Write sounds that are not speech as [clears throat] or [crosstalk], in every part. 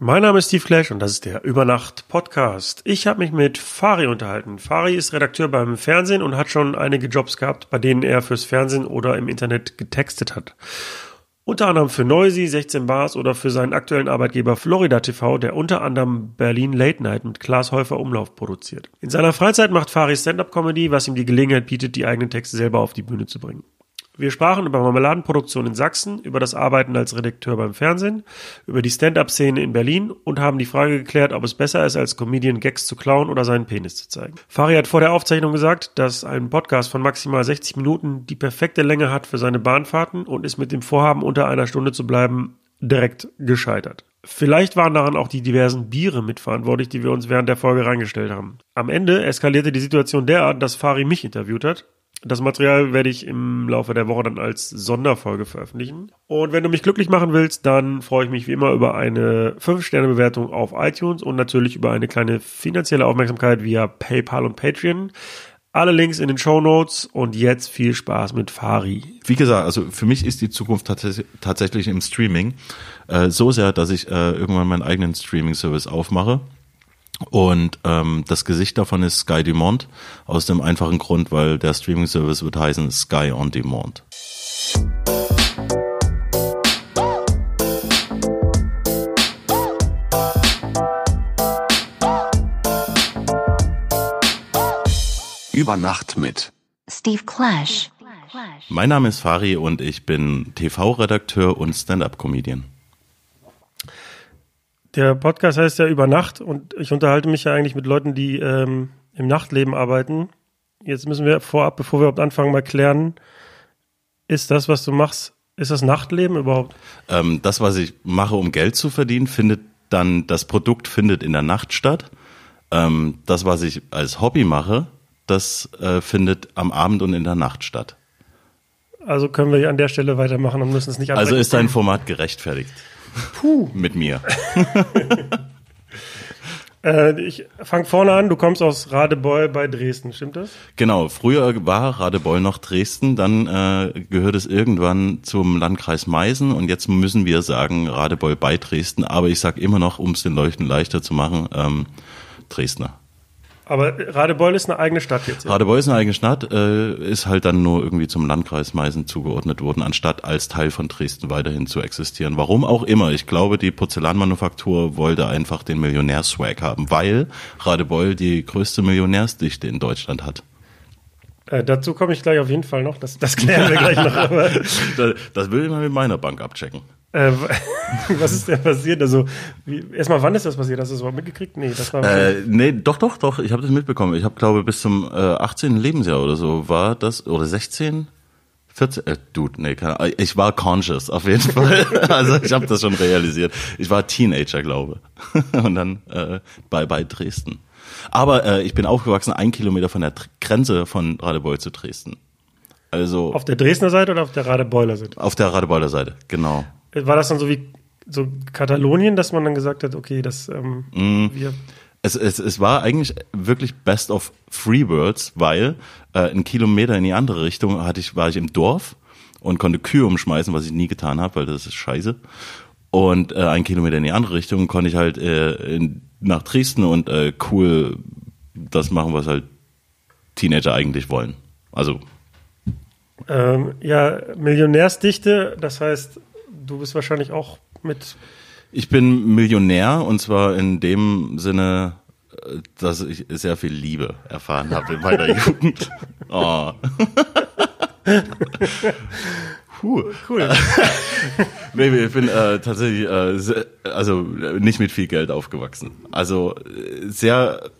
Mein Name ist Steve Clash und das ist der Übernacht Podcast. Ich habe mich mit Fari unterhalten. Fari ist Redakteur beim Fernsehen und hat schon einige Jobs gehabt, bei denen er fürs Fernsehen oder im Internet getextet hat. Unter anderem für Noisy, 16 Bars oder für seinen aktuellen Arbeitgeber Florida TV, der unter anderem Berlin Late Night mit Klaas Häufer Umlauf produziert. In seiner Freizeit macht Fari Stand-Up-Comedy, was ihm die Gelegenheit bietet, die eigenen Texte selber auf die Bühne zu bringen. Wir sprachen über Marmeladenproduktion in Sachsen, über das Arbeiten als Redakteur beim Fernsehen, über die Stand-up-Szene in Berlin und haben die Frage geklärt, ob es besser ist, als Comedian Gags zu klauen oder seinen Penis zu zeigen. Fari hat vor der Aufzeichnung gesagt, dass ein Podcast von maximal 60 Minuten die perfekte Länge hat für seine Bahnfahrten und ist mit dem Vorhaben, unter einer Stunde zu bleiben, direkt gescheitert. Vielleicht waren daran auch die diversen Biere mitverantwortlich, die wir uns während der Folge reingestellt haben. Am Ende eskalierte die Situation derart, dass Fari mich interviewt hat das Material werde ich im Laufe der Woche dann als Sonderfolge veröffentlichen. Und wenn du mich glücklich machen willst, dann freue ich mich wie immer über eine 5-Sterne-Bewertung auf iTunes und natürlich über eine kleine finanzielle Aufmerksamkeit via PayPal und Patreon. Alle Links in den Show Notes und jetzt viel Spaß mit Fari. Wie gesagt, also für mich ist die Zukunft tats tatsächlich im Streaming äh, so sehr, dass ich äh, irgendwann meinen eigenen Streaming-Service aufmache und ähm, das Gesicht davon ist Sky Dumont, aus dem einfachen Grund, weil der Streaming-Service wird heißen Sky on Demand. Über Nacht mit Steve Clash. Mein Name ist Fari und ich bin TV-Redakteur und Stand-up-Comedian. Der Podcast heißt ja über Nacht und ich unterhalte mich ja eigentlich mit Leuten, die ähm, im Nachtleben arbeiten. Jetzt müssen wir vorab, bevor wir überhaupt anfangen, mal klären, ist das, was du machst, ist das Nachtleben überhaupt? Ähm, das, was ich mache, um Geld zu verdienen, findet dann, das Produkt findet in der Nacht statt. Ähm, das, was ich als Hobby mache, das äh, findet am Abend und in der Nacht statt. Also können wir an der Stelle weitermachen und müssen es nicht Also ist dein Format gerechtfertigt. Puh. Mit mir. [laughs] äh, ich fange vorne an, du kommst aus Radebeul bei Dresden, stimmt das? Genau, früher war Radebeul noch Dresden, dann äh, gehört es irgendwann zum Landkreis Meißen und jetzt müssen wir sagen Radebeul bei Dresden, aber ich sage immer noch, um es den Leuten leichter zu machen, ähm, Dresdner. Aber Radebeul ist eine eigene Stadt jetzt. Radebeul ist eine eigene Stadt, äh, ist halt dann nur irgendwie zum Landkreis Meißen zugeordnet worden, anstatt als Teil von Dresden weiterhin zu existieren. Warum auch immer. Ich glaube, die Porzellanmanufaktur wollte einfach den Millionärswag haben, weil Radebeul die größte Millionärsdichte in Deutschland hat. Äh, dazu komme ich gleich auf jeden Fall noch. Das, das klären wir gleich noch. [laughs] das, das will ich mal mit meiner Bank abchecken. Äh, [laughs] was ist denn passiert? Also, wie, erstmal, wann ist das passiert? Hast du das überhaupt mitgekriegt? Nee, das war. Äh, nee, doch, doch, doch. Ich habe das mitbekommen. Ich habe, glaube bis zum äh, 18. Lebensjahr oder so war das, oder 16? 14, äh, dude, nee, keine Ahnung. Ich war conscious, auf jeden [laughs] Fall. also ich habe das schon realisiert. Ich war Teenager, glaube. Und dann äh, bei, bei Dresden. Aber äh, ich bin aufgewachsen, ein Kilometer von der Grenze von Radebeul zu Dresden. Also auf der Dresdner Seite oder auf der Radebeuler Seite? Auf der Radebeuler Seite, genau. War das dann so wie so Katalonien, dass man dann gesagt hat, okay, das ähm, mm. wir es, es, es war eigentlich wirklich best of three worlds, weil äh, einen Kilometer in die andere Richtung hatte ich, war ich im Dorf und konnte Kühe umschmeißen, was ich nie getan habe, weil das ist scheiße. Und äh, einen Kilometer in die andere Richtung konnte ich halt äh, in, nach Dresden und äh, cool das machen, was halt Teenager eigentlich wollen. Also ähm, ja, Millionärsdichte, das heißt, du bist wahrscheinlich auch mit. Ich bin Millionär und zwar in dem Sinne, äh, dass ich sehr viel Liebe erfahren habe in meiner [laughs] Jugend. Oh. [laughs] Puh. Cool. [laughs] nee, ich bin äh, tatsächlich äh, sehr, also nicht mit viel Geld aufgewachsen. Also äh, sehr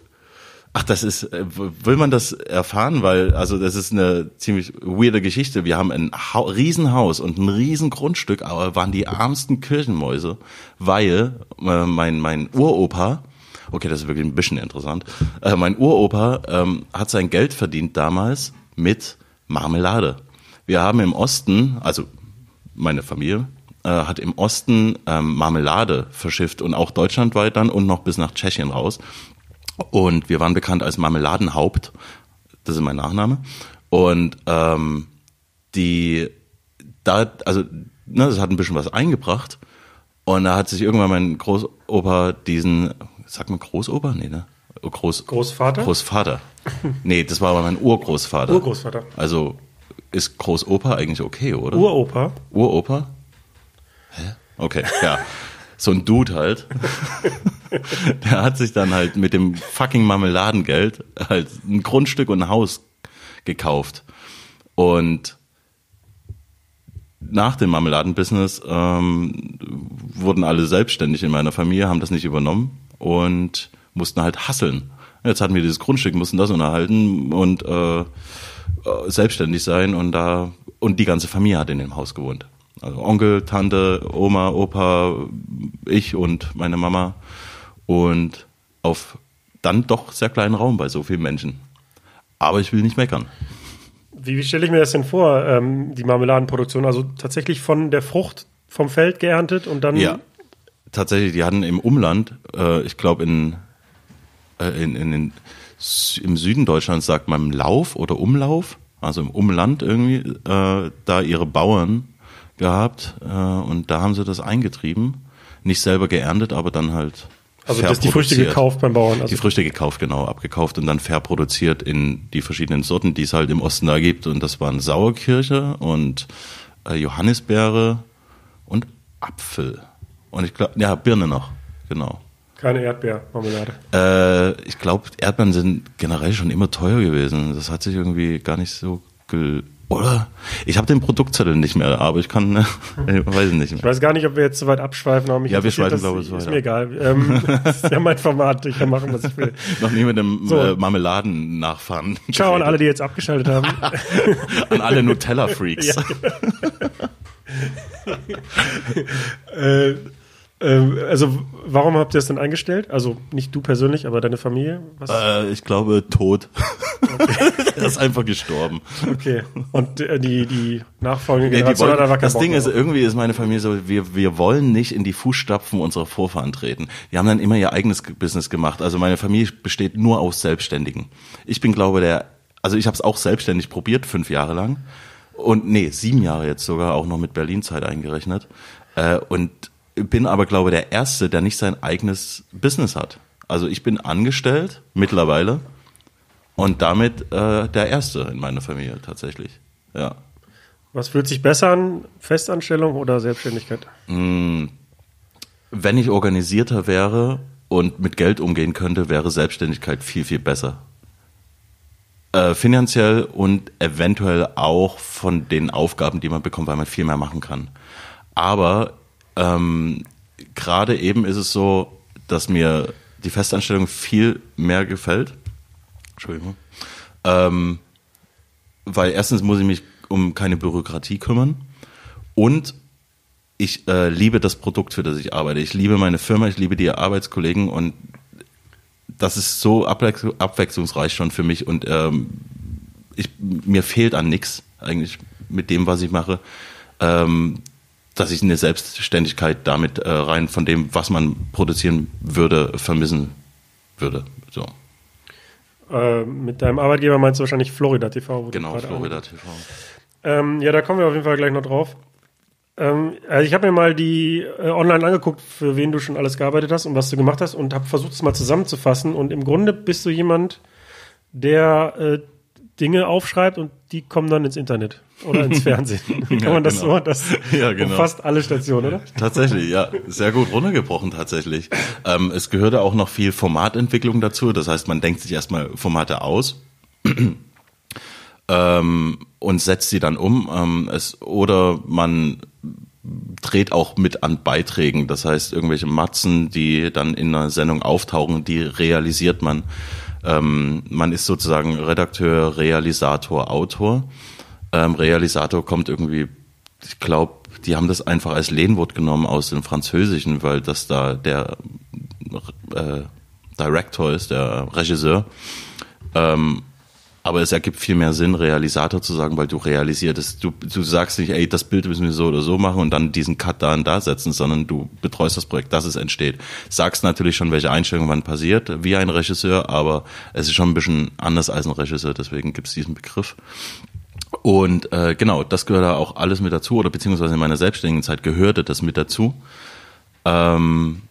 Ach, das ist, äh, will man das erfahren? Weil, also das ist eine ziemlich weirde Geschichte. Wir haben ein ha Riesenhaus und ein Riesengrundstück, aber waren die ärmsten Kirchenmäuse, weil äh, mein, mein Uropa, okay, das ist wirklich ein bisschen interessant, äh, mein Uropa ähm, hat sein Geld verdient damals mit Marmelade. Wir haben im Osten, also meine Familie, äh, hat im Osten ähm, Marmelade verschifft und auch deutschlandweit dann und noch bis nach Tschechien raus. Und wir waren bekannt als Marmeladenhaupt. Das ist mein Nachname. Und ähm, die, da, also, ne, das hat ein bisschen was eingebracht. Und da hat sich irgendwann mein Großopa diesen, sagt man Großopa? Nee, ne? Groß, Großvater? Großvater. Nee, das war aber mein Urgroßvater. Urgroßvater. Also ist Großopa eigentlich okay, oder? Uropa. Uropa? Hä? Okay, ja. So ein Dude halt. [laughs] Der hat sich dann halt mit dem fucking Marmeladengeld halt ein Grundstück und ein Haus gekauft. Und nach dem Marmeladenbusiness ähm, wurden alle selbstständig in meiner Familie, haben das nicht übernommen und mussten halt hasseln. Jetzt hatten wir dieses Grundstück, mussten das unterhalten und äh, äh, selbstständig sein und da und die ganze Familie hat in dem Haus gewohnt. Also Onkel, Tante, Oma, Opa, ich und meine Mama und auf dann doch sehr kleinen Raum bei so vielen Menschen. Aber ich will nicht meckern. Wie, wie stelle ich mir das denn vor, ähm, die Marmeladenproduktion? Also tatsächlich von der Frucht vom Feld geerntet und dann. Ja, tatsächlich, die hatten im Umland, äh, ich glaube in, äh, in, in, in, im Süden Deutschlands sagt man Lauf oder Umlauf, also im Umland irgendwie, äh, da ihre Bauern gehabt äh, und da haben sie das eingetrieben. Nicht selber geerntet, aber dann halt also das die Früchte gekauft beim Bauern. Also die Früchte gekauft, genau, abgekauft und dann fair produziert in die verschiedenen Sorten, die es halt im Osten da gibt. Und das waren Sauerkirche und äh, Johannisbeere und Apfel. Und ich glaube, ja, Birne noch, genau. Keine Erdbeermarmelade. Äh, ich glaube, Erdbeeren sind generell schon immer teuer gewesen. Das hat sich irgendwie gar nicht so gel oder? Ich habe den Produktzettel nicht mehr, aber ich kann, ne, [laughs] ich weiß nicht mehr. Ich weiß gar nicht, ob wir jetzt so weit abschweifen, aber mich ja, wir schweifen, glaube ich, so Ist mir egal. Ähm, [laughs] das ist ja mein Format, ich kann machen, was ich will. [laughs] Noch nie mit dem so. äh, Marmeladen nachfahren. Ciao an alle, die jetzt abgeschaltet haben. an alle Nutella-Freaks. Ja, genau. äh, also, warum habt ihr das denn eingestellt? Also, nicht du persönlich, aber deine Familie? Äh, ich glaube, tot. Okay. [laughs] er ist einfach gestorben. Okay. Und äh, die, die nachfolgende Generation nee, die wollen, hat Das Ding ist, irgendwie ist meine Familie so, wir, wir wollen nicht in die Fußstapfen unserer Vorfahren treten. Die haben dann immer ihr eigenes Business gemacht. Also, meine Familie besteht nur aus Selbstständigen. Ich bin, glaube der, also ich habe es auch selbstständig probiert, fünf Jahre lang. Und nee, sieben Jahre jetzt sogar, auch noch mit Berlin-Zeit eingerechnet. Äh, und bin aber, glaube der Erste, der nicht sein eigenes Business hat. Also ich bin angestellt mittlerweile und damit äh, der Erste in meiner Familie tatsächlich. Ja. Was fühlt sich besser an, Festanstellung oder Selbstständigkeit? Hm, wenn ich organisierter wäre und mit Geld umgehen könnte, wäre Selbstständigkeit viel, viel besser. Äh, finanziell und eventuell auch von den Aufgaben, die man bekommt, weil man viel mehr machen kann. Aber ähm, Gerade eben ist es so, dass mir die Festanstellung viel mehr gefällt. Entschuldigung. Ähm, weil erstens muss ich mich um keine Bürokratie kümmern und ich äh, liebe das Produkt, für das ich arbeite. Ich liebe meine Firma, ich liebe die Arbeitskollegen und das ist so abwechslungsreich schon für mich und ähm, ich, mir fehlt an nichts eigentlich mit dem, was ich mache. Ähm, dass ich eine Selbstständigkeit damit äh, rein von dem, was man produzieren würde, vermissen würde. So. Äh, mit deinem Arbeitgeber meinst du wahrscheinlich Florida TV. Genau, Florida TV. Ähm, ja, da kommen wir auf jeden Fall gleich noch drauf. Ähm, also ich habe mir mal die äh, online angeguckt, für wen du schon alles gearbeitet hast und was du gemacht hast und habe versucht, es mal zusammenzufassen. Und im Grunde bist du jemand, der äh, Dinge aufschreibt und die kommen dann ins Internet oder ins [laughs] Fernsehen. Kann ja, man das genau. so? Das ja, genau. fast alle Stationen, oder? Tatsächlich, ja. Sehr gut runtergebrochen tatsächlich. Ähm, es gehörte auch noch viel Formatentwicklung dazu. Das heißt, man denkt sich erstmal Formate aus. [clears throat] ähm, und setzt sie dann um. Ähm, es, oder man dreht auch mit an Beiträgen. Das heißt, irgendwelche Matzen, die dann in einer Sendung auftauchen, die realisiert man. Ähm, man ist sozusagen Redakteur, Realisator, Autor. Ähm, Realisator kommt irgendwie, ich glaube, die haben das einfach als Lehnwort genommen aus dem Französischen, weil das da der äh, Director ist, der Regisseur. Ähm, aber es ergibt viel mehr Sinn, Realisator zu sagen, weil du realisierst, du, du sagst nicht, ey, das Bild müssen wir so oder so machen und dann diesen Cut da und da setzen, sondern du betreust das Projekt, dass es entsteht. Sagst natürlich schon, welche Einstellung wann passiert, wie ein Regisseur, aber es ist schon ein bisschen anders als ein Regisseur, deswegen gibt es diesen Begriff. Und äh, genau, das gehört da auch alles mit dazu, oder beziehungsweise in meiner selbstständigen Zeit gehörte das mit dazu. Ähm,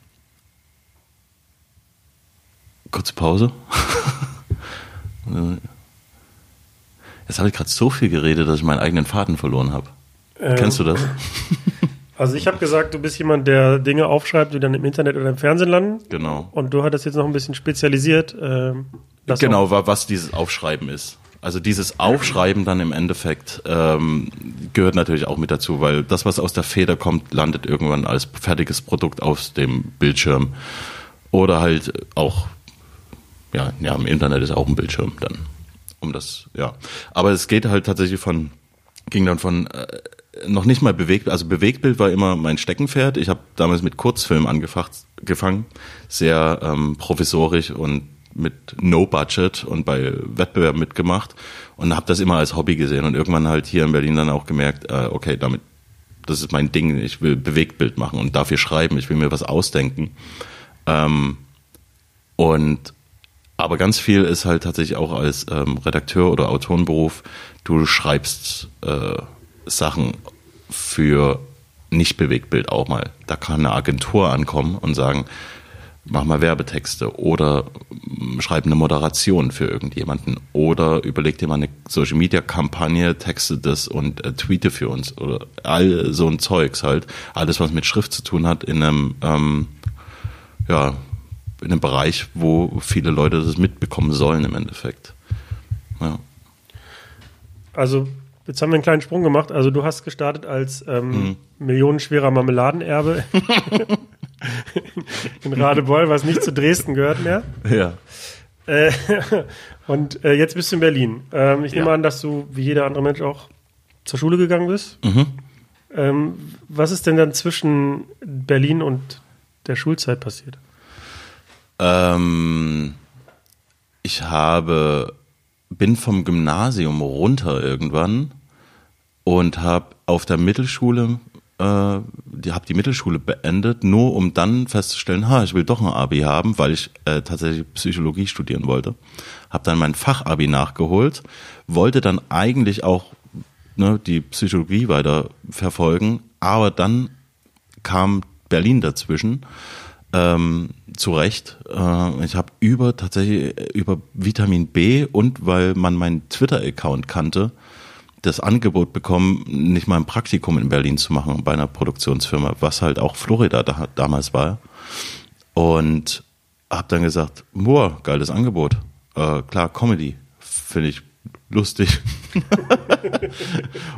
kurze Pause. [laughs] Jetzt habe ich gerade so viel geredet, dass ich meinen eigenen Faden verloren habe. Ähm, Kennst du das? [laughs] Also ich habe gesagt, du bist jemand, der Dinge aufschreibt, die dann im Internet oder im Fernsehen landen. Genau. Und du hattest jetzt noch ein bisschen spezialisiert. Ähm, Genau, wa- was dieses Aufschreiben ist. Also dieses Aufschreiben dann im Endeffekt ähm, gehört natürlich auch mit dazu, weil das, was aus der Feder kommt, landet irgendwann als fertiges Produkt auf dem Bildschirm. Oder halt auch, ja, ja, im Internet ist auch ein Bildschirm dann. Um das, ja. Aber es geht halt tatsächlich von, ging dann von äh, noch nicht mal bewegt, also Bewegtbild war immer mein Steckenpferd. Ich habe damals mit Kurzfilm angefangen, gefangen, sehr ähm, provisorisch und mit No Budget und bei Wettbewerben mitgemacht und habe das immer als Hobby gesehen und irgendwann halt hier in Berlin dann auch gemerkt, äh, okay, damit das ist mein Ding, ich will Bewegtbild machen und dafür schreiben, ich will mir was ausdenken. Ähm, und aber ganz viel ist halt tatsächlich auch als ähm, Redakteur oder Autorenberuf, du schreibst äh, Sachen für Nicht-Bewegtbild auch mal. Da kann eine Agentur ankommen und sagen, mach mal Werbetexte oder mm, schreib eine Moderation für irgendjemanden oder überleg dir mal eine Social Media Kampagne, texte das und äh, tweete für uns oder all so ein Zeugs halt. Alles, was mit Schrift zu tun hat in einem, ähm, ja, in einem Bereich, wo viele Leute das mitbekommen sollen im Endeffekt. Ja. Also, jetzt haben wir einen kleinen Sprung gemacht. Also, du hast gestartet als ähm, millionenschwerer Marmeladenerbe [laughs] in Radebeul, was nicht zu Dresden gehört mehr. Ja. Äh, [laughs] und äh, jetzt bist du in Berlin. Ähm, ich nehme Ja. an, dass du wie jeder andere Mensch auch zur Schule gegangen bist. Ähm, was ist denn dann zwischen Berlin und der Schulzeit passiert? Ähm, ich habe, bin vom Gymnasium runter irgendwann und habe auf der Mittelschule, äh, die, habe die Mittelschule beendet, nur um dann festzustellen, ha, ich will doch ein Abi haben, weil ich äh, tatsächlich Psychologie studieren wollte. Habe dann mein Fachabi nachgeholt, wollte dann eigentlich auch ne, die Psychologie weiter verfolgen, aber dann kam Berlin dazwischen. Ähm, zu Recht. Äh, ich habe über tatsächlich äh, über Vitamin B und weil man meinen Twitter-Account kannte, das Angebot bekommen, nicht mal ein Praktikum in Berlin zu machen bei einer Produktionsfirma, was halt auch Florida da, damals war. Und habe dann gesagt, boah, geiles Angebot. Äh, klar, Comedy finde ich lustig. [laughs]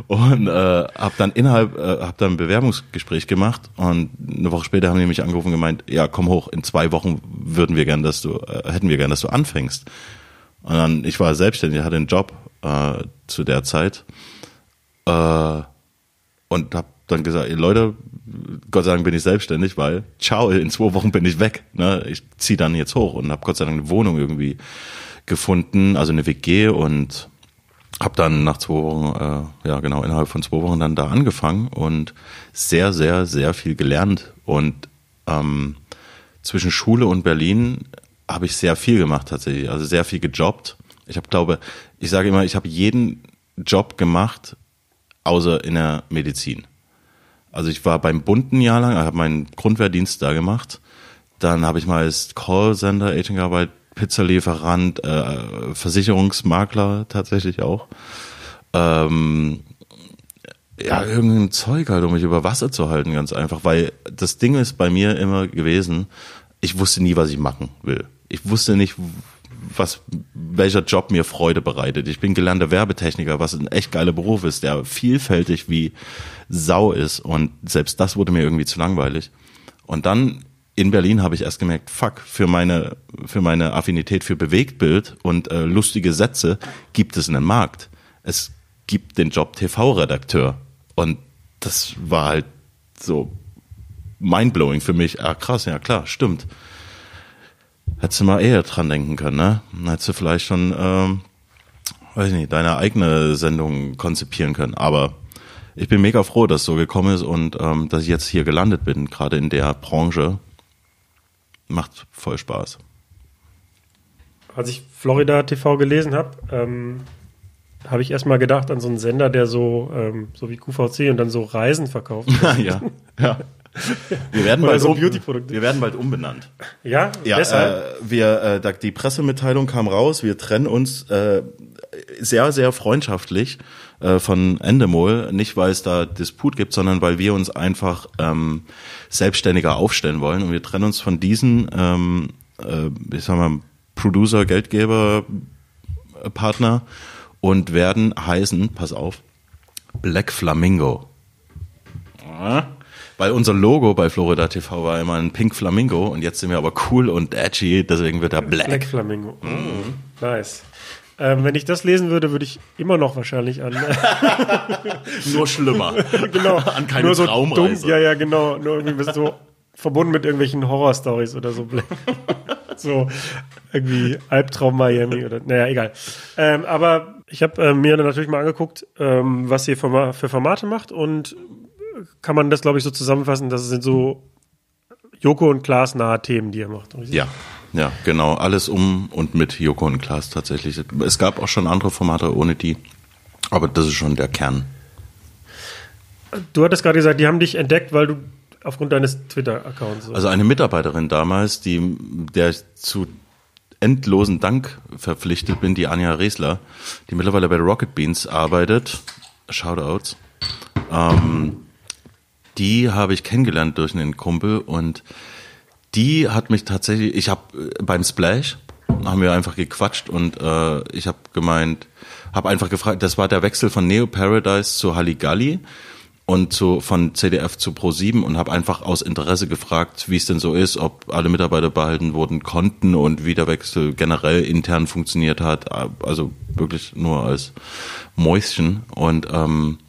und äh, habe dann innerhalb, äh, habe dann ein Bewerbungsgespräch gemacht und eine Woche später haben die mich angerufen und gemeint, ja, komm hoch, in zwei Wochen würden wir gern, dass du, äh, hätten wir gern, dass du anfängst. Und dann, ich war selbstständig, hatte einen Job äh, zu der Zeit äh, und habe dann gesagt, Leute, Gott sei Dank bin ich selbstständig, weil ciao, in zwei Wochen bin ich weg. Ne? Ich ziehe dann jetzt hoch und habe Gott sei Dank eine Wohnung irgendwie gefunden, also eine WG und habe dann nach zwei Wochen, äh, ja genau, innerhalb von zwei Wochen dann da angefangen und sehr, sehr, sehr viel gelernt. Und ähm, zwischen Schule und Berlin habe ich sehr viel gemacht tatsächlich, also sehr viel gejobbt. Ich habe, glaube, ich sage immer, ich habe jeden Job gemacht, außer in der Medizin. Also ich war beim Bund ein Jahr lang, habe meinen Grundwehrdienst da gemacht. Dann habe ich mal als Callcenter Agent gearbeitet, Pizzalieferant, äh, Versicherungsmakler tatsächlich auch. Ähm, ja, irgendein Zeug halt, um mich über Wasser zu halten, ganz einfach. Weil das Ding ist bei mir immer gewesen, ich wusste nie, was ich machen will. Ich wusste nicht, was, welcher Job mir Freude bereitet. Ich bin gelernter Werbetechniker, was ein echt geiler Beruf ist, der vielfältig wie Sau ist. Und selbst das wurde mir irgendwie zu langweilig. Und dann in Berlin habe ich erst gemerkt, fuck, für meine, für meine Affinität für Bewegtbild und äh, lustige Sätze gibt es einen Markt. Es gibt den Job TV-Redakteur. Und das war halt so mindblowing für mich. Ah, krass, ja klar, stimmt. Hättest du mal eher dran denken können, ne? Dann hättest du vielleicht schon, ähm, weiß ich nicht, deine eigene Sendung konzipieren können. Aber ich bin mega froh, dass es so gekommen ist und ähm, dass ich jetzt hier gelandet bin, gerade in der Branche. Macht voll Spaß. Als ich Florida TV gelesen habe, ähm, habe ich erstmal gedacht an so einen Sender, der so, ähm, so wie QVC und dann so Reisen verkauft. [laughs] ja, ja. Wir werden, [laughs] bald so um, wir werden bald umbenannt. Ja, Ja, deshalb. äh, wir, äh, die Pressemitteilung kam raus, wir trennen uns äh, sehr, sehr freundschaftlich äh, von Endemol, nicht weil es da Disput gibt, sondern weil wir uns einfach ähm, selbstständiger aufstellen wollen und wir trennen uns von diesen, ähm, äh, ich sag mal, Producer, Geldgeber, äh, Partner und werden heißen, pass auf, Black Flamingo. Ja. Weil unser Logo bei Florida TV war immer ein Pink Flamingo und jetzt sind wir aber cool und edgy, deswegen wird er Black. Black Flamingo. Nice. Ähm, wenn ich das lesen würde, würde ich immer noch wahrscheinlich an [laughs] Nur schlimmer. [laughs] genau An keine nur so Traumreise. Dumm, ja, ja, genau. Nur irgendwie bist du verbunden mit irgendwelchen Horror-Stories oder so. [laughs] so irgendwie Albtraum Miami oder naja, egal. Ähm, aber ich habe äh, mir dann natürlich mal angeguckt, ähm, was ihr Forma für Formate macht und kann man das, glaube ich, so zusammenfassen, das sind so Joko und Klaas nahe Themen, die ihr macht. richtig? Ja, ja, genau. Alles um und mit Joko und Klaas tatsächlich. Es gab auch schon andere Formate ohne die, aber das ist schon der Kern. Du hattest gerade gesagt, die haben dich entdeckt, weil du aufgrund deines Twitter-Accounts. Also eine Mitarbeiterin damals, die der ich zu endlosen Dank verpflichtet bin, die Anja Resler, die mittlerweile bei Rocket Beans arbeitet. Shoutouts. Ähm, die habe ich kennengelernt durch einen Kumpel und die hat mich tatsächlich, ich habe beim Splash haben wir einfach gequatscht und äh, ich habe gemeint, habe einfach gefragt, das war der Wechsel von Neo Paradise zu Halligalli und zu, von CDF zu Pro7 und habe einfach aus Interesse gefragt, wie es denn so ist, ob alle Mitarbeiter behalten wurden konnten und wie der Wechsel generell intern funktioniert hat. Also wirklich nur als Mäuschen. Und ähm,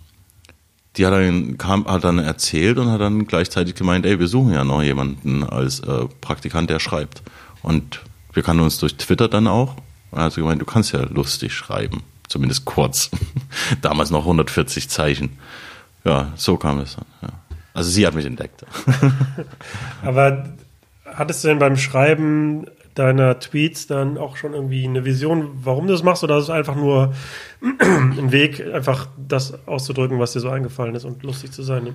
die hat dann, kam, hat dann erzählt und hat dann gleichzeitig gemeint, ey, wir suchen ja noch jemanden als äh, Praktikant, der schreibt. Und wir kannten uns durch Twitter dann auch. Und hat sie gemeint, du kannst ja lustig schreiben. Zumindest kurz. [laughs] Damals noch 140 Zeichen. Ja, so kam es dann. Ja. Also sie hat mich entdeckt. [laughs] Aber hattest du denn beim Schreiben deiner Tweets dann auch schon irgendwie eine Vision, warum du das machst, oder ist es einfach nur ein Weg, einfach das auszudrücken, was dir so eingefallen ist und lustig zu sein?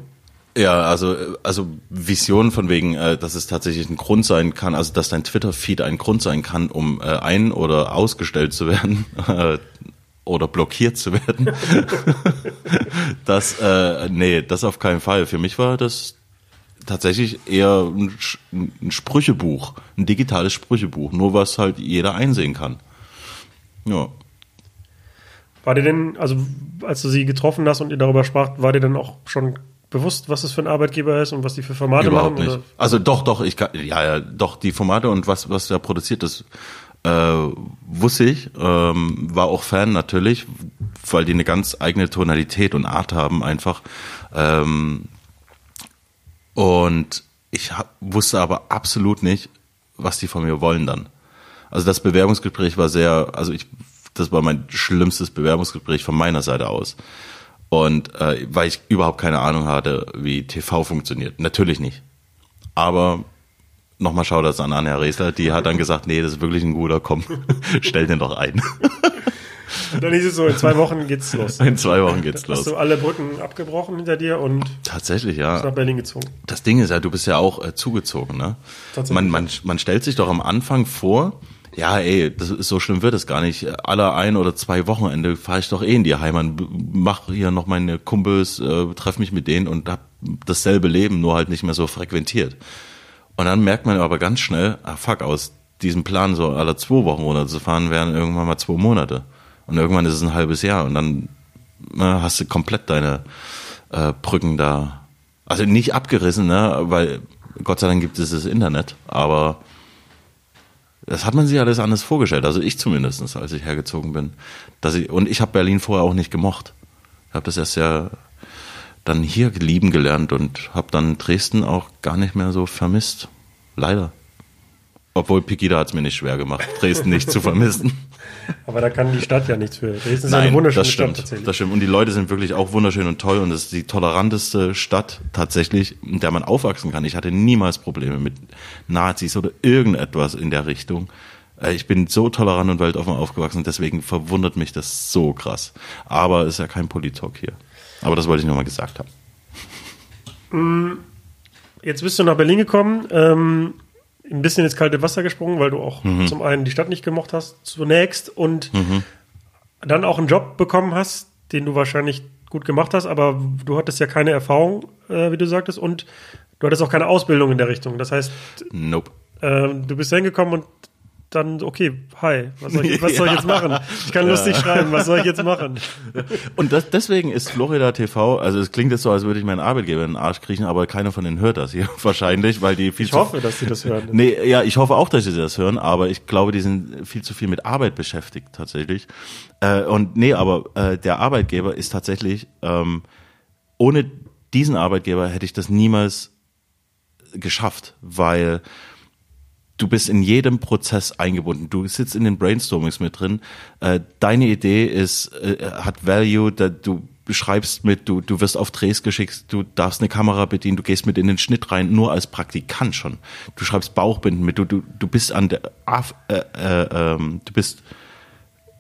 Ja, also, also Vision von wegen, äh, dass es tatsächlich ein Grund sein kann, also dass dein Twitter-Feed ein Grund sein kann, um äh, ein- oder ausgestellt zu werden äh, oder blockiert zu werden. [laughs] das, äh, nee, das auf keinen Fall. Für mich war das tatsächlich eher ein, ein Sprüchebuch, ein digitales Sprüchebuch, nur was halt jeder einsehen kann. Ja. War dir denn, also als du sie getroffen hast und ihr darüber sprach, war dir dann auch schon bewusst, was das für ein Arbeitgeber ist und was die für Formate Überhaupt machen? nicht. Also doch, doch, ich kann, ja, ja, doch, die Formate und was, was da produziert ist, äh, wusste ich, ähm, war auch Fan natürlich, weil die eine ganz eigene Tonalität und Art haben einfach. Ähm, und ich hab, wusste aber absolut nicht, was die von mir wollen dann. Also das Bewerbungsgespräch war sehr, also ich, das war mein schlimmstes Bewerbungsgespräch von meiner Seite aus. Und äh, weil ich überhaupt keine Ahnung hatte, wie TV funktioniert. Natürlich nicht. Aber nochmal Shoutouts an Anja Resler, die hat dann gesagt, nee, das ist wirklich ein guter, komm, [laughs] stell den doch ein. Und dann hieß es so, in zwei Wochen geht's los. In zwei Wochen geht's Hast los. du alle Brücken abgebrochen hinter dir und Tatsächlich, bist ja. nach Berlin gezogen. Das Ding ist ja, du bist ja auch äh, zugezogen, ne? Tatsächlich. Man, man, man stellt sich doch am Anfang vor, ja, ey, das so schlimm wird es gar nicht. Alle ein oder zwei Wochenende fahre ich doch eh in die Heimat, b- mach hier noch meine Kumpels, äh, treff mich mit denen und hab dasselbe Leben, nur halt nicht mehr so frequentiert. Und dann merkt man aber ganz schnell, ah fuck, aus diesem Plan so alle zwei Wochen runterzufahren, wären irgendwann mal zwei Monate. Und irgendwann ist es ein halbes Jahr und dann na, hast du komplett deine äh, Brücken da. Also nicht abgerissen, ne? weil Gott sei Dank gibt es das Internet, aber das hat man sich alles anders vorgestellt, also ich zumindest, als ich hergezogen bin. Dass ich, und ich habe Berlin vorher auch nicht gemocht. Ich habe das erst ja dann hier lieben gelernt und habe dann Dresden auch gar nicht mehr so vermisst. Leider. Obwohl Pegida hat es mir nicht schwer gemacht, Dresden nicht zu vermissen. [laughs] Aber da kann die Stadt ja nichts für. Dresden ist ja eine wunderschöne das stimmt. Stadt tatsächlich. Das stimmt. Und die Leute sind wirklich auch wunderschön und toll und es ist die toleranteste Stadt tatsächlich, in der man aufwachsen kann. Ich hatte niemals Probleme mit Nazis oder irgendetwas in der Richtung. Äh, Ich bin so tolerant und weltoffen aufgewachsen, deswegen verwundert mich das so krass. Aber es ist ja kein Politalk hier. Aber das wollte ich nochmal gesagt haben. jetzt bist du nach Berlin gekommen, ähm, ein bisschen ins kalte Wasser gesprungen, weil du auch Mhm. zum einen die Stadt nicht gemocht hast, zunächst, und dann auch einen Job bekommen hast, den du wahrscheinlich gut gemacht hast, aber du hattest ja keine Erfahrung, äh, wie du sagtest, und du hattest auch keine Ausbildung in der Richtung. Das heißt, Nope. äh, du bist hingekommen und dann, okay, hi, was soll ich, was soll ich [laughs] Ja. jetzt machen? Ich kann lustig schreiben, was soll ich jetzt machen? [laughs] Und das, deswegen ist Florida TV, also es klingt jetzt so, als würde ich meinen Arbeitgeber in den Arsch kriechen, aber keiner von denen hört das hier [laughs] wahrscheinlich, weil die viel Ich hoffe, dass sie das hören. Nee, ja, ich hoffe auch, dass sie das hören, aber ich glaube, die sind viel zu viel mit Arbeit beschäftigt tatsächlich. Äh, und nee, aber äh, der Arbeitgeber ist tatsächlich, ähm, ohne diesen Arbeitgeber hätte ich das niemals geschafft, weil du bist in jedem Prozess eingebunden. Du sitzt in den Brainstormings mit drin. Äh, deine Idee ist, äh, hat Value, du schreibst mit, du, du wirst auf Drehs geschickt, du darfst eine Kamera bedienen, du gehst mit in den Schnitt rein, nur als Praktikant schon. Du schreibst Bauchbinden mit, du, du, du bist an der, äh, äh, ähm, du bist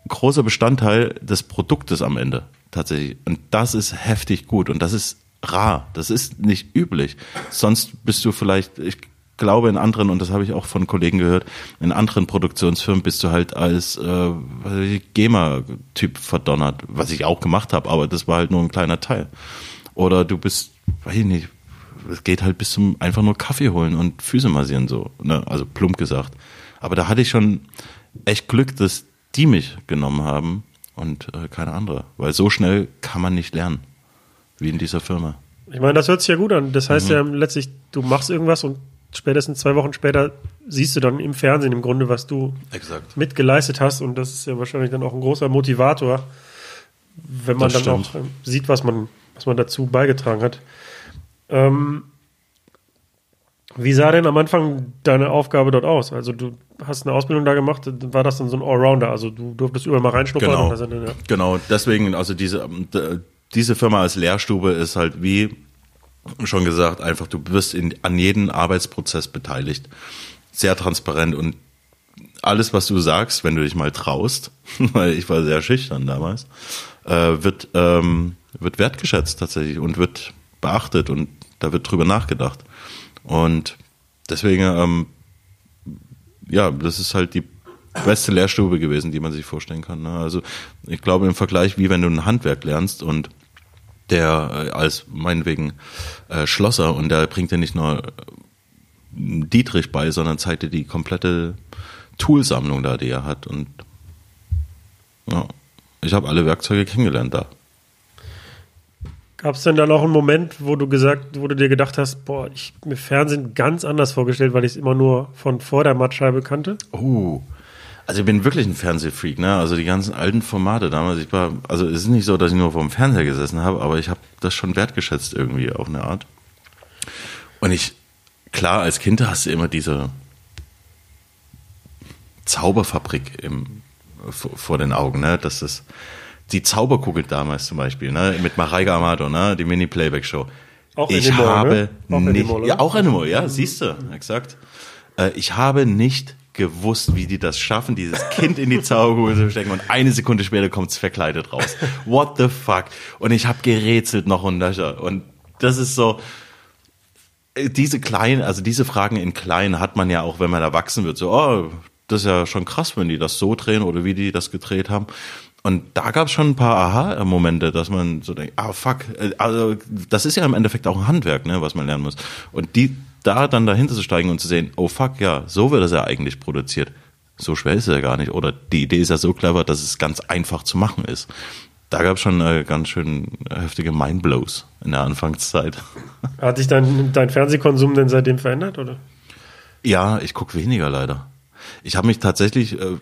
großer Bestandteil des Produktes am Ende tatsächlich. Und das ist heftig gut und das ist rar. Das ist nicht üblich. Sonst bist du vielleicht, ich glaube in anderen, und das habe ich auch von Kollegen gehört, in anderen Produktionsfirmen bist du halt als äh, GEMA-Typ verdonnert, was ich auch gemacht habe, aber das war halt nur ein kleiner Teil. Oder du bist, weiß ich nicht, es geht halt bis zum einfach nur Kaffee holen und Füße massieren so, ne? also plump gesagt. Aber da hatte ich schon echt Glück, dass die mich genommen haben und äh, keine andere, weil so schnell kann man nicht lernen wie in dieser Firma. Ich meine, das hört sich ja gut an. Das Mhm. heißt ja letztlich, du machst irgendwas und spätestens zwei Wochen später siehst du dann im Fernsehen im Grunde, was du Exakt. mitgeleistet hast. Und das ist ja wahrscheinlich dann auch ein großer Motivator, wenn man Das dann stimmt. auch ähm, sieht, was man, was man dazu beigetragen hat. Ähm, wie sah denn am Anfang deine Aufgabe dort aus? Also du hast eine Ausbildung da gemacht, war das dann so ein Allrounder? Also du durftest überall mal reinschnuppern? Genau. Dann, ja. Genau, deswegen, also diese, ähm, diese Firma als Lehrstube ist halt wie schon gesagt, einfach du wirst in, an jedem Arbeitsprozess beteiligt. Sehr transparent und alles, was du sagst, wenn du dich mal traust, [laughs] weil ich war sehr schüchtern damals, äh, wird, ähm, wird wertgeschätzt tatsächlich und wird beachtet und da wird drüber nachgedacht. Und deswegen, ähm, ja, das ist halt die beste Lehrstube gewesen, die man sich vorstellen kann. Ne? Also ich glaube im Vergleich, wie wenn du ein Handwerk lernst und der äh, als meinetwegen äh, Schlosser und der bringt dir nicht nur äh, Dietrich bei, sondern zeigt dir die komplette Toolsammlung da, die er hat. Und ja, ich habe alle Werkzeuge kennengelernt da. Gab es denn dann auch einen Moment, wo du gesagt, wo du dir gedacht hast, boah, ich mir Fernsehen ganz anders vorgestellt, weil ich es immer nur von vor der Mattscheibe kannte? Oh. Also ich bin wirklich ein Fernsehfreak, ne? Also die ganzen alten Formate damals. Ich war, also es ist nicht so, dass ich nur vor dem Fernseher gesessen habe, aber ich habe das schon wertgeschätzt irgendwie auf eine Art. Und ich, klar, als Kind hast du immer diese Zauberfabrik im, vor, vor den Augen, ne? Das ist die Zauberkugel damals zum Beispiel, ne? Mit Mareike Amado, ne? Die Mini-Playback-Show. Auch ich Animal, habe ne? Auch nicht, Animal, ja, auch Animal, ja, siehst du, exakt. Äh, ich habe nicht gewusst, wie die das schaffen, dieses Kind in die Zauberkugel zu stecken und eine Sekunde später kommt es verkleidet raus. What the fuck? Und ich habe gerätselt noch und nöcher. Und das ist so, äh, diese kleinen, also diese Fragen in klein hat man ja auch, wenn man erwachsen wird. So, oh, das ist ja schon krass, wenn die das so drehen oder wie die das gedreht haben. Und da gab es schon ein paar Aha-Momente, dass man so denkt, ah fuck, äh, also das ist ja im Endeffekt auch ein Handwerk, ne, was man lernen muss. Und die da dann dahinter zu steigen und zu sehen, oh fuck, ja, so wird das ja eigentlich produziert. So schwer ist es ja gar nicht. Oder die Idee ist ja so clever, dass es ganz einfach zu machen ist. Da gab es schon äh, ganz schön heftige Mindblows in der Anfangszeit. [laughs] Hat sich dein, dein Fernsehkonsum denn seitdem verändert? Oder? Ja, ich gucke weniger leider. Ich habe mich tatsächlich äh,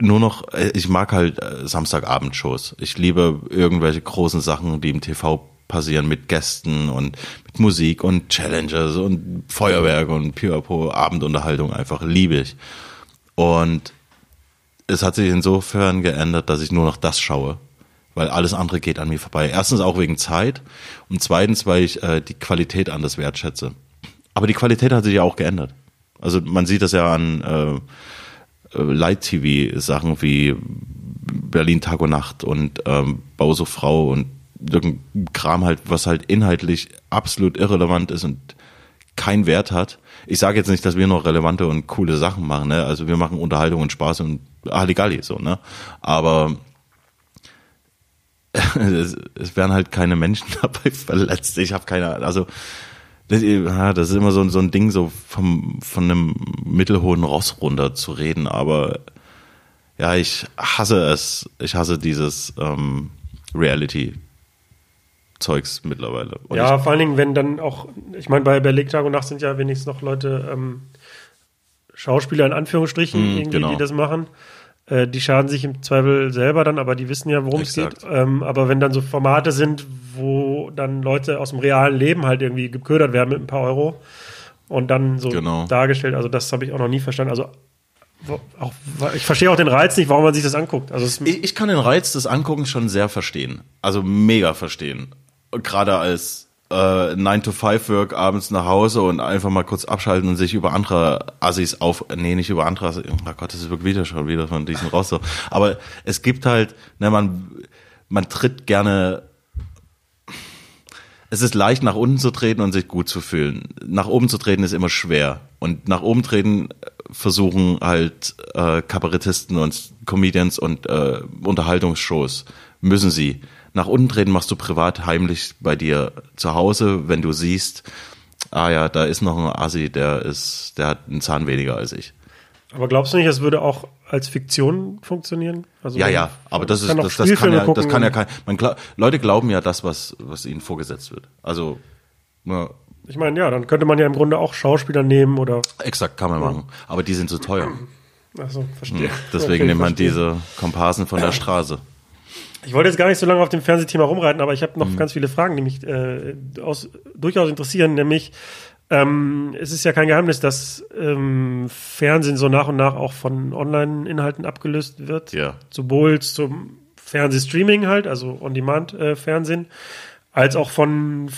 nur noch, äh, ich mag halt äh, Samstagabendshows. Ich liebe irgendwelche großen Sachen, die im TV passieren mit Gästen und mit Musik und Challenges und Feuerwerk und Pipapo, Abendunterhaltung einfach liebe ich. Und es hat sich insofern geändert, dass ich nur noch das schaue, weil alles andere geht an mir vorbei. Erstens auch wegen Zeit und zweitens, weil ich äh, die Qualität anders wertschätze. Aber die Qualität hat sich ja auch geändert. Also man sieht das ja an äh, äh, Light-TV-Sachen wie Berlin Tag und Nacht und ähm, Bau so Frau und Kram halt, was halt inhaltlich absolut irrelevant ist und keinen Wert hat. Ich sage jetzt nicht, dass wir noch relevante und coole Sachen machen, ne? Also wir machen Unterhaltung und Spaß und Halligalli so, ne? Aber [laughs] es, es werden halt keine Menschen [laughs] dabei verletzt. Ich habe keine, also das, ja, das ist immer so, so ein Ding, so vom, von einem mittelhohen Ross runter zu reden, aber ja, ich hasse es. Ich hasse dieses ähm, Reality. Zeugs mittlerweile. Und ja, vor allen Dingen, wenn dann auch, ich meine, bei, bei Tag und Nacht sind ja wenigstens noch Leute, ähm, Schauspieler in Anführungsstrichen, mm, irgendwie, genau. die das machen. Äh, die schaden sich im Zweifel selber dann, aber die wissen ja, worum es geht. Ähm, aber wenn dann so Formate sind, wo dann Leute aus dem realen Leben halt irgendwie geködert werden mit ein paar Euro und dann so genau. dargestellt, also das habe ich auch noch nie verstanden. Also auch, ich verstehe auch den Reiz nicht, warum man sich das anguckt. Also ich, ich, kann den Reiz des Anguckens schon sehr verstehen. Also mega verstehen gerade als äh, 9-to-5-Work abends nach Hause und einfach mal kurz abschalten und sich über andere Assis auf, nee, nicht über andere Assis, oh Gott, das ist wirklich wieder schon wieder von diesen raus so. Aber es gibt halt, ne, man, man tritt gerne, es ist leicht nach unten zu treten und sich gut zu fühlen. Nach oben zu treten ist immer schwer. Und nach oben treten versuchen halt äh, Kabarettisten und Comedians und äh, Unterhaltungsshows, müssen sie nach unten treten machst du privat heimlich bei dir zu Hause, wenn du siehst, ah ja, da ist noch ein Assi, der ist, der hat einen Zahn weniger als ich. Aber glaubst du nicht, das würde auch als Fiktion funktionieren? Also ja, ja, aber das ist, das, das kann ja, das kann ja kein, man, Leute glauben ja das, was, was ihnen vorgesetzt wird. Also, ja. Ich meine, ja, dann könnte man ja im Grunde auch Schauspieler nehmen oder. Exakt, kann man ja. machen. Aber die sind zu teuer. Achso, verstehe. Hm, deswegen okay, nimmt man diese Komparsen von der [clears throat] Straße. Ich wollte jetzt gar nicht so lange auf dem Fernsehthema rumreiten, aber ich habe noch mhm. ganz viele Fragen, die mich äh, aus, durchaus interessieren. Nämlich, ähm, es ist ja kein Geheimnis, dass ähm, Fernsehen so nach und nach auch von Online-Inhalten abgelöst wird. Ja. Sowohl zum Fernsehstreaming halt, also On-Demand-Fernsehen, äh, als auch von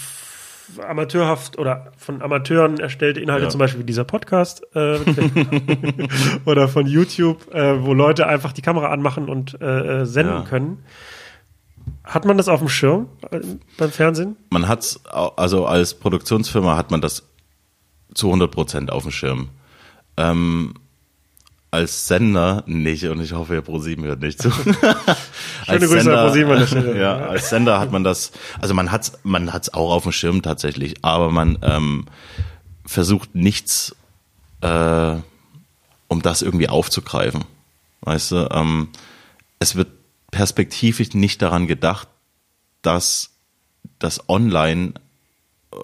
amateurhaft oder von Amateuren erstellte Inhalte, ja. zum Beispiel wie dieser Podcast äh, [laughs] oder von YouTube, äh, wo Leute einfach die Kamera anmachen und äh, äh senden ja. können. Hat man das auf dem Schirm äh, beim Fernsehen? Man hat's, also als Produktionsfirma hat man das zu 100 Prozent auf dem Schirm. Ähm, als Sender nicht und ich hoffe, ProSieben hört nicht zu. [laughs] Schöne Grüße Sender, an ProSieben an der Stelle. [laughs] Ja, als Sender hat man das, also man hat's, man hat's auch auf dem Schirm tatsächlich, aber man ähm, versucht nichts, äh, um das irgendwie aufzugreifen. Weißt du, ähm, es wird perspektivisch nicht daran gedacht, dass das Online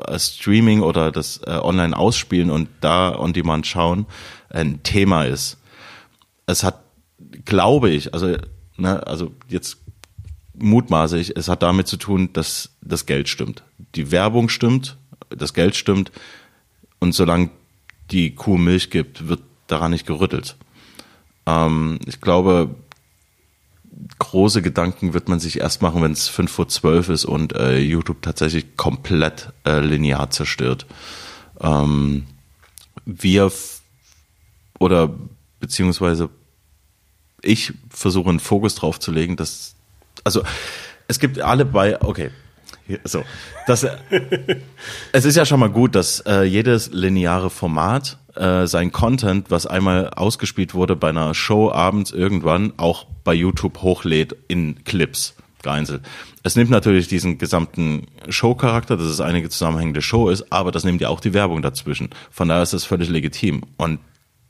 äh, Streaming oder das äh, Online ausspielen und da on demand schauen ein Thema ist. Es hat, glaube ich, also, ne, also jetzt mutmaße ich, es hat damit zu tun, dass das Geld stimmt. Die Werbung stimmt, das Geld stimmt und solange die Kuh Milch gibt, wird daran nicht gerüttelt. Ähm, ich glaube, große Gedanken wird man sich erst machen, wenn es fünf vor zwölf ist und äh, YouTube tatsächlich komplett äh, linear zerstört. Ähm, wir oder beziehungsweise ich versuche einen Fokus drauf zu legen, dass also es gibt alle bei okay so das [laughs] es ist ja schon mal gut, dass äh, jedes lineare Format äh, sein Content, was einmal ausgespielt wurde bei einer Show abends irgendwann, auch bei YouTube hochlädt in Clips geeinzelt. Es nimmt natürlich diesen gesamten Show-Charakter, dass es eine zusammenhängende Show ist, aber das nimmt ja auch die Werbung dazwischen. Von daher ist das völlig legitim. Und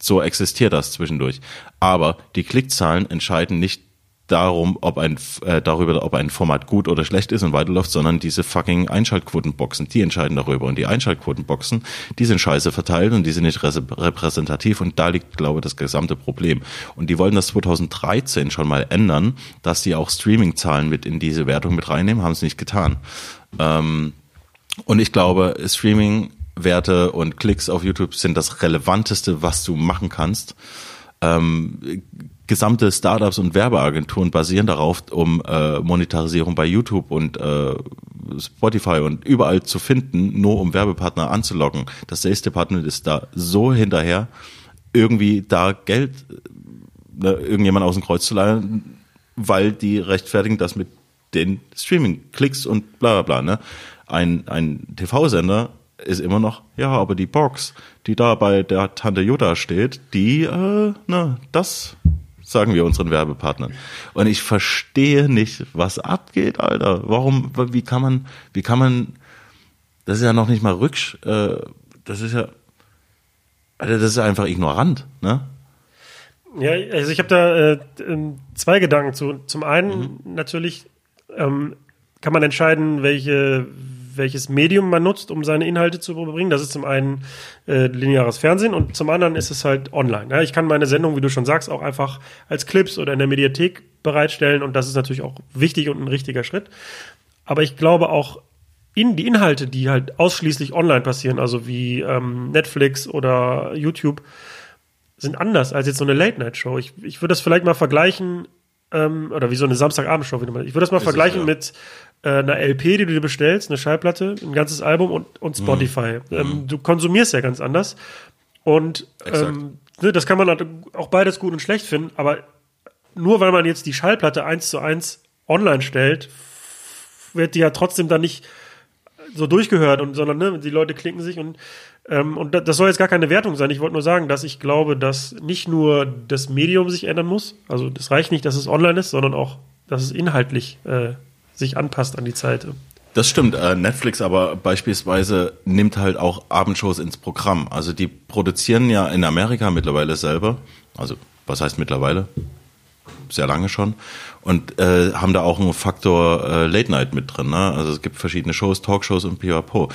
so existiert das zwischendurch. Aber die Klickzahlen entscheiden nicht darum, ob ein äh, darüber, ob ein Format gut oder schlecht ist und weiterläuft, sondern diese fucking Einschaltquotenboxen, die entscheiden darüber. Und die Einschaltquotenboxen, die sind scheiße verteilt und die sind nicht repräsentativ und da liegt, glaube ich, das gesamte Problem. Und die wollten das 2013 schon mal ändern, dass die auch Streaming-Zahlen mit in diese Wertung mit reinnehmen, haben es nicht getan. Ähm, und ich glaube, Streaming Werte und Klicks auf YouTube sind das relevanteste, was du machen kannst. Ähm, gesamte Startups und Werbeagenturen basieren darauf, um äh, Monetarisierung bei YouTube und äh, Spotify und überall zu finden, nur um Werbepartner anzulocken. Das Sales Department ist da so hinterher, irgendwie da Geld ne, irgendjemand aus dem Kreuz zu leihen, weil die rechtfertigen das mit den Streaming-Klicks und bla bla bla. Ne? Ein, ein TV-Sender ist immer noch, ja, aber die Box, die da bei der Tante Jutta steht, die, äh, na, das sagen wir unseren Werbepartnern. Und ich verstehe nicht, was abgeht, Alter. Warum, wie kann man, wie kann man, das ist ja noch nicht mal rücksch, äh, das ist ja, Alter, das ist einfach ignorant, ne? Ja, also ich habe da äh, ähm, zwei Gedanken zu. Zum einen mhm. natürlich ähm, kann man entscheiden, welche, welches Medium man nutzt, um seine Inhalte zu überbringen. Das ist zum einen äh, lineares Fernsehen und zum anderen ist es halt online. Ja, ich kann meine Sendung, wie du schon sagst, auch einfach als Clips oder in der Mediathek bereitstellen und das ist natürlich auch wichtig und ein richtiger Schritt. Aber ich glaube auch in die Inhalte, die halt ausschließlich online passieren, also wie ähm, Netflix oder YouTube, sind anders als jetzt so eine Late-Night-Show. Ich, ich würde das vielleicht mal vergleichen, ähm, oder wie so eine Samstagabend-Show. Ich würde das mal ist vergleichen es, ja. mit äh, einer LP, die du dir bestellst, eine Schallplatte, ein ganzes Album und, und mhm. Spotify. Mhm. Ähm, du konsumierst ja ganz anders. Und ähm, ne, das kann man halt auch beides gut und schlecht finden, aber nur weil man jetzt die Schallplatte eins zu eins online stellt, wird die ja trotzdem dann nicht so durchgehört und sondern ne, die Leute klicken sich und ähm, und das soll jetzt gar keine Wertung sein. Ich wollte nur sagen, dass ich glaube, dass nicht nur das Medium sich ändern muss. Also das reicht nicht, dass es online ist, sondern auch, dass es inhaltlich äh, sich anpasst an die Zeit. Das stimmt. Äh, Netflix aber beispielsweise nimmt halt auch Abendshows ins Programm. Also die produzieren ja in Amerika mittlerweile selber. Also was heißt mittlerweile? Sehr lange schon. Und äh, haben da auch einen Faktor äh, Late Night mit drin. Ne? Also es gibt verschiedene Shows, Talkshows und pipapo.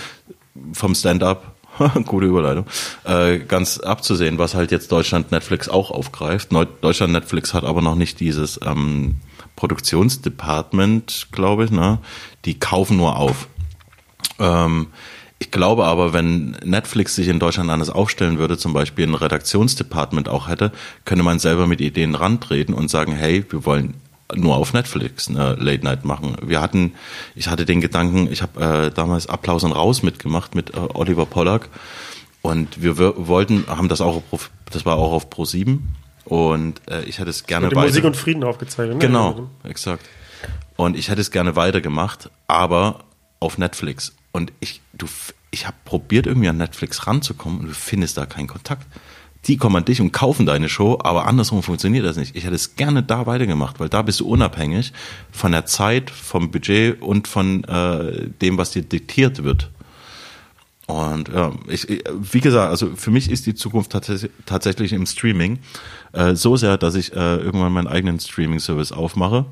Vom Stand-up [laughs] Gute Überleitung. Äh, ganz abzusehen, was halt jetzt Deutschland Netflix auch aufgreift. Deutschland Netflix hat aber noch nicht dieses ähm, Produktionsdepartment, glaube ich. Ne? Die kaufen nur auf. Ähm, ich glaube aber, wenn Netflix sich in Deutschland anders aufstellen würde, zum Beispiel ein Redaktionsdepartment auch hätte, könnte man selber mit Ideen rantreten und sagen, hey, wir wollen nur auf Netflix eine Late Night machen. Wir hatten, ich hatte den Gedanken, ich habe äh, damals Applaus und Raus mitgemacht mit äh, Oliver Pollack und wir wollten, haben das auch, auf, das war auch auf Pro 7 und äh, ich hätte es gerne weiter. Musik und Frieden aufgezeichnet. Ne? Genau, exakt. Und ich hätte es gerne weitergemacht, aber auf Netflix. Und ich, du, ich habe probiert irgendwie an Netflix ranzukommen und du findest da keinen Kontakt die kommen an dich und kaufen deine Show, aber andersrum funktioniert das nicht. Ich hätte es gerne da weitergemacht, weil da bist du unabhängig von der Zeit, vom Budget und von äh, dem, was dir diktiert wird. Und ja, ich, wie gesagt, also für mich ist die Zukunft tats tatsächlich im Streaming äh, so sehr, dass ich äh, irgendwann meinen eigenen Streaming-Service aufmache.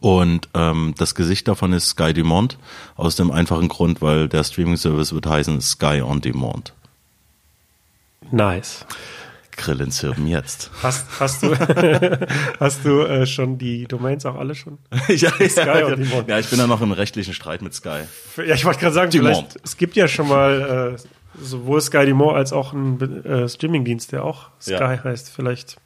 Und ähm, das Gesicht davon ist Sky Dumont, aus dem einfachen Grund, weil der Streaming-Service wird heißen Sky on Demand. Nice. Grillen zirpen jetzt. Hast, hast du, [laughs] hast du äh, schon die Domains auch alle schon? [laughs] ja, Sky ja, ja, ich bin da noch im rechtlichen Streit mit Sky. Ja, ich wollte gerade sagen, vielleicht, es gibt ja schon mal äh, sowohl Sky Dumont als auch einen äh, Streamingdienst, der auch Sky ja. heißt. Vielleicht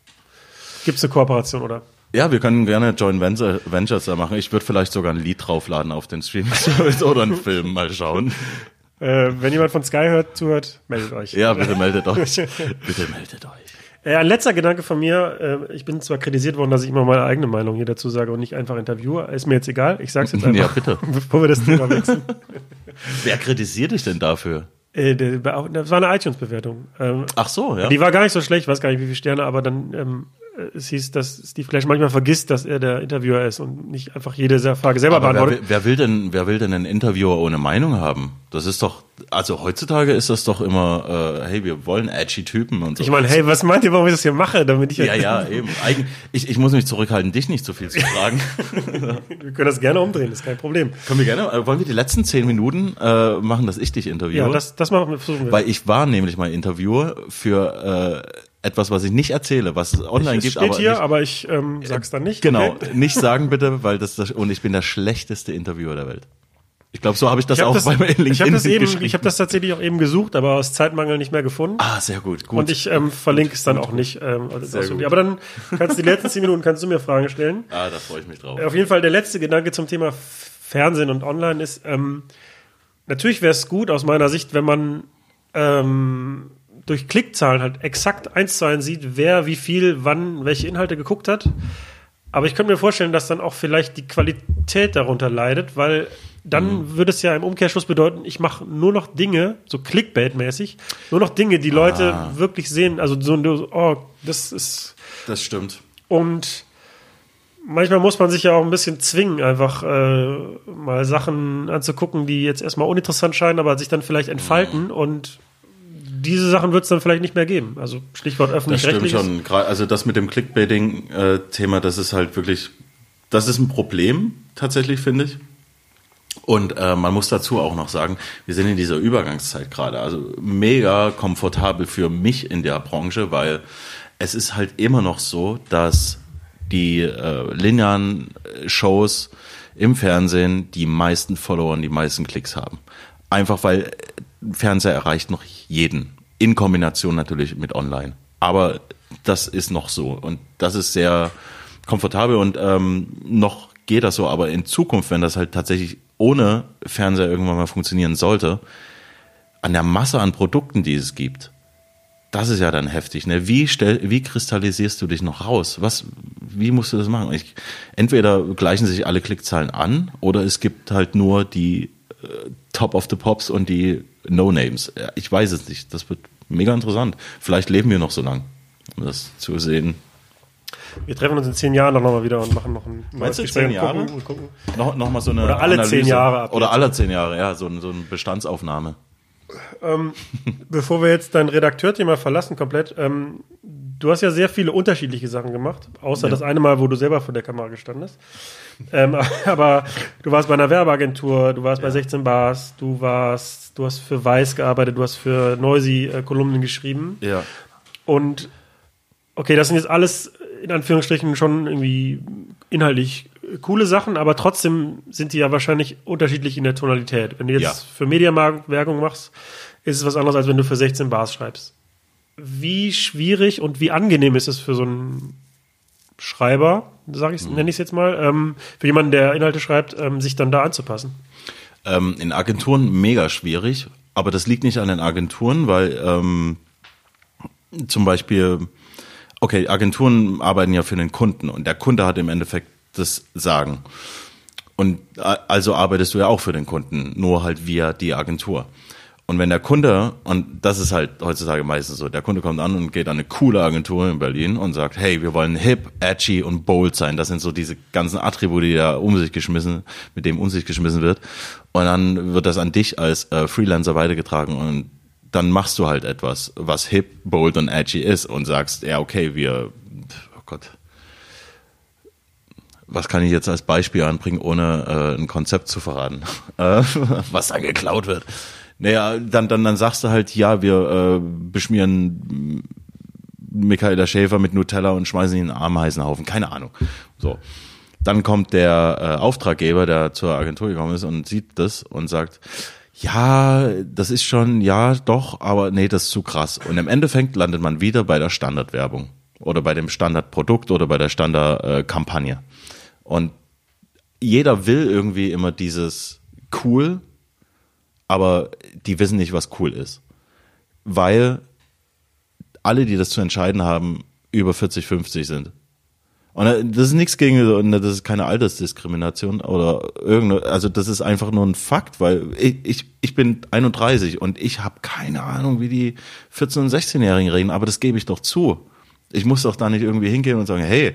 gibt es eine Kooperation, oder? Ja, wir können gerne Joint Ventures da machen. Ich würde vielleicht sogar ein Lied draufladen auf den Streaming-Service [laughs] oder einen Film, mal schauen. Äh, wenn jemand von Sky hört, zuhört, meldet euch. Ja, bitte meldet euch. [laughs] bitte meldet euch. Äh, ein letzter Gedanke von mir. Äh, ich bin zwar kritisiert worden, dass ich immer meine eigene Meinung hier dazu sage und nicht einfach interviewe. Ist mir jetzt egal. Ich sag's jetzt [laughs] einfach. Ja, bitte. [laughs] Bevor wir das Thema wechseln. Wer kritisiert dich denn dafür? Äh, das war eine iTunes-Bewertung. Ähm, Ach so, ja. Die war gar nicht so schlecht, weiß gar nicht, wie viele Sterne, aber dann ähm, äh, es hieß, dass Steve Flash manchmal vergisst, dass er der Interviewer ist und nicht einfach jede Frage selber Aber beantwortet. Wer, wer, will denn, wer will denn einen Interviewer ohne Meinung haben? Das ist doch, also heutzutage ist das doch immer, äh, hey, wir wollen edgy Typen und so. Ich meine, hey, was meint ihr, warum ich das hier mache, damit ich ja ja eben. Eigen, ich, ich muss mich zurückhalten, dich nicht so viel zu fragen. [laughs] wir können das gerne umdrehen, ist kein Problem. Können wir gerne. Äh, wollen wir die letzten zehn Minuten äh, machen, dass ich dich interviewe? Ja, das, das machen wir. Weil ich war nämlich mal Interviewer für äh, etwas, was ich nicht erzähle, was es online ich, gibt. Steht aber hier, nicht, aber ich ähm, sag's dann nicht. Genau, okay. [laughs] nicht sagen bitte, weil das, das und ich bin der schlechteste Interviewer der Welt. Ich glaube, so habe ich das ich hab auch das, bei mir in LinkedIn Ich habe das eben, ich habe das tatsächlich auch eben gesucht, aber aus Zeitmangel nicht mehr gefunden. Ah, sehr gut, gut. Und ich ähm, verlinke es dann gut, auch nicht. Ähm, also aber dann kannst du die letzten zehn Minuten kannst du mir Fragen stellen. Ah, da freue ich mich drauf. Auf jeden Fall der letzte Gedanke zum Thema Fernsehen und Online ist, ähm, natürlich wäre es gut aus meiner Sicht, wenn man ähm, durch Klickzahlen halt exakt eins zu eins sieht, wer wie viel, wann, welche Inhalte geguckt hat. Aber ich könnte mir vorstellen, dass dann auch vielleicht die Qualität darunter leidet, weil dann würde es ja im Umkehrschluss bedeuten, ich mache nur noch Dinge, so Clickbait-mäßig, nur noch Dinge, die Leute Ah. wirklich sehen. Also so, oh, das ist Das stimmt. und manchmal muss man sich ja auch ein bisschen zwingen, einfach äh, mal Sachen anzugucken, die jetzt erstmal uninteressant scheinen, aber sich dann vielleicht entfalten und diese Sachen wird es dann vielleicht nicht mehr geben. Also Stichwort Das stimmt öffentlich-rechtlich. schon. Also das mit dem Clickbaiting-Thema, das ist halt wirklich, das ist ein Problem tatsächlich, finde ich. Und äh, man muss dazu auch noch sagen, wir sind in dieser Übergangszeit gerade, also mega komfortabel für mich in der Branche, weil es ist halt immer noch so, dass die äh, linearen äh, Shows im Fernsehen die meisten Follower und die meisten Klicks haben. Einfach weil äh, Fernseher erreicht noch jeden. In Kombination natürlich mit online. Aber das ist noch so. Und das ist sehr komfortabel und ähm, noch geht das so. Aber in Zukunft, wenn das halt tatsächlich ohne Fernseher irgendwann mal funktionieren sollte, an der Masse an Produkten, die es gibt, das ist ja dann heftig. Ne? Wie, stell, wie kristallisierst du dich noch raus? Was, wie musst du das machen? Ich, entweder gleichen sich alle Klickzahlen an oder es gibt halt nur die äh, Top of the Pops und die No-Names. Ja, Ich weiß es nicht. Das wird mega interessant. Vielleicht leben wir noch so lang, um das zu sehen. Wir treffen uns in zehn Jahren dann nochmal wieder und machen noch ein Meinst du zehn Jahre? gucken, gucken. Noch, noch mal so eine Oder alle Analyse. zehn Jahre ab Oder alle zehn Jahre, ja, so, ein, so eine Bestandsaufnahme. Bevor wir jetzt dein Redakteurthema verlassen komplett, ähm, du hast ja sehr viele unterschiedliche Sachen gemacht, außer Ja. das eine Mal, wo du selber vor der Kamera gestanden hast. Ähm, [laughs] aber du warst bei einer Werbeagentur, du warst bei 16 Bars, du warst, du hast für Weiß gearbeitet, du hast für Noisy äh, Kolumnen geschrieben. Ja. Und okay, das sind jetzt alles in Anführungsstrichen schon irgendwie inhaltlich coole Sachen, aber trotzdem sind die ja wahrscheinlich unterschiedlich in der Tonalität. Wenn du jetzt Ja. für Mediamarkt Werbung machst, ist es was anderes, als wenn du für 16 Bars schreibst. Wie schwierig und wie angenehm ist es für so einen Schreiber, sage ich, nenne ich es jetzt mal, ähm, für jemanden, der Inhalte schreibt, ähm, sich dann da anzupassen? Ähm, in Agenturen mega schwierig, aber das liegt nicht an den Agenturen, weil ähm, zum Beispiel, okay, Agenturen arbeiten ja für den Kunden und der Kunde hat im Endeffekt das Sagen. Und äh, also arbeitest du ja auch für den Kunden, nur halt via die Agentur. Und wenn der Kunde, und das ist halt heutzutage meistens so, der Kunde kommt an und geht an eine coole Agentur in Berlin und sagt, hey, wir wollen hip, edgy und bold sein. Das sind so diese ganzen Attribute, die da um sich geschmissen, mit dem um sich geschmissen wird. Und dann wird das an dich als äh, Freelancer weitergetragen und dann machst du halt etwas, was hip, bold und edgy ist und sagst, ja, okay, wir, oh Gott, was kann ich jetzt als Beispiel anbringen, ohne äh, ein Konzept zu verraten, [laughs] äh, was da geklaut wird. Naja, dann, dann, dann sagst du halt, ja, wir äh, beschmieren Michaela Schäfer mit Nutella und schmeißen ihn in einen Ameisenhaufen, keine Ahnung. So. Dann kommt der äh, Auftraggeber, der zur Agentur gekommen ist und sieht das und sagt, ja, das ist schon, ja, doch, aber nee, das ist zu krass. Und im Endeffekt landet man wieder bei der Standardwerbung oder bei dem Standardprodukt oder bei der Standardkampagne. Und jeder will irgendwie immer dieses cool, aber die wissen nicht, was cool ist. Weil alle, die das zu entscheiden haben, über 40, 50 sind. Und äh, das ist nichts gegen, das ist keine Altersdiskrimination oder irgendeine, also das ist einfach nur ein Fakt, weil ich, ich, ich bin 31 und ich habe keine Ahnung, wie die 14- und 16-Jährigen reden, aber das gebe ich doch zu. Ich muss doch da nicht irgendwie hingehen und sagen, hey,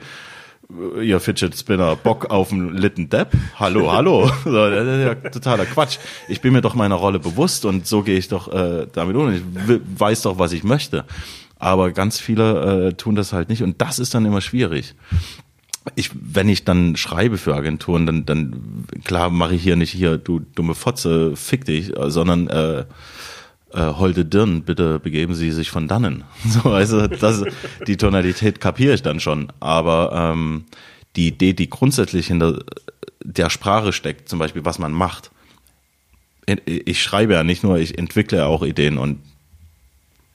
ihr Fidget Spinner, Bock auf einen Litten Depp? Hallo, hallo. [laughs] So, das ist ja totaler Quatsch. Ich bin mir doch meiner Rolle bewusst und so gehe ich doch äh, damit um. Ich weiß doch, was ich möchte. Aber ganz viele äh, tun das halt nicht und das ist dann immer schwierig. Ich, wenn ich dann schreibe für Agenturen, dann, dann klar mache ich hier nicht hier, du dumme Fotze, fick dich, sondern äh, äh, holde Dirn, bitte begeben Sie sich von dannen. [laughs] So, also das, die Tonalität kapiere ich dann schon. Aber ähm, die Idee, die grundsätzlich hinter der Sprache steckt, zum Beispiel, was man macht. Ich schreibe ja nicht nur, ich entwickle ja auch Ideen und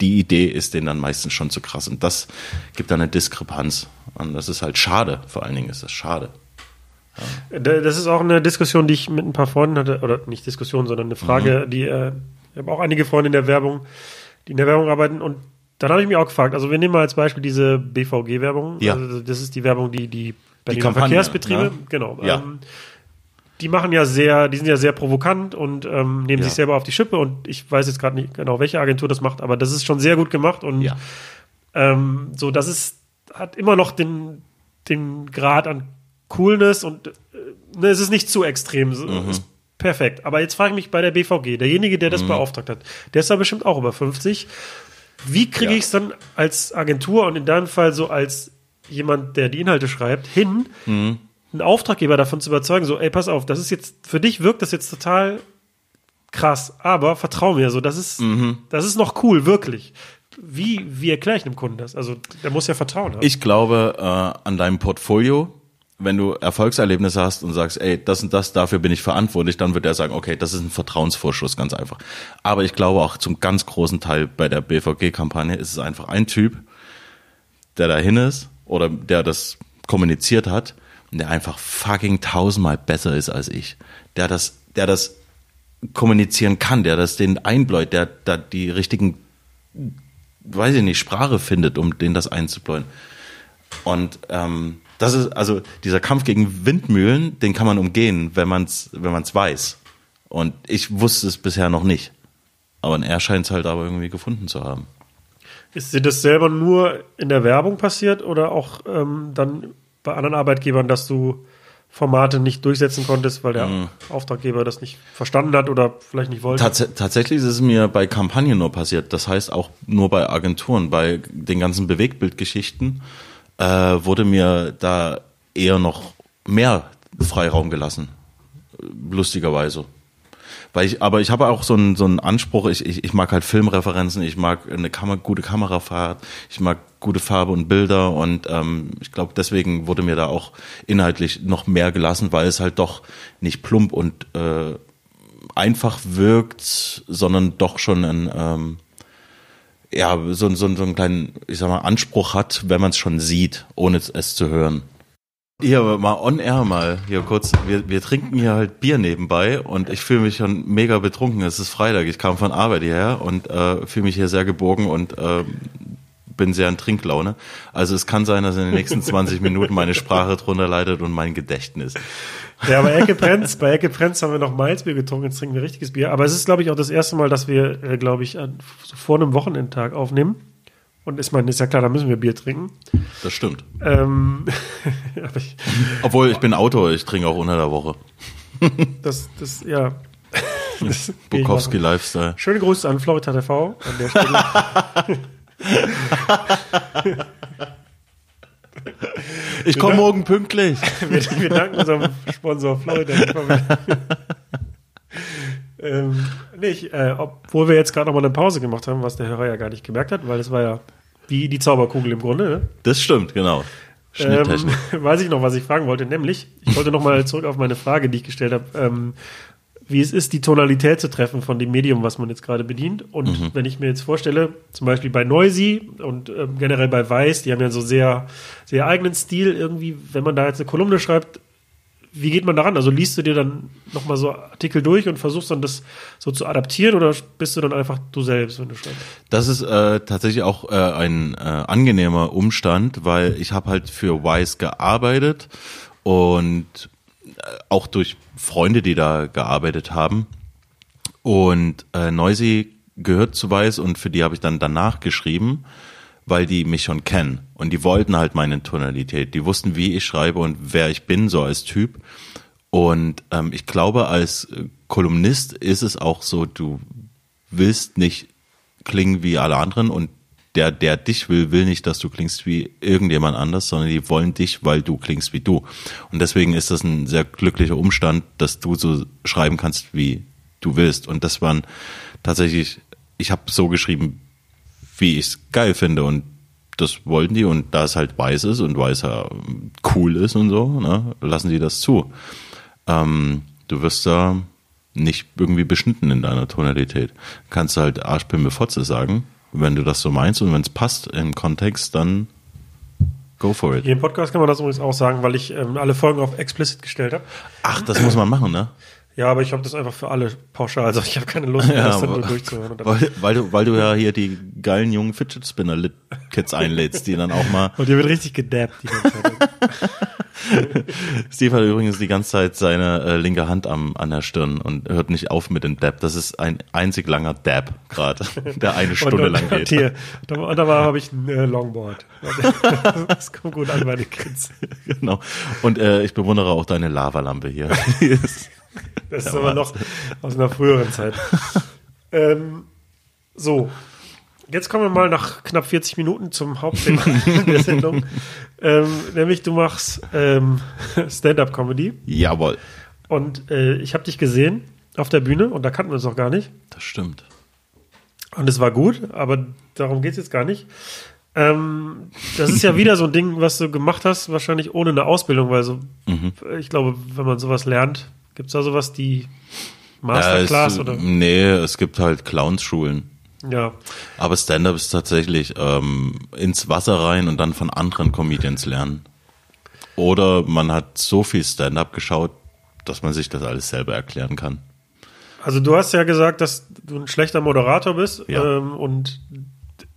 die Idee ist denen dann meistens schon zu krass. Und das gibt dann eine Diskrepanz. Und das ist halt schade. Vor allen Dingen ist das schade. Da- Das ist auch eine Diskussion, die ich mit ein paar Freunden hatte, oder nicht Diskussion, sondern eine Frage, die, äh, ich habe auch einige Freunde in der Werbung, die in der Werbung arbeiten und dann habe ich mich auch gefragt, also wir nehmen mal als Beispiel diese BVG-Werbung, Ja. also das ist die Werbung, die die Berliner Kampagne, Verkehrsbetriebe, ne? genau, Ja. ähm, die machen ja sehr, die sind ja sehr provokant und ähm, nehmen Ja. sich selber auf die Schippe und ich weiß jetzt gerade nicht genau, welche Agentur das macht, aber das ist schon sehr gut gemacht und Ja. ähm, so, das ist, hat immer noch den, den Grad an Coolness und äh, ne, es ist nicht zu extrem. Mhm. Ist perfekt. Aber jetzt frage ich mich bei der BVG, derjenige, der Mhm. das beauftragt hat, der ist da bestimmt auch über 50. Wie kriege Ja. ich es dann als Agentur und in deinem Fall so als jemand, der die Inhalte schreibt, hin, Mhm. einen Auftraggeber davon zu überzeugen, so, ey, pass auf, das ist jetzt, für dich wirkt das jetzt total krass, aber vertrau mir, so, das ist, Mhm. das ist noch cool, wirklich. Wie, wie erkläre ich einem Kunden das? Also, der muss ja Vertrauen haben. Ich glaube äh, an deinem Portfolio. Wenn du Erfolgserlebnisse hast und sagst, ey, das und das, dafür bin ich verantwortlich, dann wird er sagen, okay, das ist ein Vertrauensvorschuss, ganz einfach. Aber ich glaube auch zum ganz großen Teil bei der BVG-Kampagne ist es einfach ein Typ, der dahin ist oder der das kommuniziert hat und der einfach fucking tausendmal besser ist als ich. Der das, der das kommunizieren kann, der das den einbläut, der da die richtigen, weiß ich nicht, Sprache findet, um den das einzubläuen. Und ähm, das ist also dieser Kampf gegen Windmühlen, den kann man umgehen, wenn man es wenn man's weiß. Und ich wusste es bisher noch nicht. Aber er scheint es halt aber irgendwie gefunden zu haben. Ist dir das selber nur in der Werbung passiert oder auch ähm, dann bei anderen Arbeitgebern, dass du Formate nicht durchsetzen konntest, weil der Mhm. Auftraggeber das nicht verstanden hat oder vielleicht nicht wollte? Tats tatsächlich ist es mir bei Kampagnen nur passiert. Das heißt auch nur bei Agenturen, bei den ganzen Bewegtbildgeschichten äh, wurde mir da eher noch mehr Freiraum gelassen. Lustigerweise. Weil ich, aber ich habe auch so einen, so einen Anspruch, ich, ich, ich mag halt Filmreferenzen, ich mag eine Kamera, gute Kamerafahrt, ich mag gute Farbe und Bilder und ähm, ich glaube, deswegen wurde mir da auch inhaltlich noch mehr gelassen, weil es halt doch nicht plump und äh, einfach wirkt, sondern doch schon ein, ähm, ja, so, so, so einen kleinen, ich sag mal, Anspruch hat, wenn man es schon sieht, ohne es- zu hören. Hier, mal on air mal, hier kurz, wir, wir trinken hier halt Bier nebenbei und ich fühle mich schon mega betrunken. Es ist Freitag, ich kam von Arbeit hierher und äh, fühle mich hier sehr geborgen und äh, bin sehr in Trinklaune. Also es kann sein, dass in den nächsten [laughs] 20 Minuten meine Sprache drunter leidet und mein Gedächtnis. Ja, bei Ecke Prenz, bei Ecke Prenz haben wir noch Malzbier getrunken, jetzt trinken wir richtiges Bier. Aber es ist, glaube ich, auch das erste Mal, dass wir, äh, glaube ich, an, so vor einem Wochenendtag aufnehmen. Und ich meine, ist ja klar, da müssen wir Bier trinken. Das stimmt. Ähm, [laughs] ich, Obwohl, ich bin Autor, ich trinke auch unter der Woche. das, das, ja. [laughs] Das Bukowski. Lifestyle. Schöne Grüße an Florida TV an der Stelle. [laughs] Ich komme morgen pünktlich. [laughs] wir, wir danken unserem Sponsor TV. [laughs] ähm, nicht, äh, obwohl wir jetzt gerade noch mal eine Pause gemacht haben, was der Hörer ja gar nicht gemerkt hat, weil es war ja wie die Zauberkugel im Grunde. Ne? Das stimmt, genau. Ähm, weiß ich noch, was ich fragen wollte, nämlich, ich wollte noch mal zurück auf meine Frage, die ich gestellt habe, ähm, wie es ist, die Tonalität zu treffen von dem Medium, was man jetzt gerade bedient. Und Mhm. wenn ich mir jetzt vorstelle, zum Beispiel bei Noisy und ähm, generell bei Weiß, die haben ja so sehr, sehr eigenen Stil irgendwie, wenn man da jetzt eine Kolumne schreibt, wie geht man daran? Also liest du dir dann nochmal so Artikel durch und versuchst dann das so zu adaptieren oder bist du dann einfach du selbst, wenn du schreibst? Das ist äh, tatsächlich auch äh, ein äh, angenehmer Umstand, weil ich habe halt für Wise gearbeitet und äh, auch durch Freunde, die da gearbeitet haben. Und äh, Noisy gehört zu Wise und für die habe ich dann danach geschrieben, weil die mich schon kennen. Und die wollten halt meine Tonalität. Die wussten, wie ich schreibe und wer ich bin, so als Typ. Und ähm, ich glaube, als äh, Kolumnist ist es auch so, du willst nicht klingen wie alle anderen und der, der dich will, will nicht, dass du klingst wie irgendjemand anders, sondern die wollen dich, weil du klingst wie du. Und deswegen ist das ein sehr glücklicher Umstand, dass du so schreiben kannst, wie du willst. Und das waren tatsächlich, ich habe so geschrieben, wie ich es geil finde und das wollten die und da es halt weiß ist und weiß ja cool ist und so, ne, lassen die das zu. Ähm, du wirst da nicht irgendwie beschnitten in deiner Tonalität. Kannst halt Arschpimpe Fotze sagen, wenn du das so meinst und wenn es passt im Kontext, dann go for it. Hier im Podcast kann man das übrigens auch sagen, weil ich ähm, alle Folgen auf explicit gestellt habe. Ach, das muss man machen, ne? Ja, aber ich habe das einfach für alle pauschal. Also ich habe keine Lust mehr, [laughs] das dann nur durchzuhören. Und Weil, weil, du, weil du ja hier die geilen jungen Fidget Spinner Kids einlädst, die dann auch mal [laughs] Und dir wird richtig gedabbt die ganze Zeit. [laughs] Steve hat übrigens die ganze Zeit seine äh, linke Hand am, an der Stirn und hört nicht auf mit dem Dab. Das ist ein einzig langer Dab gerade, der eine Stunde und, lang und geht. Hier, da, da war habe ich ein äh, Longboard. Das kommt gut an bei den Kids. genau. Und äh, ich bewundere auch deine Lavalampe hier. Das ist aber noch aus einer früheren Zeit. [laughs] ähm, so, jetzt kommen wir mal nach knapp 40 Minuten zum Hauptthema [laughs] [laughs] der Sendung. Ähm, nämlich du machst ähm, Stand-up-Comedy Jawohl. und äh, ich habe dich gesehen auf der Bühne und da kannten wir uns noch gar nicht. Das stimmt. Und es war gut, aber darum geht es jetzt gar nicht. Ähm, das ist ja wieder so ein Ding, was du gemacht hast, wahrscheinlich ohne eine Ausbildung, weil so, ich glaube, wenn man sowas lernt, gibt es da sowas, die Masterclass Ja, es, oder? Nee, es gibt halt Clownsschulen. Ja, Aber Stand-up ist tatsächlich ähm, ins Wasser rein und dann von anderen Comedians lernen. Oder man hat so viel Stand-up geschaut, dass man sich das alles selber erklären kann. also du hast ja gesagt, dass du ein schlechter Moderator bist Ja. ähm, und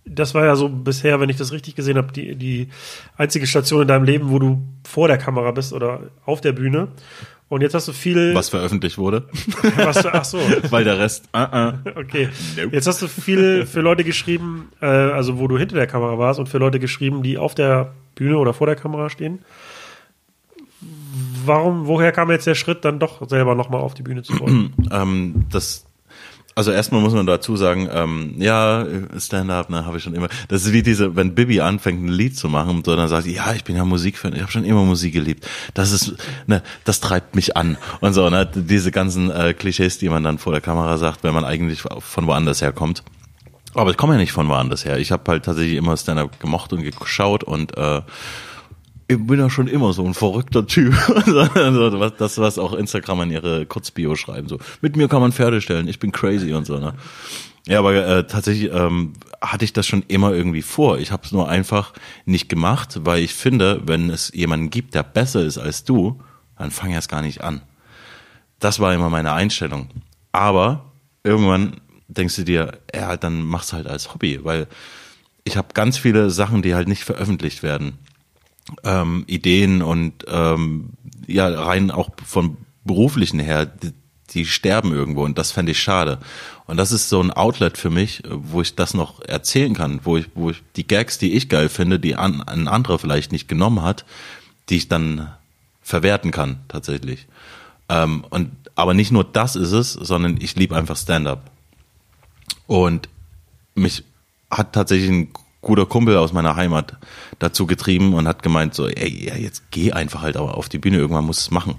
das war ja so bisher, wenn ich das richtig gesehen habe, die, die einzige Station in deinem Leben, wo du vor der Kamera bist oder auf der Bühne. Und jetzt hast du viel. Was veröffentlicht wurde, [laughs] was ach so, [laughs] weil der Rest, uh -uh. okay. Nope. Jetzt hast du viel für Leute geschrieben, äh, also wo du hinter der Kamera warst und für Leute geschrieben, die auf der Bühne oder vor der Kamera stehen. Warum, woher kam jetzt der Schritt, dann doch selber nochmal auf die Bühne zu wollen? [clears throat] ähm, das also erstmal muss man dazu sagen, ähm, ja, Stand-up, ne, habe ich schon immer. Das ist wie diese, wenn Bibi anfängt, ein Lied zu machen und so, dann sagt sie, ja, ich bin ja Musikfan, ich habe schon immer Musik geliebt. Das ist, ne, das treibt mich an und so, ne, diese ganzen äh, Klischees, die man dann vor der Kamera sagt, wenn man eigentlich von woanders herkommt. Aber ich komme ja nicht von woanders her. Ich habe halt tatsächlich immer Stand-up gemocht und geschaut und äh, ich bin ja schon immer so ein verrückter Typ. [laughs] Das, was auch Instagram an ihre Kurzbio schreiben. So, mit mir kann man Pferde stellen, ich bin crazy und so. Ne? Ja, aber äh, tatsächlich ähm, hatte ich das schon immer irgendwie vor. Ich habe es nur einfach nicht gemacht, weil ich finde, wenn es jemanden gibt, der besser ist als du, dann fang erst gar nicht an. Das war immer meine Einstellung. Aber irgendwann denkst du dir, ja, dann mach's halt als Hobby, weil ich habe ganz viele Sachen, die halt nicht veröffentlicht werden ähm, Ideen und ähm, ja rein auch von beruflichen her, die, die sterben irgendwo und das fände ich schade. Und das ist so ein Outlet für mich, wo ich das noch erzählen kann, wo ich, wo ich die Gags, die ich geil finde, die an, ein anderer vielleicht nicht genommen hat, die ich dann verwerten kann tatsächlich. Ähm, und aber nicht nur das ist es, sondern ich liebe einfach Stand-up. Und mich hat tatsächlich ein guter Kumpel aus meiner Heimat dazu getrieben und hat gemeint so, ey, ja, jetzt geh einfach halt aber auf die Bühne, irgendwann musst du es machen.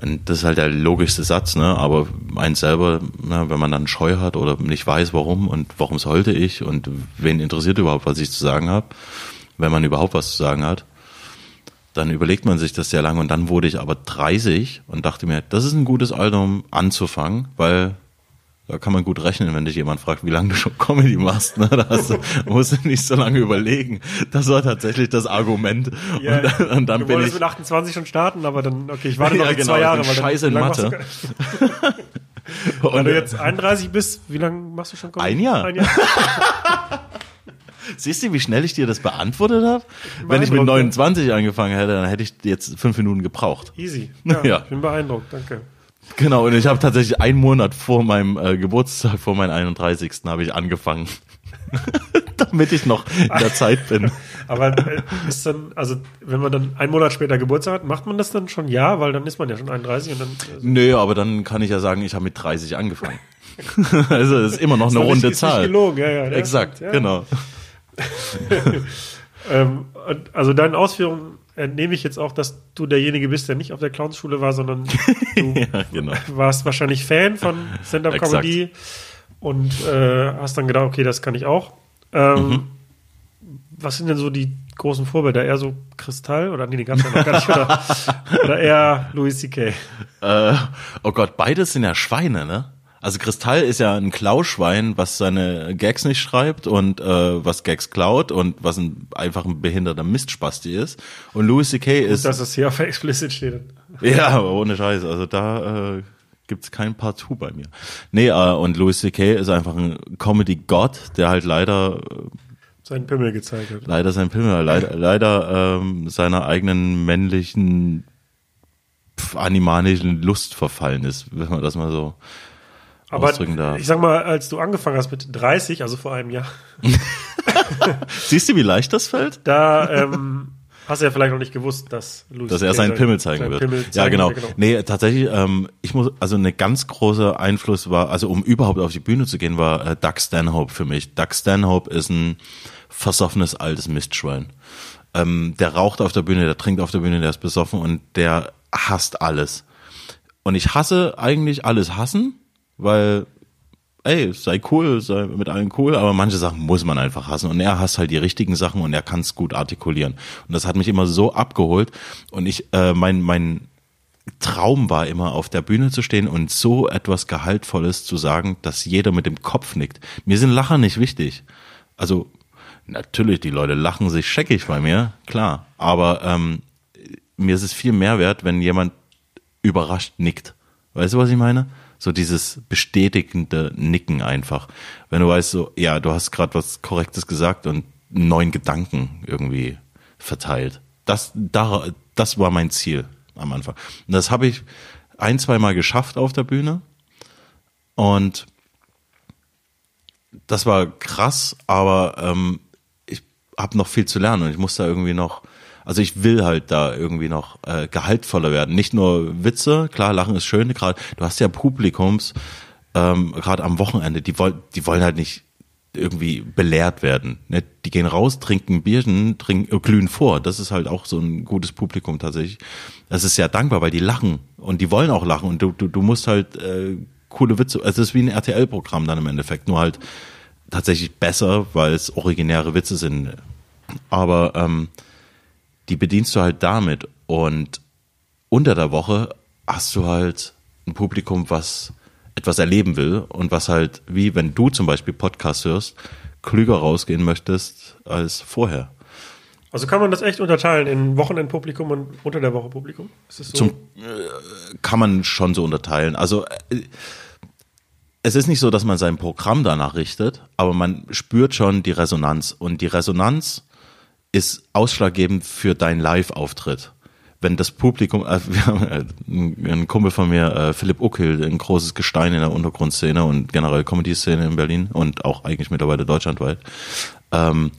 Und das ist halt der logischste Satz, ne? Aber eins selber, ne, wenn man dann Scheu hat oder nicht weiß, warum und warum sollte ich und wen interessiert überhaupt, was ich zu sagen habe, wenn man überhaupt was zu sagen hat, dann überlegt man sich das sehr lange und dann wurde ich aber 30 und dachte mir, das ist ein gutes Alter, um anzufangen, weil da kann man gut rechnen, wenn dich jemand fragt, wie lange du schon Comedy machst. Ne? Da hast du, [laughs] musst du nicht so lange überlegen. Das war tatsächlich das Argument. Ja, und, dann- und dann du bin ich. mit 28 schon starten, aber dann, okay, ich warte noch Ja, genau, zwei ich Jahre. bin weil dann- scheiße in lange machst Mathe. [laughs] Wenn Und, du jetzt 31 bist, wie lange machst du schon Comedy? Ein Jahr. Ein Jahr. [laughs] siehst du, wie schnell ich dir das beantwortet habe? Wenn ich mit beeindruckt, 29 angefangen hätte, dann hätte ich jetzt fünf Minuten gebraucht. Easy. Ja, Ja. Ich bin beeindruckt, danke. Genau, und ich habe tatsächlich einen Monat vor meinem äh, Geburtstag, vor meinem 31. habe ich angefangen. [laughs] Damit ich noch in der Zeit bin. Aber äh, ist dann, also wenn man dann einen Monat später Geburtstag hat, macht man das dann schon ja, weil dann ist man ja schon 31 und dann äh, Nö, aber dann kann ich ja sagen, ich habe mit 30 angefangen. [laughs] also das ist immer noch eine runde nicht, ist nicht Zahl. gelogen, ja, ja. Exakt, ja. genau. [laughs] Ähm, also deinen Ausführungen entnehme ich jetzt auch, dass du derjenige bist, der nicht auf der Clownsschule war, sondern [laughs] du Ja, genau. warst wahrscheinlich Fan von Stand-Up-Comedy und äh, hast dann gedacht, okay, das kann ich auch. Ähm, Mhm. Was sind denn so die großen Vorbilder? Eher so Kristall oder nee, die ja noch gar nicht. Oder, [laughs] oder eher Louis C.K. Äh, oh Gott, beides sind ja Schweine, ne? Also Kristall ist ja ein Klauschwein, was seine Gags nicht schreibt und äh, was Gags klaut und was ein, einfach ein behinderter Mistspasti ist. Und Louis C.K. ist Dass es hier auf Explicit steht. [laughs] Ja, aber ohne Scheiß. Also da äh, gibt's kein Partout bei mir. Nee, äh, und Louis C.K. ist einfach ein Comedy-Gott, der halt leider äh, seinen Pimmel gezeigt hat. Leider sein Pimmel, leider, leider ähm, seiner eigenen männlichen pf, animalischen Lust verfallen ist, wenn man das mal so Aber ausdrücken darf. ich sag mal, als du angefangen hast mit 30, also vor einem Jahr, [laughs] Siehst du, wie leicht das fällt? da ähm, hast du ja vielleicht noch nicht gewusst, dass Louis Dass er seinen Pimmel zeigen wird. Pimmel ja, zeigen genau. wird, Nee, tatsächlich, ähm, ich muss, also eine ganz große Einfluss war, also um überhaupt auf die Bühne zu gehen, war äh, Doug Stanhope für mich. Doug Stanhope ist ein versoffenes altes Mistschwein. Ähm, der raucht auf der Bühne, der trinkt auf der Bühne, der ist besoffen und der hasst alles. Und ich hasse eigentlich alles hassen, weil ey, sei cool, sei mit allen cool, aber manche Sachen muss man einfach hassen. Und er hasst halt die richtigen Sachen und er kann es gut artikulieren. Und das hat mich immer so abgeholt. Und ich, äh, mein, mein Traum war immer, auf der Bühne zu stehen und so etwas Gehaltvolles zu sagen, dass jeder mit dem Kopf nickt. Mir sind Lacher nicht wichtig. Also, natürlich, die Leute lachen sich scheckig bei mir, klar. Aber ähm, mir ist es viel mehr wert, wenn jemand überrascht nickt. Weißt du, was ich meine? So dieses bestätigende Nicken einfach. Wenn du weißt, so, ja, du hast gerade was Korrektes gesagt und neuen Gedanken irgendwie verteilt. Das, da, das war mein Ziel am Anfang. Und das habe ich ein, zwei Mal geschafft auf der Bühne. Und das war krass, aber ähm, ich habe noch viel zu lernen und ich muss da irgendwie noch, also ich will halt da irgendwie noch äh, gehaltvoller werden. Nicht nur Witze, klar, Lachen ist schön, gerade du hast ja Publikums, ähm, gerade am Wochenende, die wollen, die wollen halt nicht irgendwie belehrt werden. Ne? Die gehen raus, trinken Bierchen, trinken, äh, glühen vor. Das ist halt auch so ein gutes Publikum tatsächlich. Das ist sehr dankbar, weil die lachen und die wollen auch lachen und du, du, du musst halt äh, coole Witze, es ist wie ein RTL-Programm dann im Endeffekt, nur halt tatsächlich besser, weil es originäre Witze sind. Aber ähm, die bedienst du halt damit und unter der Woche hast du halt ein Publikum, was etwas erleben will und was halt, wie wenn du zum Beispiel Podcast hörst, klüger rausgehen möchtest als vorher. Also kann man das echt unterteilen in Wochenendpublikum und unter der Woche Publikum? So? Zum, äh, kann man schon so unterteilen. Also äh, es ist nicht so, dass man sein Programm danach richtet, aber man spürt schon die Resonanz. Und die Resonanz ist ausschlaggebend für deinen Live-Auftritt. Wenn das Publikum, äh, [laughs] wir haben, äh, ein Kumpel von mir, äh, Philipp Uckel, ein großes Gestein in der Untergrundszene und generell Comedy-Szene in Berlin und auch eigentlich mittlerweile deutschlandweit, ähm,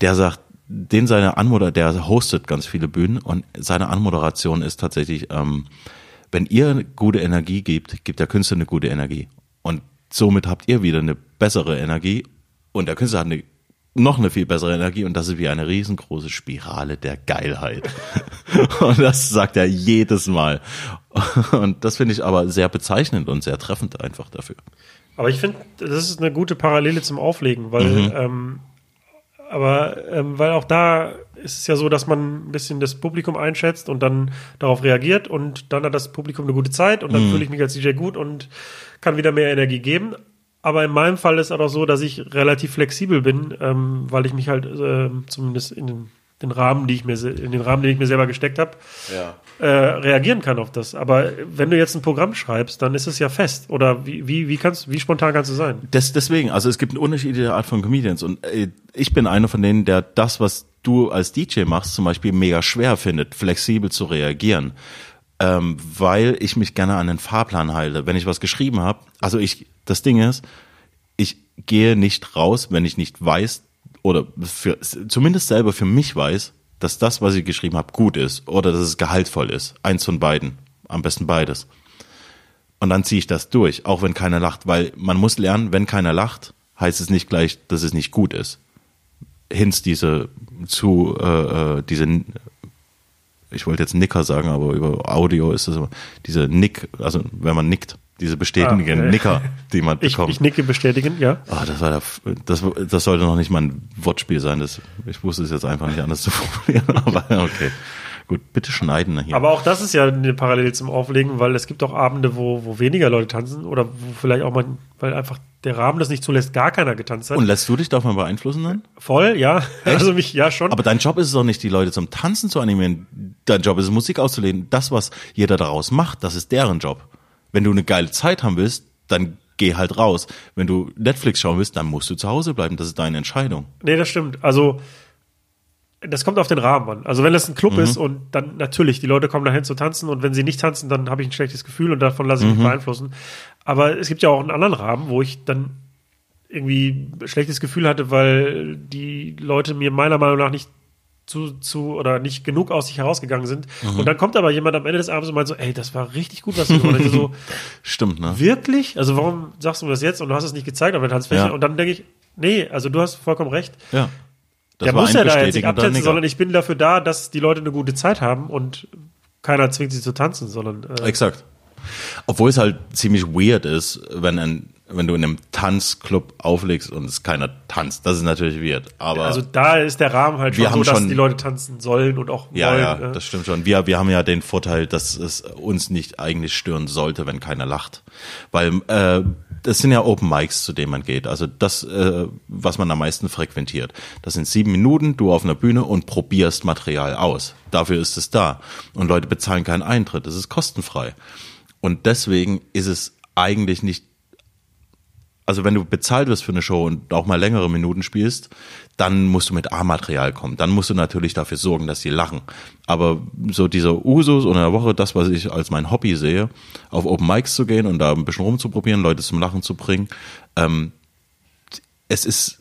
der sagt, den seine Anmoder, der hostet ganz viele Bühnen und seine Anmoderation ist tatsächlich, ähm, wenn ihr gute Energie gebt, gibt der Künstler eine gute Energie. Und somit habt ihr wieder eine bessere Energie und der Künstler hat eine, noch eine viel bessere Energie und das ist wie eine riesengroße Spirale der Geilheit. [laughs] und das sagt er jedes Mal. Und das finde ich aber sehr bezeichnend und sehr treffend einfach dafür. Aber ich finde, das ist eine gute Parallele zum Auflegen, weil, Mhm. ähm, aber ähm, weil auch da ist es ja so, dass man ein bisschen das Publikum einschätzt und dann darauf reagiert und dann hat das Publikum eine gute Zeit Mhm. und dann fühle ich mich als DJ gut und kann wieder mehr Energie geben. Aber in meinem Fall ist es auch so, dass ich relativ flexibel bin, ähm, weil ich mich halt ähm, zumindest in den, den Rahmen, die ich mir in den Rahmen, den ich mir selber gesteckt habe, Ja. äh, reagieren kann auf das. Aber wenn du jetzt ein Programm schreibst, dann ist es ja fest. Oder wie, wie, wie kannst wie spontan kannst du sein? Des, deswegen, also es gibt eine unterschiedliche Art von Comedians und äh, ich bin einer von denen, der das, was du als DJ machst, zum Beispiel mega schwer findet, flexibel zu reagieren, ähm, weil ich mich gerne an den Fahrplan halte. Wenn ich was geschrieben habe, also ich, das Ding ist, ich gehe nicht raus, wenn ich nicht weiß oder für, zumindest selber für mich weiß, dass das, was ich geschrieben habe, gut ist oder dass es gehaltvoll ist. Eins von beiden, am besten beides. Und dann ziehe ich das durch, auch wenn keiner lacht, weil man muss lernen, wenn keiner lacht, heißt es nicht gleich, dass es nicht gut ist. Hinz diese zu äh, äh, diese ich wollte jetzt Nicker sagen, aber über Audio ist es immer diese Nick, also wenn man nickt, diese bestätigenden Ah, okay. Nicker, die man [laughs] Ich, bekommt. ich nicke bestätigen, ja. Ah, das war der, das, das sollte noch nicht mal ein Wortspiel sein. Das, ich wusste es jetzt einfach nicht anders zu [laughs] formulieren. Aber okay, gut, bitte schneiden hier. Aber auch das ist ja eine Parallele zum Auflegen, weil es gibt auch Abende, wo, wo weniger Leute tanzen oder wo vielleicht auch mal, weil einfach der Rahmen das nicht zulässt, gar keiner getanzt hat. Und lässt du dich davon beeinflussen dann? Voll, ja. Also mich, ja schon. Aber dein Job ist es doch nicht, die Leute zum Tanzen zu animieren. Dein Job ist es, Musik auszulehnen. Das, was jeder daraus macht, das ist deren Job. Wenn du eine geile Zeit haben willst, dann geh halt raus. Wenn du Netflix schauen willst, dann musst du zu Hause bleiben. Das ist deine Entscheidung. Nee, das stimmt. Also, das kommt auf den Rahmen an. Also, wenn das ein Club Mhm. ist und dann natürlich, die Leute kommen dahin zu tanzen und wenn sie nicht tanzen, dann habe ich ein schlechtes Gefühl und davon lasse ich Mhm. mich beeinflussen. Aber es gibt ja auch einen anderen Rahmen, wo ich dann irgendwie ein schlechtes Gefühl hatte, weil die Leute mir meiner Meinung nach nicht zu, zu oder nicht genug aus sich herausgegangen sind. Mhm. Und dann kommt aber jemand am Ende des Abends und meint so, ey, das war richtig gut, was du gemacht hast. So, [laughs] Stimmt, ne? wirklich? Also warum sagst du mir das jetzt und du hast es nicht gezeigt auf der Tanzfläche? Ja. Und dann denke ich, nee, also du hast vollkommen recht. Ja. Das Der muss ja da jetzt nicht abtanzen, sondern ich bin dafür da, dass die Leute eine gute Zeit haben und keiner zwingt sie zu tanzen, sondern äh, Exakt. Obwohl es halt ziemlich weird ist, wenn ein, wenn du in einem Tanzclub auflegst und es keiner tanzt. Das ist natürlich weird. Aber also da ist der Rahmen halt schon so, dass schon- die Leute tanzen sollen und auch ja, wollen. ja, äh. das stimmt schon. Wir, wir haben ja den Vorteil, dass es uns nicht eigentlich stören sollte, wenn keiner lacht. Weil äh, das sind ja Open Mics, zu denen man geht. Also das, äh, was man am meisten frequentiert. Das sind sieben Minuten, du auf einer Bühne und probierst Material aus. Dafür ist es da. Und Leute bezahlen keinen Eintritt. Das ist kostenfrei. Und deswegen ist es eigentlich nicht also wenn du bezahlt wirst für eine Show und auch mal längere Minuten spielst, dann musst du mit A-Material kommen. Dann musst du natürlich dafür sorgen, dass sie lachen. Aber so dieser Usus unter der Woche, das, was ich als mein Hobby sehe, auf Open Mics zu gehen und da ein bisschen rumzuprobieren, Leute zum Lachen zu bringen, ähm, es ist,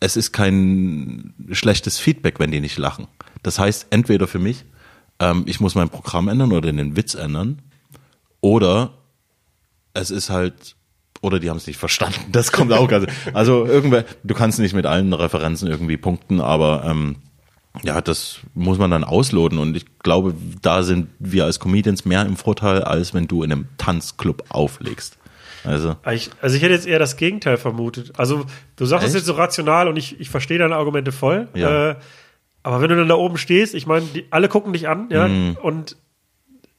es ist kein schlechtes Feedback, wenn die nicht lachen. Das heißt, entweder für mich, ähm, ich muss mein Programm ändern oder den Witz ändern, oder es ist halt, oder die haben es nicht verstanden. [laughs] Das kommt auch ganz. Also irgendwer, du kannst nicht mit allen Referenzen irgendwie punkten, aber ähm, ja, das muss man dann ausloten. Und ich glaube, da sind wir als Comedians mehr im Vorteil, als wenn du in einem Tanzclub auflegst. Also, Ich, also ich hätte jetzt eher das Gegenteil vermutet. Also du sagst es jetzt so rational und ich, ich verstehe deine Argumente voll. Ja. Äh, aber wenn du dann da oben stehst, ich meine, alle gucken dich an, ja, Mhm. und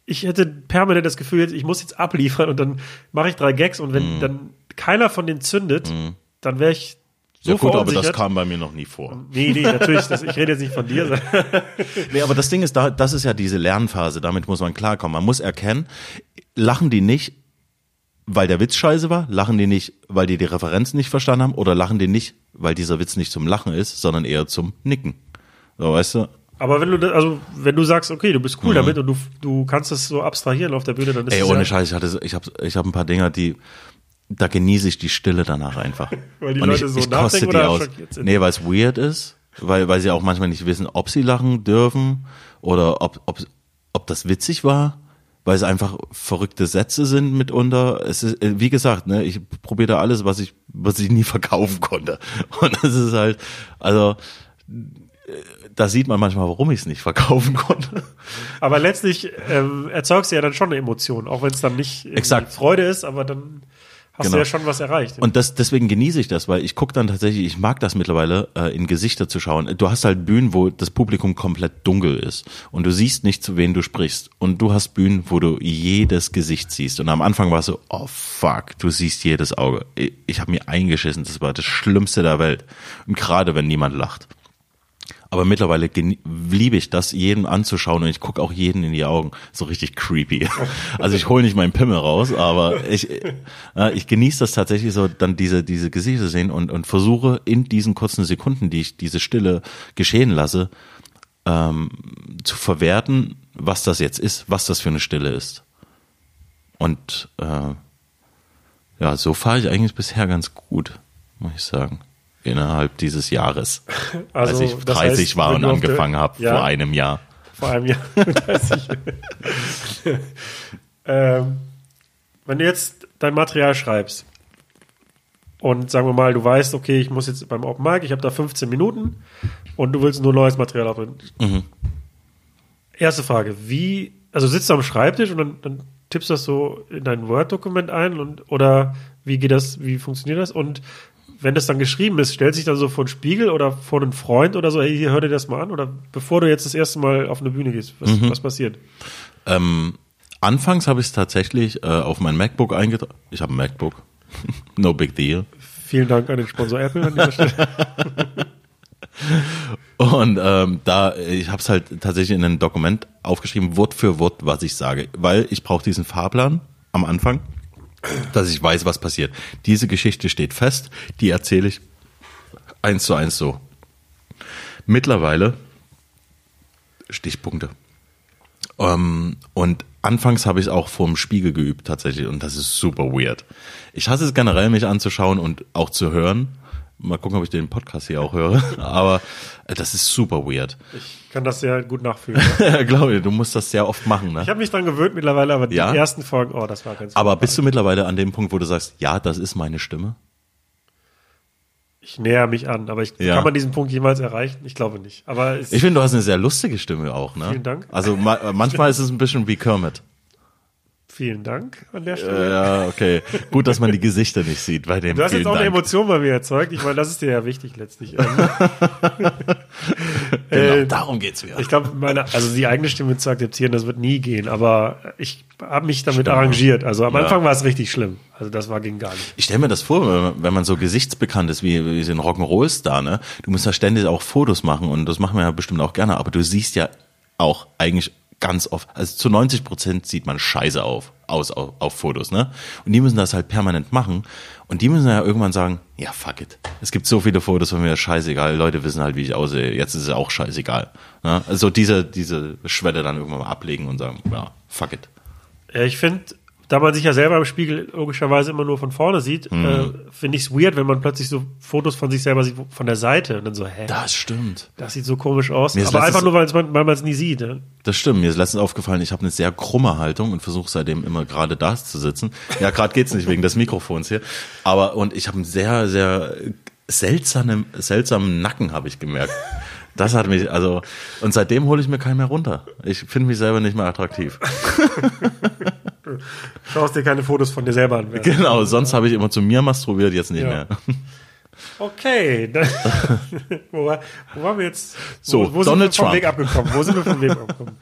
ich hätte permanent das Gefühl, ich muss jetzt abliefern und dann mache ich drei Gags und wenn Mhm. dann keiner von denen zündet, dann wäre ich so ja gut, aber das kam bei mir noch nie vor. nee, nee, natürlich, das, ich rede jetzt nicht von dir. [laughs] Nee, aber das Ding ist, da, das ist ja diese Lernphase, damit muss man klarkommen. Man muss erkennen, lachen die nicht, weil der Witz scheiße war, lachen die nicht, weil die die Referenz nicht verstanden haben, oder lachen die nicht, weil dieser Witz nicht zum Lachen ist, sondern eher zum Nicken. So, weißt du? Aber wenn du, also wenn du sagst, okay, du bist cool damit und du, du kannst es so abstrahieren auf der Bühne, dann ist Mhm. Ey, ohne ja, Scheiß, ich hatte, ich habe ich hab ein paar Dinger, die, da genieße ich die Stille danach einfach. [laughs] Weil die Und Leute ich, so ich nachdenken koste die oder aus. Nee, weil es weird ist, weil, weil sie auch manchmal nicht wissen, ob sie lachen dürfen oder ob, ob, ob das witzig war, weil es einfach verrückte Sätze sind mitunter. Es ist, äh, wie gesagt, ne, ich probiere da alles, was ich, was ich nie verkaufen konnte. [laughs] Und das ist halt, also, äh, da sieht man manchmal, warum ich es nicht verkaufen konnte. Aber letztlich ähm, erzeugst du ja dann schon eine Emotion, auch wenn es dann nicht Exakt. Freude ist, aber dann hast Genau. du ja schon was erreicht. Und das, deswegen genieße ich das, weil ich gucke dann tatsächlich, ich mag das mittlerweile, äh, in Gesichter zu schauen. Du hast halt Bühnen, wo das Publikum komplett dunkel ist und du siehst nicht, zu wen du sprichst. Und du hast Bühnen, wo du jedes Gesicht siehst. Und am Anfang war es so, oh fuck, du siehst jedes Auge. Ich, ich habe mir eingeschissen, das war das Schlimmste der Welt. Und gerade wenn niemand lacht. Aber mittlerweile liebe ich das, jedem anzuschauen und ich gucke auch jeden in die Augen. So richtig creepy. [laughs] Also ich hole nicht meinen Pimmel raus, aber ich, äh, ich genieße das tatsächlich so, dann diese, diese Gesichter sehen und, und versuche in diesen kurzen Sekunden, die ich diese Stille geschehen lasse, ähm, zu verwerten, was das jetzt ist, was das für eine Stille ist. Und äh, ja, so fahre ich eigentlich bisher ganz gut, muss ich sagen. Innerhalb dieses Jahres. [laughs] Also, als ich das 30 heißt, war und angefangen habe Ja. vor einem Jahr. Vor allem ja. 30. ähm, wenn du jetzt dein Material schreibst und sagen wir mal, du weißt, okay, ich muss jetzt beim Open Mic, ich habe da 15 Minuten und du willst nur neues Material haben. Mhm. Erste Frage, wie, also sitzt du am Schreibtisch und dann, dann tippst du das so in dein Word-Dokument ein und oder wie geht das, wie funktioniert das? Und wenn das dann geschrieben ist, stellt sich dann so vor einen Spiegel oder vor einen Freund oder so, hey, hier hör dir das mal an oder bevor du jetzt das erste Mal auf eine Bühne gehst, was, Mhm. was passiert? Ähm, anfangs habe ich es tatsächlich äh, auf mein MacBook eingetragen. Ich habe ein MacBook. [laughs] no big deal. Vielen Dank an den Sponsor Apple an dieser Stelle. [laughs] Und ähm, da, ich habe es halt tatsächlich in ein Dokument aufgeschrieben, Wort für Wort, was ich sage. Weil ich brauche diesen Fahrplan am Anfang. Dass ich weiß, was passiert. Diese Geschichte steht fest, die erzähle ich eins zu eins so. Mittlerweile Stichpunkte. Ähm, und anfangs habe ich es auch vorm Spiegel geübt tatsächlich und das ist super weird. Ich hasse es generell, mich anzuschauen und auch zu hören. Mal gucken, ob ich den Podcast hier auch höre. [laughs] Aber äh, das ist super weird. Ich kann das sehr gut nachfühlen. [laughs] Glaube ich, du musst das sehr oft machen. Ne? Ich habe mich dran gewöhnt mittlerweile, aber Ja? die ersten Folgen, oh, das war ganz Aber bist du mittlerweile an dem Punkt, wo du sagst, ja, das ist meine Stimme? Ich näher mich an, aber ich, Ja. kann man diesen Punkt jemals erreichen? Ich glaube nicht. Aber Ich finde, du hast eine sehr lustige Stimme auch. Ne? Vielen Dank. Also ma äh, manchmal ist es ein bisschen wie Kermit. Vielen Dank an der Stelle. Ja, okay. Gut, dass man die Gesichter nicht sieht bei dem. Du hast jetzt auch eine Dank. Emotion bei mir erzeugt. Ich meine, das ist dir ja wichtig letztlich. [laughs] Ähm, Genau, äh, darum geht's mir. Ich glaube, meine, also die eigene Stimme zu akzeptieren, das wird nie gehen. Aber ich habe mich damit arrangiert. Also am Ja. Anfang war es richtig schlimm. Also das war ging gar nicht. Ich stelle mir das vor, wenn man- wenn man so gesichtsbekannt ist wie, wie so ein Rock'n'Roll-Star, ne? Du musst ja ständig auch Fotos machen und das machen wir ja bestimmt auch gerne, aber du siehst ja auch eigentlich ganz oft, also zu 90 Prozent sieht man scheiße auf, aus auf, auf Fotos, ne? Und die müssen das halt permanent machen und die müssen ja irgendwann sagen, ja, fuck it. Es gibt so viele Fotos von mir, scheißegal, Leute wissen halt, wie ich aussehe, jetzt ist es auch scheißegal. Ne? Also diese, diese Schwelle dann irgendwann mal ablegen und sagen, ja, fuck it. Ja, ich finde, da man sich ja selber im Spiegel logischerweise immer nur von vorne sieht, Mhm. äh, finde ich es weird, wenn man plötzlich so Fotos von sich selber sieht von der Seite und dann so, hä? Das stimmt. Das sieht so komisch aus. Mir Aber einfach nur, weil man es nie sieht. Ne? Das stimmt. Mir ist letztens aufgefallen, ich habe eine sehr krumme Haltung und versuche seitdem immer gerade da zu sitzen. Ja, gerade geht's nicht wegen des Mikrofons hier. Aber und ich habe einen sehr, sehr seltsamen, seltsamen Nacken, habe ich gemerkt. Das hat mich, also, und seitdem hole ich mir keinen mehr runter. Ich finde mich selber nicht mehr attraktiv. [laughs] Schaust dir keine Fotos von dir selber an. während- Genau, sonst habe ich immer zu mir masturbiert, jetzt nicht Ja. mehr. Okay. Dann, [laughs] wo, war, wo waren wir jetzt? So, wo, wo sind Donald wir vom Trump. Weg abgekommen? Wo sind wir vom Weg [laughs] abgekommen?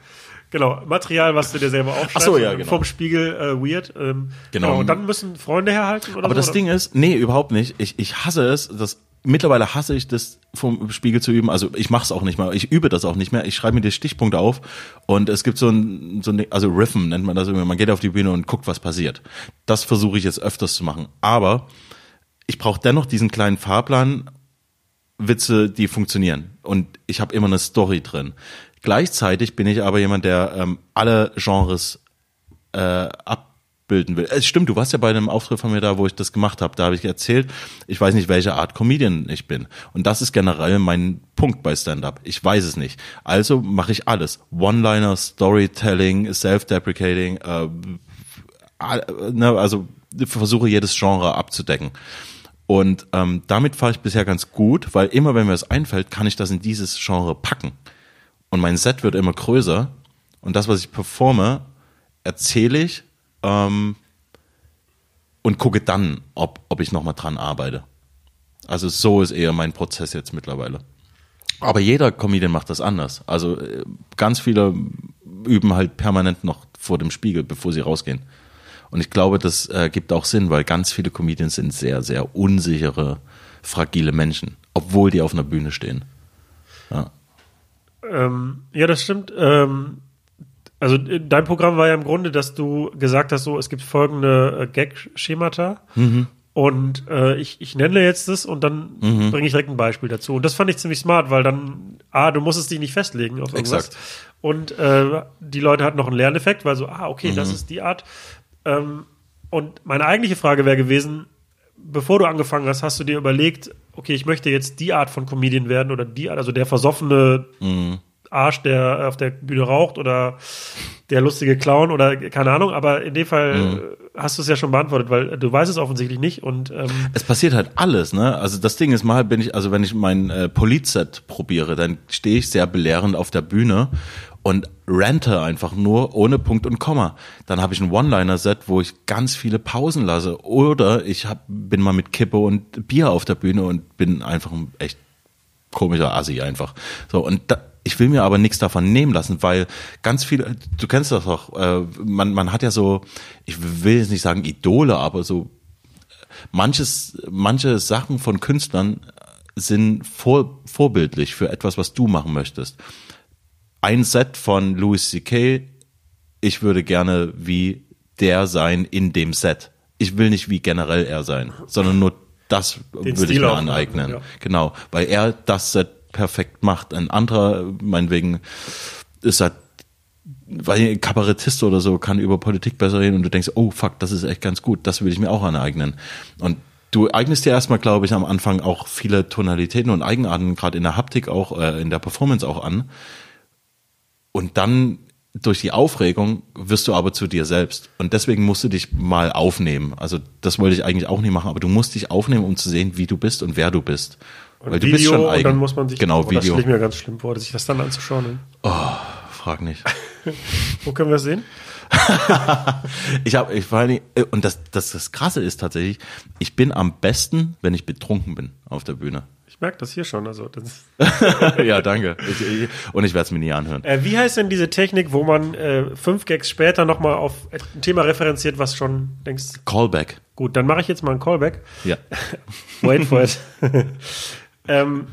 Genau, Material, was du dir selber aufschreibst. Ach so, ja, genau. Vom Spiegel äh, weird. Ähm, Genau. Und dann müssen Freunde herhalten oder Aber so, das oder? Ding ist, nee, überhaupt nicht. Ich, ich hasse es, das mittlerweile hasse ich das vom Spiegel zu üben. Also ich mache es auch nicht mehr. Ich übe das auch nicht mehr. Ich schreibe mir die Stichpunkte auf und es gibt so ein, so ein also Riffen nennt man das immer. Man geht auf die Bühne und guckt, was passiert. Das versuche ich jetzt öfters zu machen. Aber ich brauche dennoch diesen kleinen Fahrplan, Witze, die funktionieren. Und ich habe immer eine Story drin. Gleichzeitig bin ich aber jemand, der ähm, alle Genres äh, abbilden will. Es stimmt, du warst ja bei einem Auftritt von mir da, wo ich das gemacht habe. Da habe ich erzählt, ich weiß nicht, welche Art Comedian ich bin. Und das ist generell mein Punkt bei Stand-up. Ich weiß es nicht. Also mache ich alles. One-Liner, Storytelling, Self-Deprecating, äh, ne, also versuche jedes Genre abzudecken. Und ähm, damit fahre ich bisher ganz gut, weil immer wenn mir das einfällt, kann ich das in dieses Genre packen. Und mein Set wird immer größer. Und das, was ich performe, erzähle ich ähm, und gucke dann, ob, ob ich nochmal dran arbeite. Also so ist eher mein Prozess jetzt mittlerweile. Aber jeder Comedian macht das anders. Also äh, ganz viele üben halt permanent noch vor dem Spiegel, bevor sie rausgehen. Und ich glaube, das äh, gibt auch Sinn, weil ganz viele Comedians sind sehr, sehr unsichere, fragile Menschen, obwohl die auf einer Bühne stehen. Ja. Ähm, ja, das stimmt. Ähm, also äh, dein Programm war ja im Grunde, dass du gesagt hast, so es gibt folgende äh, Gag-Schemata und äh, ich, ich nenne jetzt das und dann bringe ich direkt ein Beispiel dazu. Und das fand ich ziemlich smart, weil dann, ah, du musstest dich nicht festlegen auf irgendwas. Exakt. Und äh, die Leute hatten noch einen Lerneffekt, weil so, ah, okay, das ist die Art. Ähm, und meine eigentliche Frage wäre gewesen, bevor du angefangen hast, hast du dir überlegt, okay, ich möchte jetzt die Art von Comedian werden oder die Art, also der versoffene Arsch, der auf der Bühne raucht oder der lustige Clown oder keine Ahnung, aber in dem Fall äh, hast du es ja schon beantwortet, weil du weißt es offensichtlich nicht und ähm, Es passiert halt alles, ne? Also das Ding ist mal, bin ich, also wenn ich mein äh, Politset probiere, dann stehe ich sehr belehrend auf der Bühne und rante einfach nur ohne Punkt und Komma. Dann habe ich ein One-Liner-Set, wo ich ganz viele Pausen lasse. Oder ich hab, bin mal mit Kippe und Bier auf der Bühne und bin einfach ein echt komischer Assi einfach. So, und da, ich will mir aber nichts davon nehmen lassen, weil ganz viele, du kennst das doch, äh, man, man hat ja so, ich will jetzt nicht sagen Idole, aber so manches, manche Sachen von Künstlern sind vor, vorbildlich für etwas, was du machen möchtest. Ein Set von Louis C.K., ich würde gerne wie der sein in dem Set. ich will nicht wie generell er sein, sondern nur das Den würde ich Stil mir aufnehmen, aneignen. ja. Genau, weil er das Set perfekt macht. Ein anderer, meinetwegen, ist halt, weil Kabarettist oder so kann über Politik besser reden und du denkst, oh fuck, das ist echt ganz gut, das will ich mir auch aneignen. Und du eignest dir erstmal, glaube ich, am Anfang auch viele Tonalitäten und Eigenarten, gerade in der Haptik auch, äh, in der Performance auch an. Und dann durch die Aufregung wirst du aber zu dir selbst. Und deswegen musst du dich mal aufnehmen. Also das wollte ich eigentlich auch nicht machen, aber du musst dich aufnehmen, um zu sehen, wie du bist und wer du bist. Weil du bist schon und eigen. dann muss man sich, genau, oh, das Video. stelle ich mir ganz schlimm vor, sich das dann anzuschauen. Ne? Frag nicht. [laughs] Wo können wir das sehen? [laughs] Ich habe, ich vor Dingen, äh, und das, das, das Krasse ist tatsächlich, ich bin am besten, wenn ich betrunken bin auf der Bühne. Ich merke das hier schon. Also das [laughs] ja, danke. Ich, ich, und ich werde es mir nie anhören. äh, wie heißt denn diese Technik, wo man äh, fünf Gags später nochmal auf ein Thema referenziert, was schon denkst, Callback. gut, dann mache ich jetzt mal einen Callback. Ja. Wait for it. Ähm,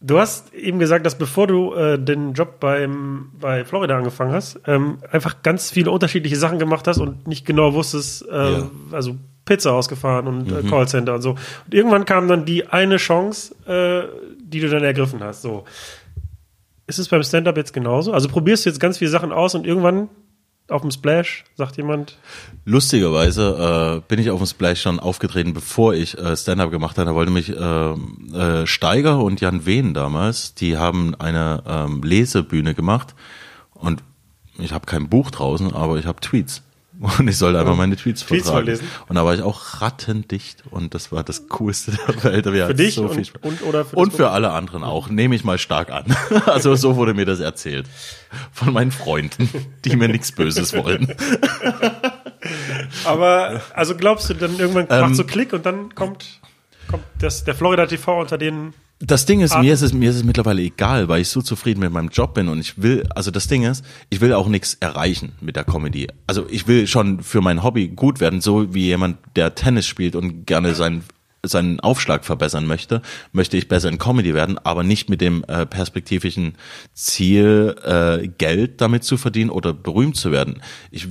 du hast eben gesagt, dass bevor du äh, den Job beim, bei Florida angefangen hast, ähm, einfach ganz viele unterschiedliche Sachen gemacht hast und nicht genau wusstest, äh, Ja. Mhm. also Pizza ausgefahren und äh, Callcenter und so. Und irgendwann kam dann die eine Chance, äh, die du dann ergriffen hast. So. Ist es beim Stand-up jetzt genauso? Also probierst du jetzt ganz viele Sachen aus und irgendwann auf dem Splash sagt jemand, Lustigerweise äh, bin ich auf dem Splash schon aufgetreten, bevor ich äh, Stand-up gemacht habe. Da wollte mich äh, äh, Steiger und Jan Wehn damals, die haben eine ähm, Lesebühne gemacht und ich habe kein Buch draußen, aber ich habe Tweets. Und ich sollte einfach meine Tweets, Tweets vertragen. vorlesen? Und da war ich auch rattendicht und das war das Coolste der Welt. Wir für dich so und, Spaß. und oder für Und für alle anderen auch. Nehme ich mal stark an. [laughs] Also so wurde mir das erzählt. Von meinen Freunden, die mir nichts Böses wollen. Aber also glaubst du dann irgendwann Ähm, macht so Klick und dann kommt, kommt das, der Florida TV unter den. Das Ding ist, mir ist es, mir ist es mittlerweile egal, weil ich so zufrieden mit meinem Job bin und ich will, also das Ding ist, ich will auch nichts erreichen mit der Comedy. Also ich will schon für mein Hobby gut werden, so wie jemand, der Tennis spielt und gerne seinen seinen Aufschlag verbessern möchte, möchte ich besser in Comedy werden, aber nicht mit dem äh, perspektivischen Ziel, äh, Geld damit zu verdienen oder berühmt zu werden. Ich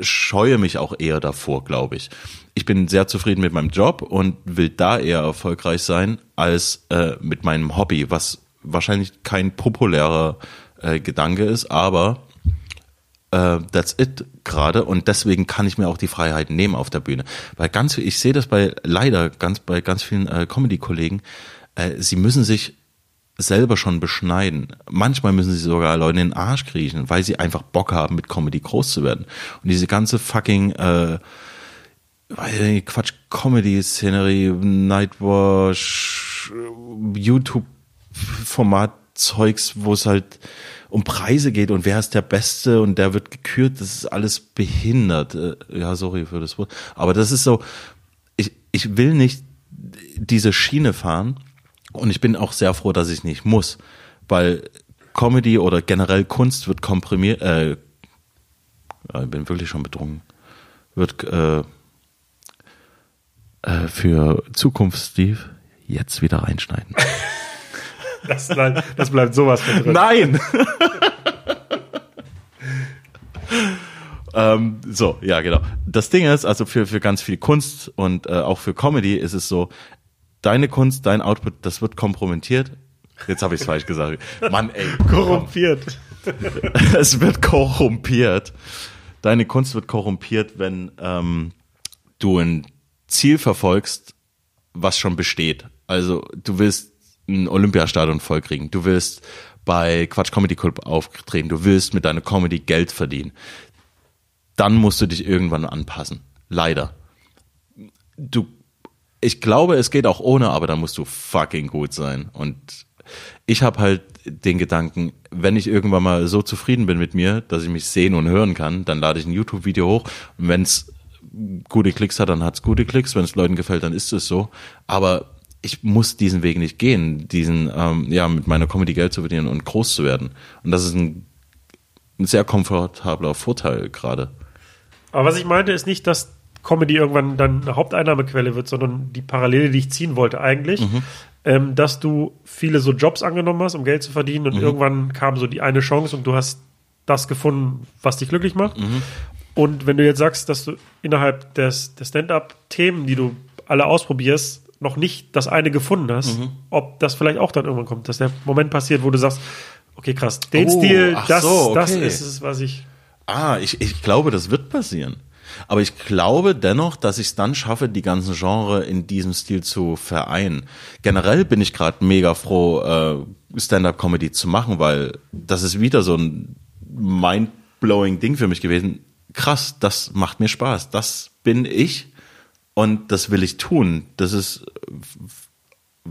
scheue mich auch eher davor, glaube ich. Ich bin sehr zufrieden mit meinem Job und will da eher erfolgreich sein als äh, mit meinem Hobby, was wahrscheinlich kein populärer äh, Gedanke ist, aber äh, that's it gerade und deswegen kann ich mir auch die Freiheiten nehmen auf der Bühne. Weil ganz, ich sehe das bei leider ganz bei ganz vielen äh, Comedy-Kollegen, äh, sie müssen sich selber schon beschneiden. Manchmal müssen sie sogar Leute in den Arsch kriechen, weil sie einfach Bock haben, mit Comedy groß zu werden. Und diese ganze fucking äh, nicht, Quatsch, Comedy-Szenerie, Nightwash, YouTube-Format-Zeugs, wo es halt um Preise geht und wer ist der Beste und der wird gekürt, das ist alles behindert. Äh, Ja, sorry für das Wort. Aber das ist so, ich, ich will nicht diese Schiene fahren und ich bin auch sehr froh, dass ich nicht muss, weil Comedy oder generell Kunst wird komprimiert, äh, ich bin wirklich schon betrunken, wird äh, äh, für Zukunft, Steve, jetzt wieder reinschneiden. [laughs] Das, nein, das bleibt sowas von drin. Nein! [laughs] ähm, so, ja, genau. Das Ding ist, also für, für ganz viel Kunst und äh, auch für Comedy ist es so, deine Kunst, dein Output, das wird kompromittiert. Jetzt habe ich es falsch gesagt. Mann, ey. Korrumpiert. [laughs] es wird korrumpiert. Deine Kunst wird korrumpiert, wenn ähm, du ein Ziel verfolgst, was schon besteht. Also du willst ein Olympiastadion vollkriegen, du willst bei Quatsch Comedy Club auftreten, du willst mit deiner Comedy Geld verdienen. Dann musst du dich irgendwann anpassen. Leider. Du, ich glaube, es geht auch ohne, aber dann musst du fucking gut sein. Und ich habe halt den Gedanken, wenn ich irgendwann mal so zufrieden bin mit mir, dass ich mich sehen und hören kann, dann lade ich ein YouTube-Video hoch und wenn es gute Klicks hat, dann hat's gute Klicks. Wenn es Leuten gefällt, dann ist es so. Aber ich muss diesen Weg nicht gehen, diesen, ähm, ja, mit meiner Comedy Geld zu verdienen und groß zu werden. Und das ist ein, ein sehr komfortabler Vorteil gerade. Aber was ich meinte, ist nicht, dass Comedy irgendwann dann eine Haupteinnahmequelle wird, sondern die Parallele, die ich ziehen wollte eigentlich, Mhm. ähm, dass du viele so Jobs angenommen hast, um Geld zu verdienen Mhm. und irgendwann kam so die eine Chance und du hast das gefunden, was dich glücklich macht. Mhm. Und wenn du jetzt sagst, dass du innerhalb des, der Stand-up-Themen, die du alle ausprobierst, noch nicht das eine gefunden hast, Mhm. ob das vielleicht auch dann irgendwann kommt, dass der Moment passiert, wo du sagst, okay, krass, den Oh, Stil, das, so, das okay. ist es, was ich. Ah, ich, ich glaube, das wird passieren. Aber ich glaube dennoch, dass ich es dann schaffe, die ganzen Genre in diesem Stil zu vereinen. Generell bin ich gerade mega froh, äh, Stand-up-Comedy zu machen, weil das ist wieder so ein mind-blowing Ding für mich gewesen. Krass, das macht mir Spaß. Das bin ich und das will ich tun. Das ist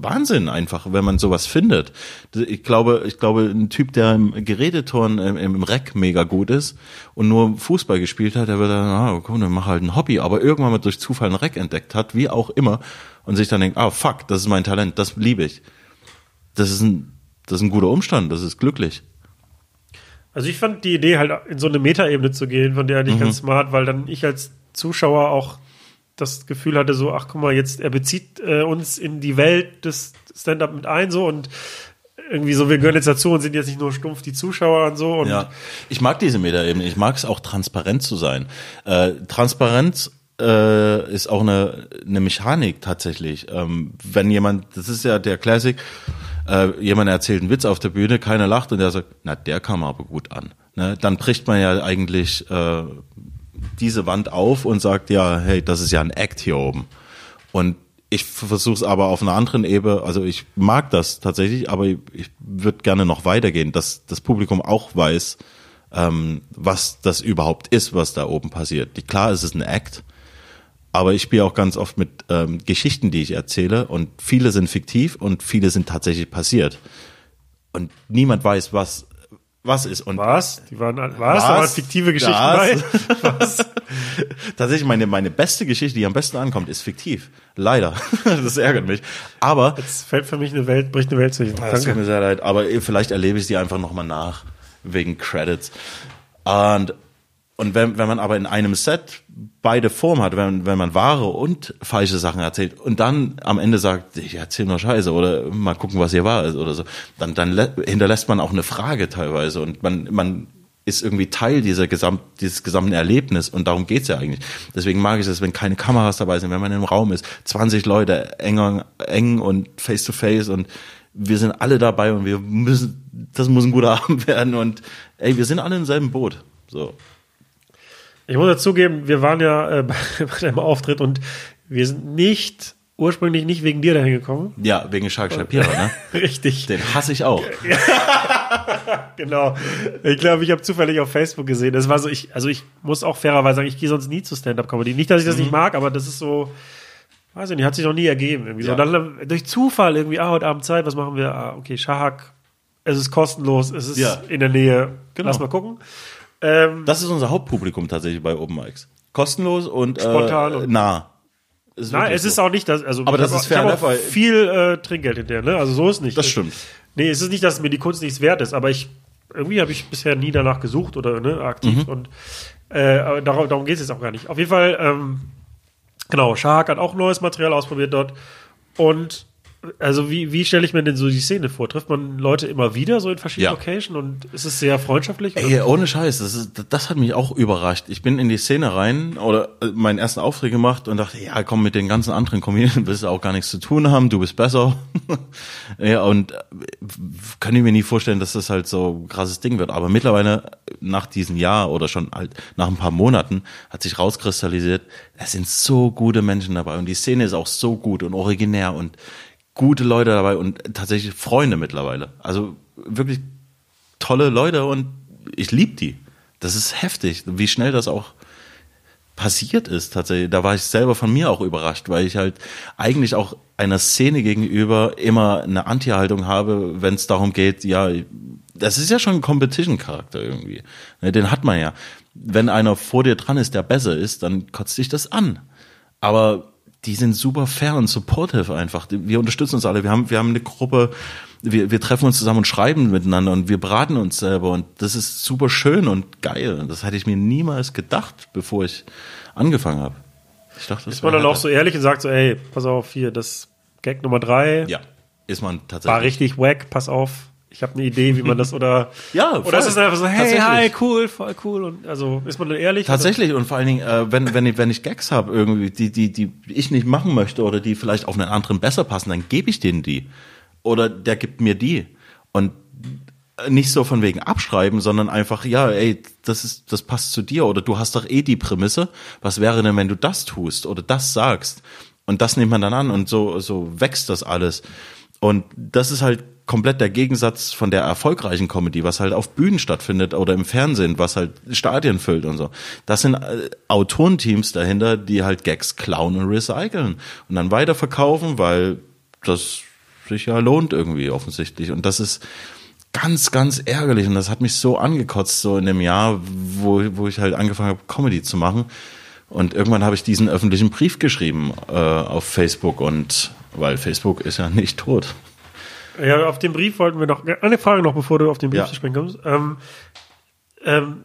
Wahnsinn einfach, wenn man sowas findet. Ich glaube, ich glaube, ein Typ, der im Geräteturn im, im Reck mega gut ist und nur Fußball gespielt hat, der wird dann, ah, komm, dann mach halt ein Hobby, aber irgendwann mal durch Zufall ein Reck entdeckt hat, wie auch immer, und sich dann denkt, ah, fuck, das ist mein Talent, das liebe ich. Das ist ein, das ist ein guter Umstand, das ist glücklich. Also ich fand die Idee halt in so eine Metaebene zu gehen, von der eigentlich Mhm. ganz smart, weil dann ich als Zuschauer auch das Gefühl hatte, so, ach guck mal, jetzt er bezieht äh, uns in die Welt des Stand-up mit ein, so und irgendwie so, wir gehören jetzt dazu und sind jetzt nicht nur stumpf die Zuschauer und so. Und Ja, ich mag diese Metaebene. Ich mag es auch transparent zu sein. Äh, Transparenz äh, ist auch eine, eine Mechanik tatsächlich. Ähm, wenn jemand, das ist ja der Classic, äh, jemand erzählt einen Witz auf der Bühne, keiner lacht und der sagt, na, der kam aber gut an. Ne? Dann bricht man ja eigentlich äh, diese Wand auf und sagt, ja, hey, das ist ja ein Act hier oben. Und ich versuche es aber auf einer anderen Ebene, also ich mag das tatsächlich, aber ich, ich würde gerne noch weitergehen, dass das Publikum auch weiß, ähm, was das überhaupt ist, was da oben passiert. Klar, es ist ein Act, aber ich spiele auch ganz oft mit ähm, Geschichten, die ich erzähle und viele sind fiktiv und viele sind tatsächlich passiert. Und niemand weiß, was was ist. Und was? Die waren, was? Da waren fiktive Geschichten Das? bei? [laughs] Was? Tatsächlich, meine, meine beste Geschichte, die am besten ankommt, ist fiktiv. Leider. [laughs] Das ärgert mich. Aber, Jetzt fällt für mich eine Welt, bricht eine Welt zwischen. das tut mir sehr leid, aber vielleicht erlebe ich sie einfach nochmal nach, wegen Credits. Und, und wenn, wenn man aber in einem Set beide Formen hat, wenn, wenn man wahre und falsche Sachen erzählt und dann am Ende sagt, ich erzähle nur Scheiße oder mal gucken, was hier wahr ist oder so, dann, dann lä- hinterlässt man auch eine Frage teilweise und man, man ist irgendwie Teil dieser Gesamt, dieses gesamten Erlebnis und darum geht's ja eigentlich. Deswegen mag ich es, wenn keine Kameras dabei sind, wenn man im Raum ist, 20 Leute enger, eng und face to face und wir sind alle dabei und wir müssen, das muss ein guter [laughs] Abend werden und ey, wir sind alle im selben Boot. So. Ich muss dazugeben, wir waren ja äh, [laughs] bei, bei deinem Auftritt und wir sind nicht, ursprünglich nicht wegen dir dahin gekommen. Ja, wegen Shark Shapira, ne? [laughs] Richtig. Den hasse ich auch. [laughs] Genau. Ich glaube, ich habe zufällig auf Facebook gesehen. Das war so, ich, also ich muss auch fairerweise sagen, ich gehe sonst nie zu Stand-Up-Comedy. Nicht, dass ich das nicht mag, aber das ist so, weiß ich nicht, hat sich noch nie ergeben. Irgendwie Ja. so. Dann durch Zufall irgendwie, ah, heute Abend Zeit, was machen wir? Ah, okay, Shahak, es ist kostenlos, es ist Ja. in der Nähe. Genau. Lass mal gucken. Ähm, Das ist unser Hauptpublikum tatsächlich bei Open Mics. Kostenlos und Spontan äh, und- nah. Ist Nein, es ist so. auch nicht das, also Aber das ist auch- fair enough, auch viel äh, Trinkgeld hinterher, ne? Also so ist nicht. Das stimmt. Nee, es ist nicht, dass mir die Kunst nichts wert ist, aber ich irgendwie habe ich bisher nie danach gesucht oder ne, aktiv Mhm. und äh, darum, darum geht es jetzt auch gar nicht. Auf jeden Fall, ähm, genau, Shark hat auch neues Material ausprobiert dort und also wie, wie stelle ich mir denn so die Szene vor? Trifft man Leute immer wieder so in verschiedenen Ja. Locations und ist es sehr freundschaftlich? oder? Ey, ohne Scheiß, das, ist, das hat mich auch überrascht. Ich bin in die Szene rein oder äh, meinen ersten Auftritt gemacht und dachte, ja, komm, mit den ganzen anderen Comedians willst du auch gar nichts zu tun haben, du bist besser. [laughs] ja, und äh, kann ich mir nie vorstellen, dass das halt so ein krasses Ding wird. Aber mittlerweile, nach diesem Jahr oder schon halt nach ein paar Monaten, hat sich rauskristallisiert, es sind so gute Menschen dabei und die Szene ist auch so gut und originär und gute Leute dabei und tatsächlich Freunde mittlerweile. Also wirklich tolle Leute und ich lieb die. Das ist heftig, wie schnell das auch passiert ist tatsächlich. Da war ich selber von mir auch überrascht, weil ich halt eigentlich auch einer Szene gegenüber immer eine Anti-Haltung habe, wenn es darum geht, ja, das ist ja schon ein Competition-Charakter irgendwie. Ne, Den hat man ja. Wenn einer vor dir dran ist, der besser ist, dann kotzt dich das an. Aber die sind super fair und supportive einfach. Wir unterstützen uns alle. Wir haben, wir haben eine Gruppe, wir, wir treffen uns zusammen und schreiben miteinander und wir beraten uns selber und das ist super schön und geil. Das hätte ich mir niemals gedacht, bevor ich angefangen habe. Ich dachte, das Ist man dann auch so ehrlich und sagt so, ey, pass auf, hier, das Gag Nummer drei Ja, ist man tatsächlich. war richtig wack, pass auf. Ich habe eine Idee, wie man das oder [laughs] Ja, oder ist es einfach so, hey, hi, cool, voll cool und also ist man dann ehrlich? Tatsächlich und vor allen Dingen, äh, wenn, wenn, ich, wenn ich Gags habe, irgendwie, die, die, die ich nicht machen möchte oder die vielleicht auf einen anderen besser passen, dann gebe ich denen die. Oder der gibt mir die. Und nicht so von wegen abschreiben, sondern einfach, ja, ey, das ist, das passt zu dir oder du hast doch eh die Prämisse. Was wäre denn, wenn du das tust oder das sagst? Und das nimmt man dann an und so, so wächst das alles. Und das ist halt komplett der Gegensatz von der erfolgreichen Comedy, was halt auf Bühnen stattfindet oder im Fernsehen, was halt Stadien füllt und so. Das sind äh, Autorenteams dahinter, die halt Gags klauen und recyceln und dann weiterverkaufen, weil das sich ja lohnt irgendwie offensichtlich. Und das ist ganz, ganz ärgerlich. Und das hat mich so angekotzt, so in dem Jahr, wo, wo ich halt angefangen habe, Comedy zu machen. Und irgendwann habe ich diesen öffentlichen Brief geschrieben äh, auf Facebook und weil Facebook ist ja nicht tot. Ja, auf den Brief wollten wir noch eine Frage noch, bevor du auf den Brief Ja. zu sprechen kommst. Ähm, ähm,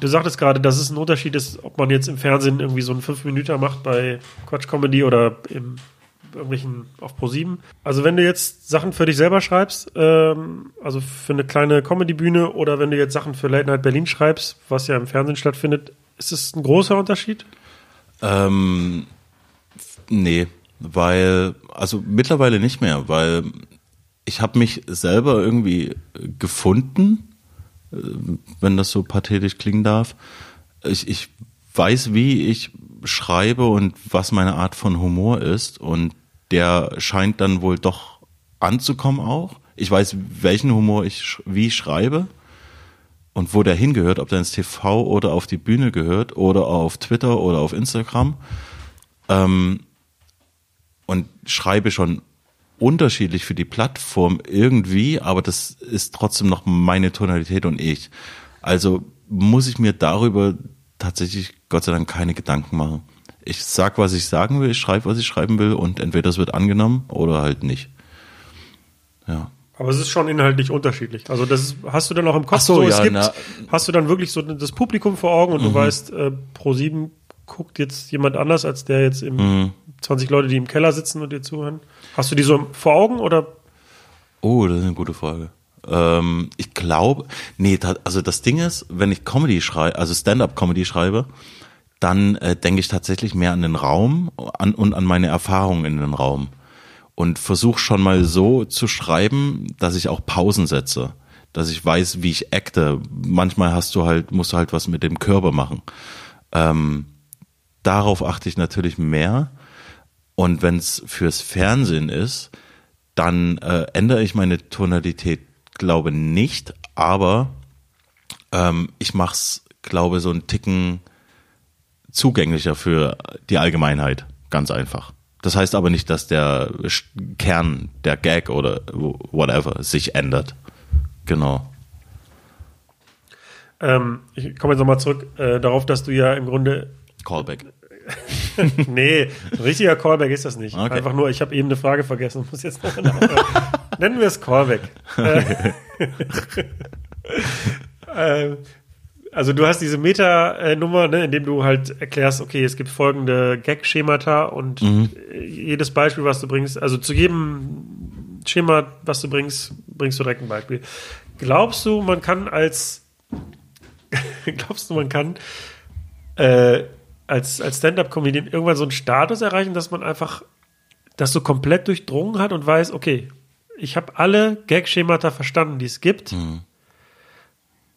du sagtest gerade, dass es ein Unterschied ist, ob man jetzt im Fernsehen irgendwie so einen 5 Minuten macht bei Quatsch Comedy oder im irgendwelchen auf Pro7. Also wenn du jetzt Sachen für dich selber schreibst, ähm, also für eine kleine Comedy-Bühne oder wenn du jetzt Sachen für Late Night Berlin schreibst, was ja im Fernsehen stattfindet, ist es ein großer Unterschied? Ähm, nee, weil, also mittlerweile nicht mehr, weil ich habe mich selber irgendwie gefunden, äh, wenn das so pathetisch klingen darf. Ich, ich weiß, wie ich schreibe und was meine Art von Humor ist und der scheint dann wohl doch anzukommen auch. Ich weiß, welchen Humor ich wie schreibe und wo der hingehört, ob der ins TV oder auf die Bühne gehört oder auf Twitter oder auf Instagram. Ähm, und schreibe schon unterschiedlich für die Plattform irgendwie, aber das ist trotzdem noch meine Tonalität und ich. Also muss ich mir darüber tatsächlich Gott sei Dank keine Gedanken machen. Ich sag, was ich sagen will, ich schreibe, was ich schreiben will und entweder es wird angenommen oder halt nicht. Ja. Aber es ist schon inhaltlich unterschiedlich. Also das ist, hast du dann auch im Kopf Ach so, es ja, gibt, na- hast du dann wirklich so das Publikum vor Augen Mhm. und du weißt, äh, pro sieben guckt jetzt jemand anders als der jetzt im Mhm. 20 Leute, die im Keller sitzen und dir zuhören. Hast du die so vor Augen oder Oh, das ist eine gute Frage. Ähm, ich glaube, nee, also das Ding ist, wenn ich Comedy schreibe, also Stand-up-Comedy schreibe, dann äh, denke ich tatsächlich mehr an den Raum an, und an meine Erfahrungen in den Raum und versuche schon mal so zu schreiben, dass ich auch Pausen setze, dass ich weiß, wie ich acte. Manchmal hast du halt, musst du halt was mit dem Körper machen. Ähm, darauf achte ich natürlich mehr. Und wenn es fürs Fernsehen ist, dann äh, ändere ich meine Tonalität, glaube nicht, aber ähm, ich mache es, glaube so einen Ticken zugänglicher für die Allgemeinheit, ganz einfach. Das heißt aber nicht, dass der Kern, der Gag oder whatever sich ändert. Genau. ähm, ich komme jetzt nochmal zurück äh, darauf, dass du ja im Grunde Callback. [laughs] nee, ein richtiger Callback ist das nicht. Okay. Einfach nur, ich habe eben eine Frage vergessen und muss jetzt noch. [laughs] Nennen wir es Callback. Äh, [laughs] äh, also du hast diese Meta-Nummer, ne, in dem du halt erklärst, okay, es gibt folgende Gag-Schemata und äh, jedes Beispiel, was du bringst, also zu jedem Schema, was du bringst, bringst du direkt ein Beispiel. Glaubst du, man kann als glaubst du, man kann äh, als, als Stand-Up-Comedian irgendwann so einen Status erreichen, dass man einfach das so komplett durchdrungen hat und weiß, okay, ich habe alle Gag-Schemata verstanden, die es gibt.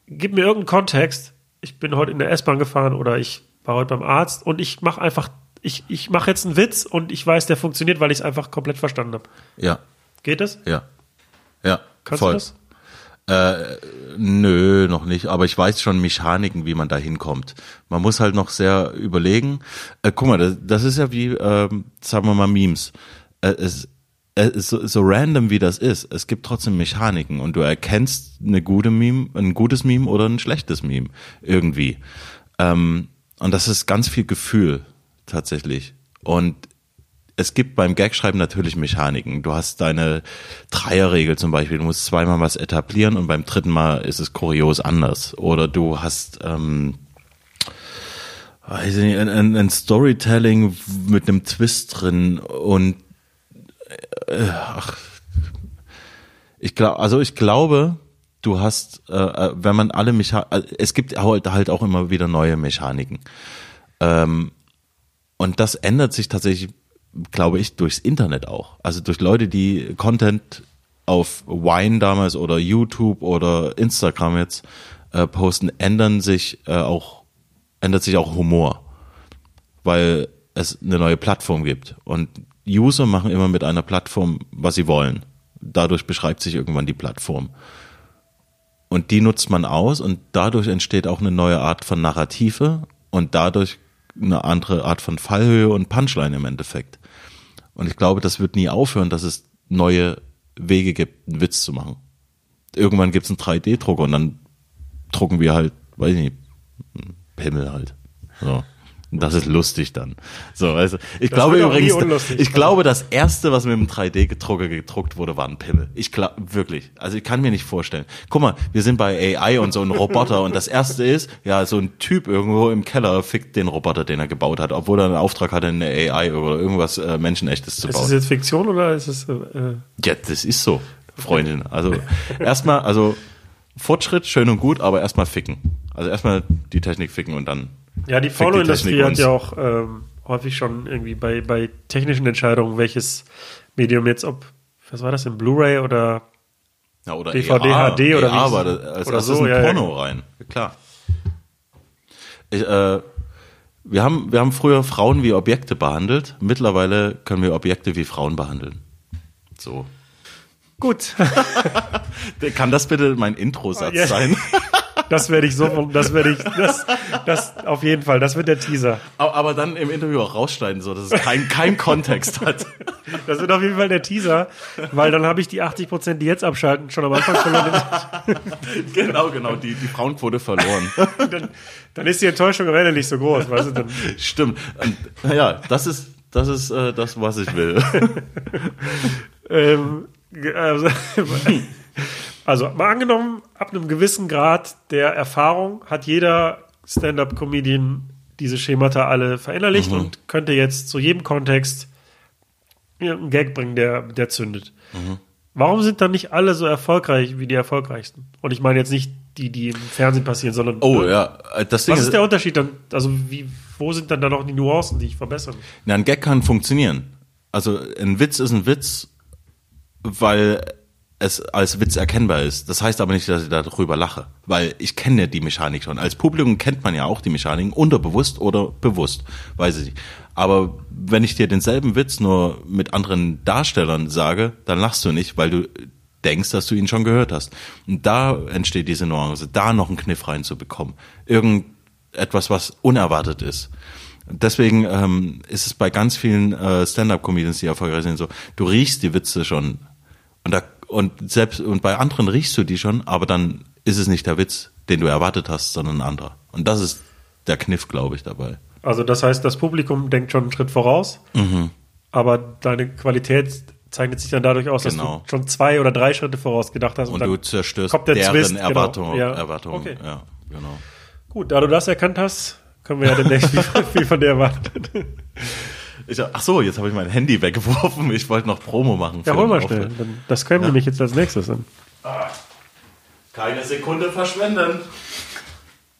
Gib mir irgendeinen Kontext. Ich bin heute in der S-Bahn gefahren oder ich war heute beim Arzt und ich mache einfach, ich, ich mache jetzt einen Witz und ich weiß, der funktioniert, weil ich es einfach komplett verstanden habe. Ja, Geht das? ja. Ja, Kannst voll. du das? Äh, nö, noch nicht. Aber ich weiß schon Mechaniken, wie man da hinkommt. Man muss halt noch sehr überlegen. Äh, guck mal, das, das ist ja wie, ähm, sagen wir mal, Memes. Äh, es, äh, so, so random wie das ist, es gibt trotzdem Mechaniken und du erkennst eine gute Meme, ein gutes Meme oder ein schlechtes Meme irgendwie. Ähm, und das ist ganz viel Gefühl tatsächlich. Und es gibt beim Gagschreiben natürlich Mechaniken. Du hast deine Dreierregel zum Beispiel. Du musst zweimal was etablieren und beim dritten Mal ist es kurios anders. Oder du hast ähm, weiß ich nicht, ein, ein, Storytelling mit einem Twist drin und äh, ach, Ich glaube, also ich glaube, du hast, äh, äh wenn man alle Mecha äh, es gibt halt, halt auch immer wieder neue Mechaniken. Ähm, und das ändert sich tatsächlich, glaube ich, durchs Internet auch. Also durch Leute, die Content auf Wine damals oder YouTube oder Instagram jetzt äh, posten, ändern sich äh, auch, ändert sich auch Humor. Weil es eine neue Plattform gibt. Und User machen immer mit einer Plattform, was sie wollen. Dadurch beschreibt sich irgendwann die Plattform. Und die nutzt man aus und dadurch entsteht auch eine neue Art von Narrative und dadurch eine andere Art von Fallhöhe und Punchline im Endeffekt. Und ich glaube, das wird nie aufhören, dass es neue Wege gibt, einen Witz zu machen. Irgendwann gibt es einen 3D-Drucker und dann drucken wir halt, weiß ich nicht, Pimmel halt. So. Und das ist lustig dann. So, also ich das glaube übrigens, ich glaube, das erste, was mit dem 3D-Drucker gedruckt wurde, war ein Pimmel. Ich glaube wirklich. Also ich kann mir nicht vorstellen. Guck mal, wir sind bei AI und so ein Roboter und das erste ist, ja, so ein Typ irgendwo im Keller fickt den Roboter, den er gebaut hat, obwohl er einen Auftrag hatte, eine AI oder irgendwas äh, Menschenechtes zu bauen. Ist das jetzt Fiktion oder ist es? Äh ja, das ist so, Freundin. Also erstmal, also Fortschritt schön und gut, aber erstmal ficken. Also erstmal die Technik ficken und dann ja, die Pornoindustrie hat ja auch ähm, häufig schon irgendwie bei, bei technischen Entscheidungen, welches Medium jetzt, ob, was war das, in Blu-ray oder, ja, oder DVD, EA, HD oder EA, wie aber als oder so, ein ja, Porno ja. rein. Klar. Ich, äh, wir haben, wir haben früher Frauen wie Objekte behandelt. Mittlerweile können wir Objekte wie Frauen behandeln. So. Gut. [laughs] Kann das bitte mein Intro-Satz ja. sein? [laughs] Das werde ich so, das werde ich, das, das auf jeden Fall, das wird der Teaser. Aber dann im Interview auch rausschneiden, so, dass es keinen kein Kontext hat. Das wird auf jeden Fall der Teaser, weil dann habe ich die 80 Prozent, die jetzt abschalten, schon am Anfang verloren. [laughs] genau, genau, die, die Frauenquote verloren. Dann, dann ist die Enttäuschung am Ende nicht so groß, weißt du? Dann. Stimmt. Naja, das ist, das ist äh, das, was ich will. [laughs] ähm, also, [laughs] also mal angenommen, ab einem gewissen Grad der Erfahrung hat jeder Stand-up-Comedian diese Schemata alle verinnerlicht mhm. und könnte jetzt zu jedem Kontext einen Gag bringen, der, der zündet. Mhm. Warum sind dann nicht alle so erfolgreich wie die erfolgreichsten? Und ich meine jetzt nicht die, die im Fernsehen passieren, sondern. Oh ja, das Ding Was ist der Unterschied dann? Also, wie, wo sind dann da noch die Nuancen, die ich verbessern? Na, ein Gag kann funktionieren. Also, ein Witz ist ein Witz, weil es als Witz erkennbar ist. Das heißt aber nicht, dass ich darüber lache, weil ich kenne die Mechanik schon. Als Publikum kennt man ja auch die Mechanik, unterbewusst oder bewusst, weiß ich nicht. Aber wenn ich dir denselben Witz nur mit anderen Darstellern sage, dann lachst du nicht, weil du denkst, dass du ihn schon gehört hast. Und da entsteht diese Nuance, da noch einen Kniff reinzubekommen. Irgendetwas, was unerwartet ist. Deswegen ähm, ist es bei ganz vielen äh, Stand-up-Comedians, die erfolgreich sind, so, du riechst die Witze schon und da und selbst und bei anderen riechst du die schon, aber dann ist es nicht der Witz, den du erwartet hast, sondern ein anderer. Und das ist der Kniff, glaube ich, dabei. Also das heißt, das Publikum denkt schon einen Schritt voraus, mhm. aber deine Qualität zeichnet sich dann dadurch aus, genau. dass du schon zwei oder drei Schritte voraus gedacht hast. Und, und du zerstörst kommt der deren Twist, genau. Erwartungen. Genau. Ja. Erwartung, okay. ja, genau. Gut, da du das erkannt hast, können wir ja demnächst [laughs] viel von dir erwarten. Ich, ach so, jetzt habe ich mein Handy weggeworfen. Ich wollte noch Promo machen. Ja, hol mal schnell. Das können wir ja. nämlich jetzt als nächstes an. Ah, keine Sekunde verschwenden.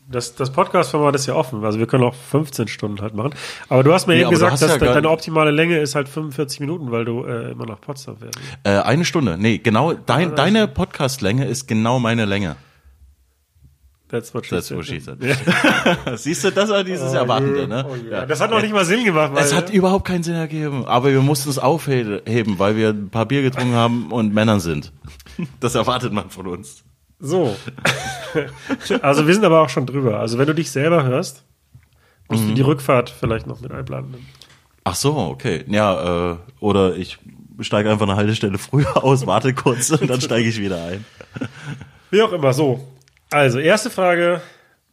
Das, das Podcast-Format ist ja offen. Also wir können auch 15 Stunden halt machen. Aber du hast mir nee, eben gesagt, dass ja deine optimale Länge ist halt 45 Minuten, weil du äh, immer nach Potsdam fährst. Äh, eine Stunde. Nee, genau. Dein, deine Podcast-Länge ist genau meine Länge. That's what she That's said. What she said. [laughs] Siehst du, das war dieses oh, Erwartende, ne? Oh, yeah. ja. Das hat noch nicht mal Sinn gemacht. Es hat überhaupt keinen Sinn ergeben. Aber wir mussten es aufheben, weil wir ein paar Bier getrunken haben und Männern sind. Das erwartet man von uns. So. [laughs] Also wir sind aber auch schon drüber. Also wenn du dich selber hörst, musst mhm. du die Rückfahrt vielleicht noch mit einplanen. Ach so, okay. Ja, äh, oder ich steige einfach eine Haltestelle früher aus, warte kurz und dann steige ich wieder ein. Wie auch immer, so. Also, erste Frage.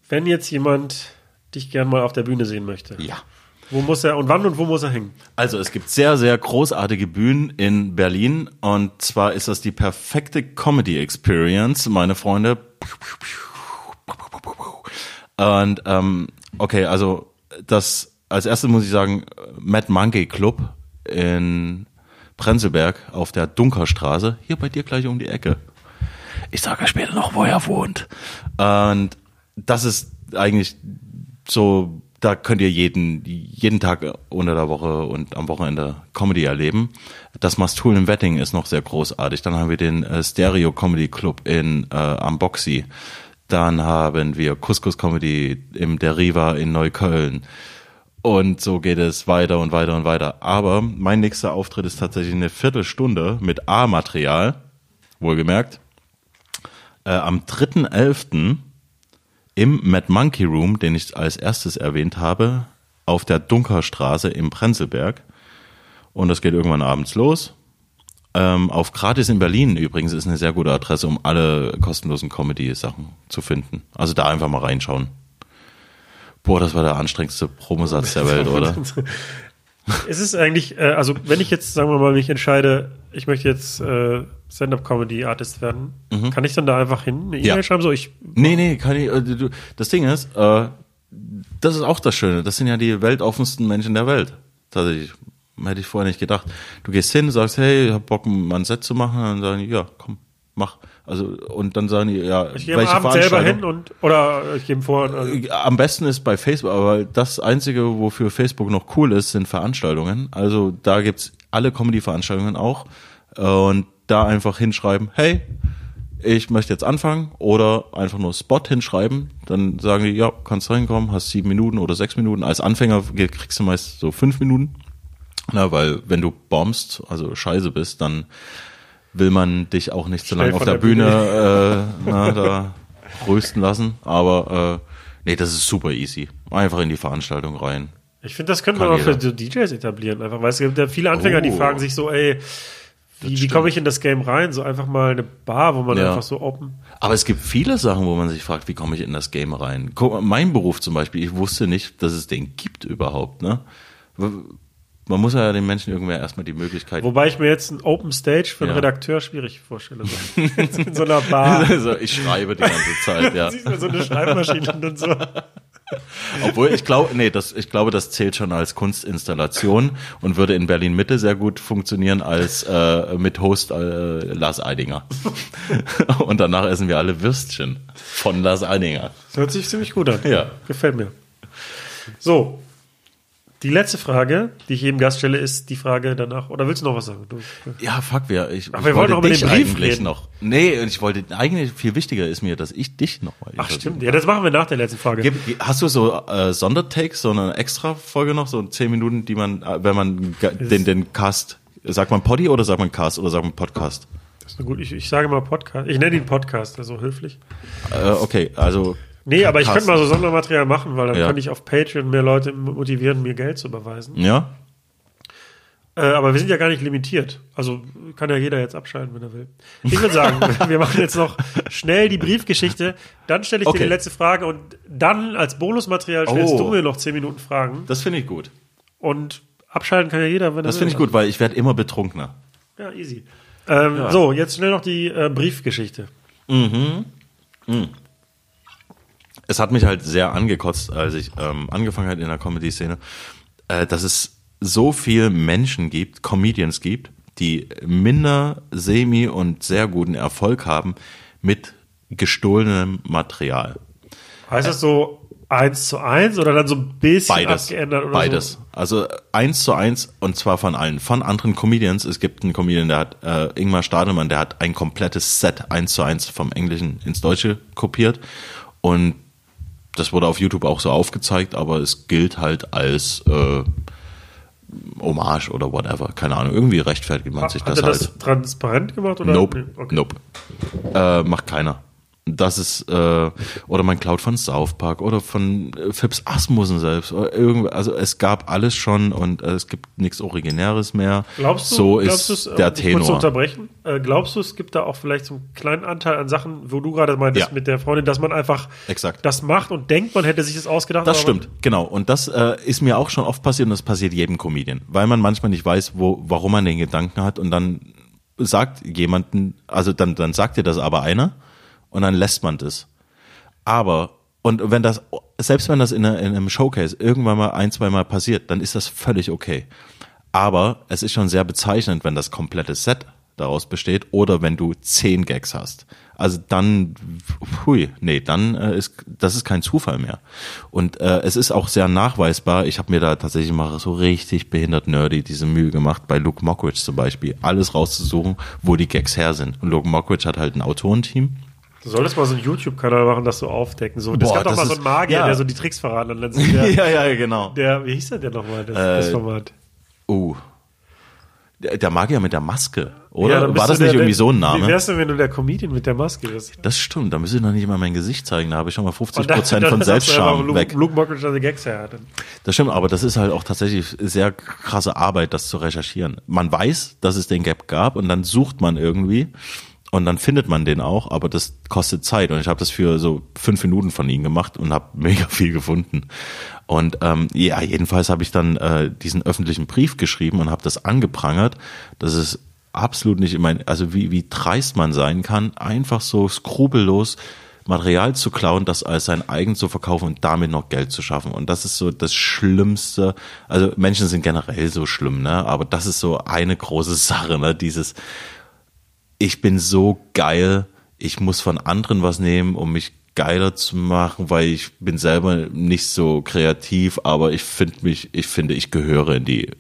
Wenn jetzt jemand dich gern mal auf der Bühne sehen möchte. Ja. Wo muss er und wann und wo muss er hängen? Also es gibt sehr, sehr großartige Bühnen in Berlin und zwar ist das die perfekte Comedy Experience, meine Freunde. Und ähm, okay, also das als erstes muss ich sagen, Mad Monkey Club in Prenzlberg auf der Dunkerstraße, hier bei dir gleich um die Ecke. Ich sage später noch, wo er wohnt. Und das ist eigentlich so, da könnt ihr jeden, jeden Tag unter der Woche und am Wochenende Comedy erleben. Das Mastul im Wetting ist noch sehr großartig. Dann haben wir den äh, Stereo Comedy Club in äh, am Boxy. Dann haben wir Couscous Comedy im Deriva in Neukölln. Und so geht es weiter und weiter und weiter. Aber mein nächster Auftritt ist tatsächlich eine Viertelstunde mit A-Material, wohlgemerkt, äh, am 3.11. im Mad Monkey Room, den ich als erstes erwähnt habe, auf der Dunkerstraße im Prenzlberg. Und das geht irgendwann abends los. Ähm, auf Gratis in Berlin übrigens ist eine sehr gute Adresse, um alle kostenlosen Comedy-Sachen zu finden. Also da einfach mal reinschauen. Boah, das war der anstrengendste Promosatz der Welt, oder? [laughs] [laughs] es ist eigentlich, äh, also wenn ich jetzt, sagen wir mal, mich entscheide, ich möchte jetzt äh, Stand-Up-Comedy-Artist werden, mhm. kann ich dann da einfach hin, eine E-Mail ja. schreiben? So, ich, nee, nee, kann ich. Äh, du, das Ding ist, äh, das ist auch das Schöne. Das sind ja die weltoffensten Menschen der Welt. Tatsächlich. Hätte ich vorher nicht gedacht. Du gehst hin, sagst, hey, ich hab Bock, mal ein Set zu machen, und dann sagen die, ja, komm, mach. Also und dann sagen die, ja, ich gehe welche am Abend selber hin und oder ich gebe vor. Also. Am besten ist bei Facebook, aber das einzige, wofür Facebook noch cool ist, sind Veranstaltungen. Also da gibt's alle Comedy-Veranstaltungen auch und da einfach hinschreiben, hey, ich möchte jetzt anfangen oder einfach nur Spot hinschreiben, dann sagen die, ja, kannst reinkommen, hast sieben Minuten oder sechs Minuten. Als Anfänger kriegst du meist so fünf Minuten. Na, weil wenn du bombst, also scheiße bist, dann will man dich auch nicht so lange auf der, der Bühne, Bühne. Äh, na, da rösten lassen. Aber äh, nee, das ist super easy. Einfach in die Veranstaltung rein. Ich finde, das könnte man auch für so DJs etablieren. Einfach, weil es gibt ja viele Anfänger, oh. die fragen sich so, ey, wie, wie komme ich in das Game rein? So einfach mal eine Bar, wo man ja. einfach so open. Aber es gibt viele Sachen, wo man sich fragt, wie komme ich in das Game rein? Guck, mein Beruf zum Beispiel, ich wusste nicht, dass es den gibt überhaupt, ne? Man muss ja den Menschen irgendwer erstmal die Möglichkeit. Wobei ich mir jetzt ein Open Stage für einen ja. Redakteur schwierig vorstelle. So. [laughs] in so einer Bar. [laughs] Also ich schreibe die ganze Zeit, [laughs] ja. Siehst du so eine Schreibmaschine und so. Obwohl ich glaube, nee, das, ich glaube, das zählt schon als Kunstinstallation und würde in Berlin Mitte sehr gut funktionieren als äh, mit Host äh, Lars Eidinger. und danach essen wir alle Würstchen von Lars Eidinger. Das hört sich ziemlich gut an. Ja. Gefällt mir. So, die letzte Frage, die ich jedem Gast stelle, ist die Frage danach. Oder willst du noch was sagen? Du, ja, fuck, wir. Ich, Ach, wir ich wollen noch über den Brief reden. noch. Nee, ich wollte eigentlich viel wichtiger ist mir, dass ich dich noch mal. Ach stimmt, ja, das machen wir nach der letzten Frage. Hast du so äh, Sondertakes, so eine extra Folge noch, so zehn Minuten, die man, äh, wenn man den den Cast, sagt man Poddy oder sagt man Cast oder sagt man Podcast? Das ist eine gute. Ich, ich sage mal Podcast. Ich nenne ihn Podcast, also höflich. Äh, okay, also Nee, aber ich könnte mal so Sondermaterial machen, weil dann ja. könnte ich auf Patreon mehr Leute motivieren, mir Geld zu überweisen. Ja. Äh, aber wir sind ja gar nicht limitiert. Also kann ja jeder jetzt abschalten, wenn er will. Ich würde sagen, [laughs] wir machen jetzt noch schnell die Briefgeschichte. Dann stelle ich okay. dir die letzte Frage und dann als Bonusmaterial stellst oh. du mir noch zehn Minuten Fragen. Das finde ich gut. Und abschalten kann ja jeder, wenn er Das finde ich gut, weil ich werde immer betrunkener. Ja, easy. Ähm, ja. So, jetzt schnell noch die äh, Briefgeschichte. Mhm. mhm es hat mich halt sehr angekotzt, als ich ähm, angefangen habe in der Comedy-Szene, äh, dass es so viel Menschen gibt, Comedians gibt, die minder, semi und sehr guten Erfolg haben mit gestohlenem Material. Heißt das so eins zu eins oder dann so ein bisschen Beides. abgeändert oder Beides. So? Also eins zu eins und zwar von allen. Von anderen Comedians. Es gibt einen Comedian, der hat, äh, Ingmar Stadelmann, der hat ein komplettes Set eins zu eins vom Englischen ins Deutsche kopiert. Und das wurde auf YouTube auch so aufgezeigt, aber es gilt halt als äh, Hommage oder whatever. Keine Ahnung. Irgendwie rechtfertigt man sich Hat das er das halt. transparent gemacht oder? Nope. Okay. Nope. Äh, macht keiner das ist äh, oder man klaut von South Park oder von äh, Phipps Asmussen selbst oder irgendwie, also es gab alles schon und äh, es gibt nichts Originäres mehr. Glaubst du? So glaubst ist der ich Tenor. unterbrechen. Äh, glaubst du, es gibt da auch vielleicht so einen kleinen Anteil an Sachen, wo du gerade meintest ja. mit der Freundin, dass man einfach Exakt. das macht und denkt, man hätte sich das ausgedacht. Das stimmt, genau. Und das äh, ist mir auch schon oft passiert und das passiert jedem Comedian, weil man manchmal nicht weiß, wo, warum man den Gedanken hat und dann sagt jemanden, also dann, dann sagt dir das aber einer und dann lässt man das. Aber, und wenn das, selbst wenn das in, einem Showcase irgendwann mal ein, zwei Mal passiert, dann ist das völlig okay. Aber es ist schon sehr bezeichnend, wenn das komplette Set daraus besteht oder wenn du zehn Gags hast. Also dann, hui, nee, dann äh, ist das ist kein Zufall mehr. Und äh, es ist auch sehr nachweisbar. Ich habe mir da tatsächlich mal so richtig behindert nerdy diese Mühe gemacht, bei Luke Mockridge zum Beispiel, alles rauszusuchen, wo die Gags her sind. Und Luke Mockridge hat halt ein Autorenteam. Du solltest mal so einen YouTube-Kanal machen, das so aufdecken. So, das Boah, gab doch das mal so einen Magier, ja. der so die Tricks verraten der, [laughs] ja, ja, genau. der, wie hieß der denn nochmal, das, das Äh, Format? Oh. Der, der Magier mit der Maske, oder? Ja, War das der- nicht irgendwie der- so ein Wie Name? wär's denn, wenn du der Comedian mit der Maske bist? Das stimmt, da müsste ich noch nicht mal mein Gesicht zeigen, da habe ich schon mal 50 Und dann- Prozent dann von Selbstscham weg. Luke Mockridge seine Gags hat. Das stimmt, aber das ist halt auch tatsächlich sehr krasse Arbeit, das zu recherchieren. Man weiß, dass es den Gap gab und dann sucht man irgendwie und dann findet man den auch, aber das kostet Zeit und ich habe das für so fünf Minuten von ihnen gemacht und habe [laughs] mega viel gefunden. Und ähm, ja, jedenfalls habe ich dann äh, diesen öffentlichen Brief geschrieben und habe das angeprangert, dass es absolut nicht, ich meine, also wie, wie dreist man sein kann, einfach so skrupellos Material zu klauen, das als sein eigen zu verkaufen und damit noch Geld zu schaffen. Und das ist so das Schlimmste. Also Menschen sind generell so schlimm, ne? Aber das ist so eine große [laughs] Sache, ne? Dieses, ich bin so geil, ich muss von anderen was nehmen, um mich geiler zu machen, weil ich bin selber nicht so kreativ, aber ich finde mich, ich finde, ich gehöre in die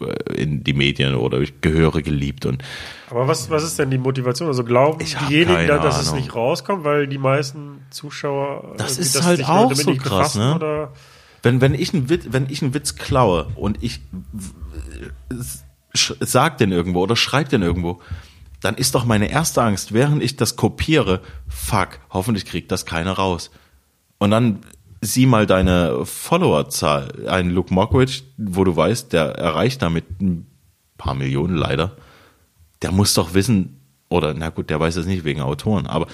äh, in die Medien oder ich gehöre geliebt und Aber was, was ist denn die Motivation? Also glauben diejenigen, da, dass es Ahnung. nicht rauskommt, weil die meisten Zuschauer Das irgendwie ist halt sich auch so krass, ne? Oder? Wenn, wenn, ich einen Witz, wenn ich einen Witz klaue und ich sag den irgendwo oder schreib den irgendwo, dann ist doch meine erste Angst, während ich das kopiere, fuck, hoffentlich kriegt das keiner raus. Und dann sieh mal deine Followerzahl, ein Luke Mockridge, wo du weißt, der erreicht damit ein paar Millionen leider. Der muss doch wissen, oder na gut, der weiß es nicht wegen Autoren, aber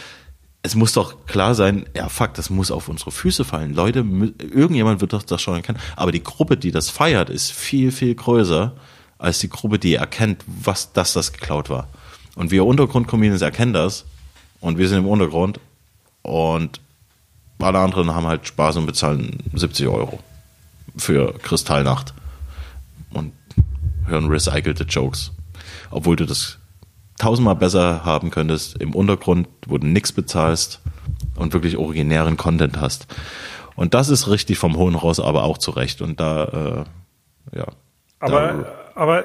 es muss doch klar sein, ja fuck, das muss auf unsere Füße fallen. Leute, irgendjemand wird doch das schon erkennen. Aber die Gruppe, die das feiert, ist viel, viel größer als die Gruppe, die erkennt, was, dass das geklaut war. Und wir Untergrund-Comedians erkennen das und wir sind im Untergrund und alle anderen haben halt Spaß und bezahlen 70 Euro für Kristallnacht und hören recycelte Jokes. Obwohl du das tausendmal besser haben könntest im Untergrund, wo du nichts bezahlst und wirklich originären Content hast. Und das ist richtig vom Hohen Ross, aber auch zurecht. Und da, äh, ja. Aber, aber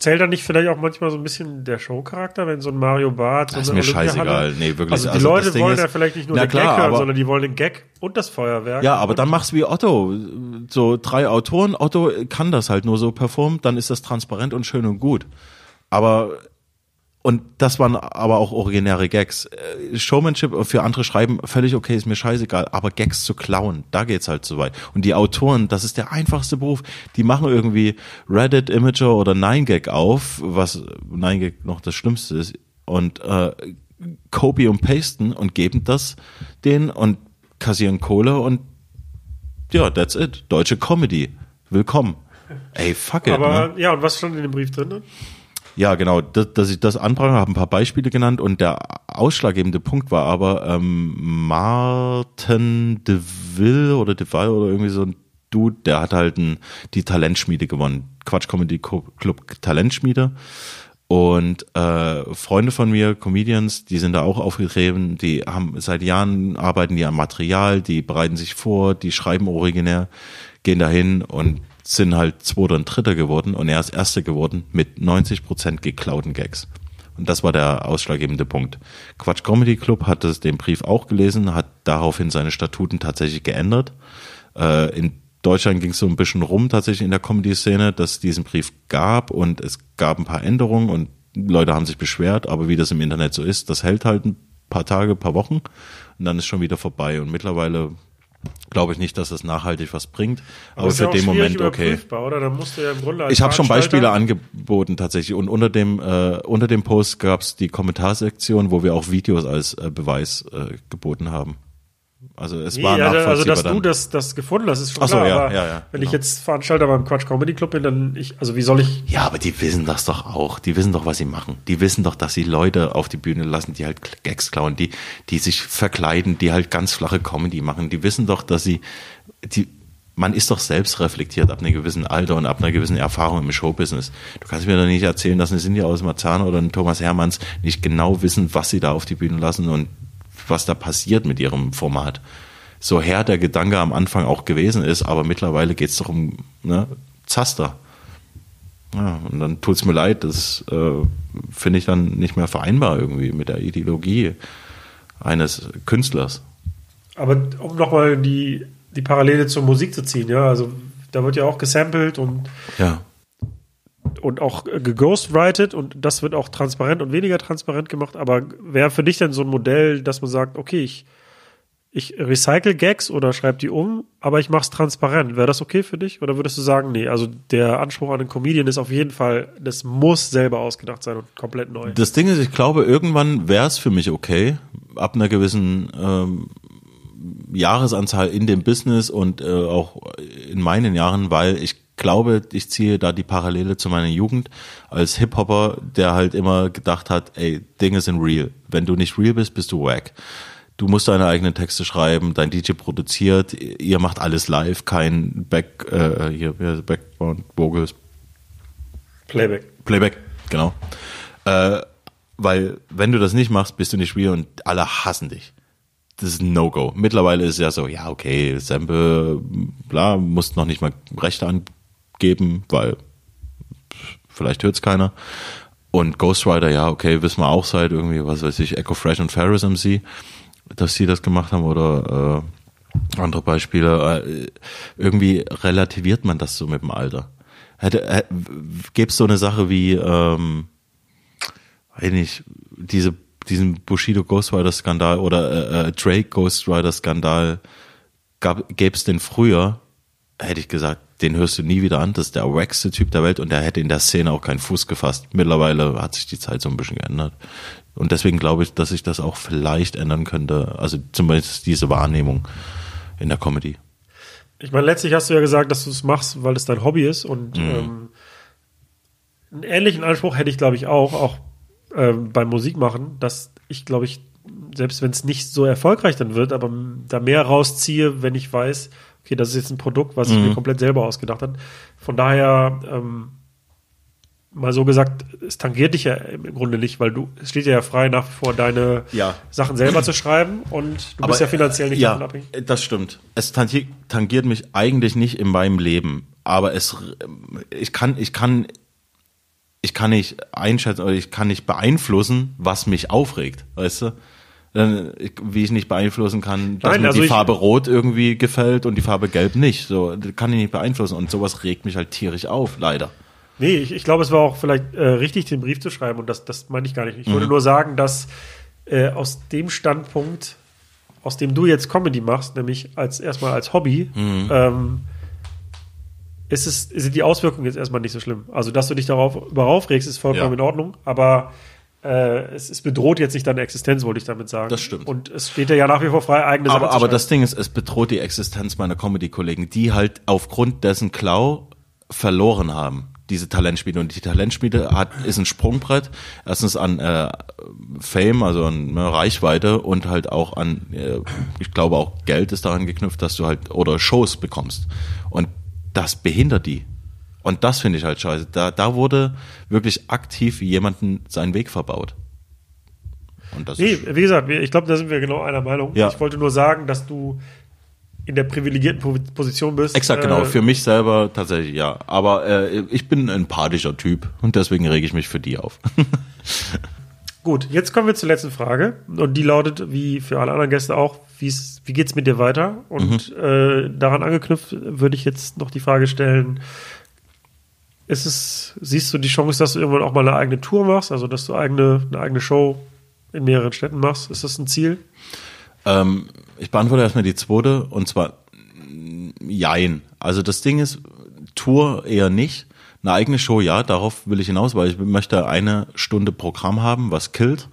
zählt da nicht vielleicht auch manchmal so ein bisschen der Showcharakter, wenn so ein Mario Barth so Das ist eine mir scheißegal. Olympiahalle- Nee, wirklich. Also die Also Leute wollen ist- ja vielleicht nicht nur den klar, Gag hören, aber- sondern die wollen den Gag und das Feuerwerk. Ja, aber dann machst du wie Otto. So drei Autoren. Otto kann das halt nur so performen, dann ist das transparent und schön und gut. Aber und das waren aber auch originäre Gags. Äh, Showmanship für andere schreiben, völlig okay, ist mir scheißegal, aber Gags zu klauen, da geht's halt zu weit. Und die Autoren, das ist der einfachste Beruf. Die machen irgendwie Reddit, Imager oder 9gag auf, was 9gag noch das Schlimmste ist, und äh, copy und pasten und geben das denen und kassieren Kohle und ja, that's it. Deutsche Comedy. Willkommen. Ey, fuck it. Aber ne? ja, und was stand in dem Brief drin? Ja, genau, dass, dass ich das anprangere, habe ein paar Beispiele genannt und der ausschlaggebende Punkt war aber ähm, Martin de Ville oder de Ville oder irgendwie so ein Dude, der hat halt ein, die Talentschmiede gewonnen. Quatsch Comedy Club Talentschmiede. Und äh, Freunde von mir, Comedians, die sind da auch aufgetreten, die haben seit Jahren arbeiten die am Material, die bereiten sich vor, die schreiben originär, gehen dahin und sind halt Zweiter und Dritter geworden und er ist Erster geworden mit 90 Prozent geklauten Gags. Und das war der ausschlaggebende Punkt. Quatsch Comedy Club hat das, den Brief auch gelesen, hat daraufhin seine Statuten tatsächlich geändert. Äh, in Deutschland ging es so ein bisschen rum tatsächlich in der Comedy-Szene, dass es diesen Brief gab und es gab ein paar Änderungen und Leute haben sich beschwert, aber wie das im Internet so ist, das hält halt ein paar Tage, paar Wochen und dann ist schon wieder vorbei. Und mittlerweile glaube ich nicht, dass das nachhaltig was bringt, aber, ist für ja den Moment okay. ja Ich habe schon Beispiele angeboten tatsächlich und unter dem äh, unter dem Post gab es die Kommentarsektion, wo wir auch Videos als äh, Beweis äh, geboten haben. Also es Nee, war ja, also dass dann. du das, das gefunden hast, ist schon Ach so, klar. ja, aber ja, ja, wenn genau. ich jetzt Veranstalter beim Quatsch Comedy Club bin, dann ich, also wie soll ich Ja, aber die wissen das doch auch. Die wissen doch, was sie machen. Die wissen doch, dass sie Leute auf die Bühne lassen, die halt Gags klauen, die, die sich verkleiden, die halt ganz flache Comedy machen. Die wissen doch, dass sie, die, man ist doch selbst reflektiert ab einem gewissen Alter und ab einer gewissen Erfahrung im Showbusiness. Du kannst mir doch nicht erzählen, dass eine Cindy aus Marzahn oder ein Thomas Hermanns nicht genau wissen, was sie da auf die Bühne lassen und was da passiert mit ihrem Format. So her der Gedanke am Anfang auch gewesen ist, aber mittlerweile geht es doch um ne, Zaster. Ja, und dann tut's mir leid, das äh, finde ich dann nicht mehr vereinbar irgendwie mit der Ideologie eines Künstlers. Aber um nochmal die, die Parallele zur Musik zu ziehen, ja, also da wird ja auch gesampelt und, Ja. Und auch geghostwritet und das wird auch transparent und weniger transparent gemacht. Aber wäre für dich denn so ein Modell, dass man sagt, okay, ich, ich recycle Gags oder schreibe die um, aber ich mache es transparent. Wäre das okay für dich? Oder würdest du sagen, nee, also der Anspruch an den Comedian ist auf jeden Fall, das muss selber ausgedacht sein und komplett neu. Das Ding ist, ich glaube, irgendwann wäre es für mich okay, ab einer gewissen ähm, Jahresanzahl in dem Business und äh, auch in meinen Jahren, weil ich glaube, ich ziehe da die Parallele zu meiner Jugend als Hip-Hopper, der halt immer gedacht hat, ey, Dinge sind real. Wenn du nicht real bist, bist du wack. Du musst deine eigenen Texte schreiben, dein DJ produziert, ihr macht alles live, kein Back, äh, hier, Background Vocals, Playback. Playback, genau. Äh, weil wenn du das nicht machst, bist du nicht real und alle hassen dich. Das ist ein No-Go. Mittlerweile ist es ja so, ja, okay, Sample, bla, musst noch nicht mal Rechte angeben, weil vielleicht hört's keiner. Und Ghostwriter, ja, okay, wissen wir auch seit irgendwie, was weiß ich, Echo Fresh und Ferris MC, dass sie das gemacht haben oder äh, andere Beispiele. Äh, irgendwie relativiert man das so mit dem Alter. Hätte, äh, gäbe es so eine Sache wie, ähm, weiß nicht, diese, diesen Bushido Ghostwriter Skandal oder äh, äh, Drake Ghostwriter Skandal, gäbe es den früher, hätte ich gesagt, den hörst du nie wieder an. Das ist der wackste Typ der Welt und der hätte in der Szene auch keinen Fuß gefasst. Mittlerweile hat sich die Zeit so ein bisschen geändert. Und deswegen glaube ich, dass sich das auch vielleicht ändern könnte. Also zumindest diese Wahrnehmung in der Comedy. Ich meine, letztlich hast du ja gesagt, dass du es machst, weil es dein Hobby ist und ähm, einen ähnlichen Anspruch hätte ich, glaube ich, auch, auch ähm, beim Musikmachen, dass ich, glaube ich, selbst wenn es nicht so erfolgreich dann wird, aber da mehr rausziehe, wenn ich weiß, okay, das ist jetzt ein Produkt, was ich mir komplett selber ausgedacht habe. Von daher, ähm, mal so gesagt, es tangiert dich ja im Grunde nicht, weil du, es steht dir ja frei, nach wie vor deine Ja. Sachen selber zu schreiben und du bist ja finanziell nicht ja, davon abhängig. Das stimmt. Es tangiert, tangiert mich eigentlich nicht in meinem Leben, aber es, ich kann, ich kann, ich kann nicht einschätzen oder ich kann nicht beeinflussen, was mich aufregt, weißt du? Dann, Wie ich nicht beeinflussen kann, dass Nein, mir also die Farbe Rot irgendwie gefällt und die Farbe Gelb nicht. So, das kann ich nicht beeinflussen und sowas regt mich halt tierisch auf, leider. Nee, ich, ich glaube, es war auch vielleicht äh, richtig, den Brief zu schreiben und das, das meine ich gar nicht. Ich Mhm. würde nur sagen, dass äh, aus dem Standpunkt, aus dem du jetzt Comedy machst, nämlich als erstmal als Hobby, Mhm. ähm, ist es, sind die Auswirkungen jetzt erstmal nicht so schlimm. Also, dass du dich darauf überhaupt aufregst, ist vollkommen Ja. in Ordnung, aber äh, es, es bedroht jetzt nicht deine Existenz, wollte ich damit sagen. Das stimmt. Und es steht dir ja nach wie vor frei, eigene Sachen Aber, aber das Ding ist, es bedroht die Existenz meiner Comedy-Kollegen, die halt aufgrund dessen Klau verloren haben. Diese Talentspiele. Und die Talentspiele hat, ist ein Sprungbrett. Erstens an äh, Fame, also an ne, Reichweite und halt auch an, äh, ich glaube auch Geld ist daran geknüpft, dass du halt, oder Shows bekommst. Und das behindert die. Und das finde ich halt scheiße. Da, da wurde wirklich aktiv jemanden seinen Weg verbaut. Und das Nee, wie gesagt, ich glaube, da sind wir genau einer Meinung. Ja. Ich wollte nur sagen, dass du in der privilegierten Po- Position bist. Exakt, genau. äh, Für mich selber tatsächlich ja. Aber äh, ich bin ein empathischer Typ und deswegen rege ich mich für die auf. [laughs] Gut, jetzt kommen wir zur letzten Frage. Und die lautet, wie für alle anderen Gäste auch, wie geht's mit dir weiter? Und Mhm. äh, daran angeknüpft würde ich jetzt noch die Frage stellen, ist es, siehst du die Chance, dass du irgendwann auch mal eine eigene Tour machst, also dass du eigene, eine eigene Show in mehreren Städten machst? Ist das ein Ziel? ähm, ich beantworte erstmal die zweite und zwar jein. Also das Ding ist, Tour eher nicht. Eine eigene Show, ja, darauf will ich hinaus, weil ich möchte eine Stunde Programm haben, was killt.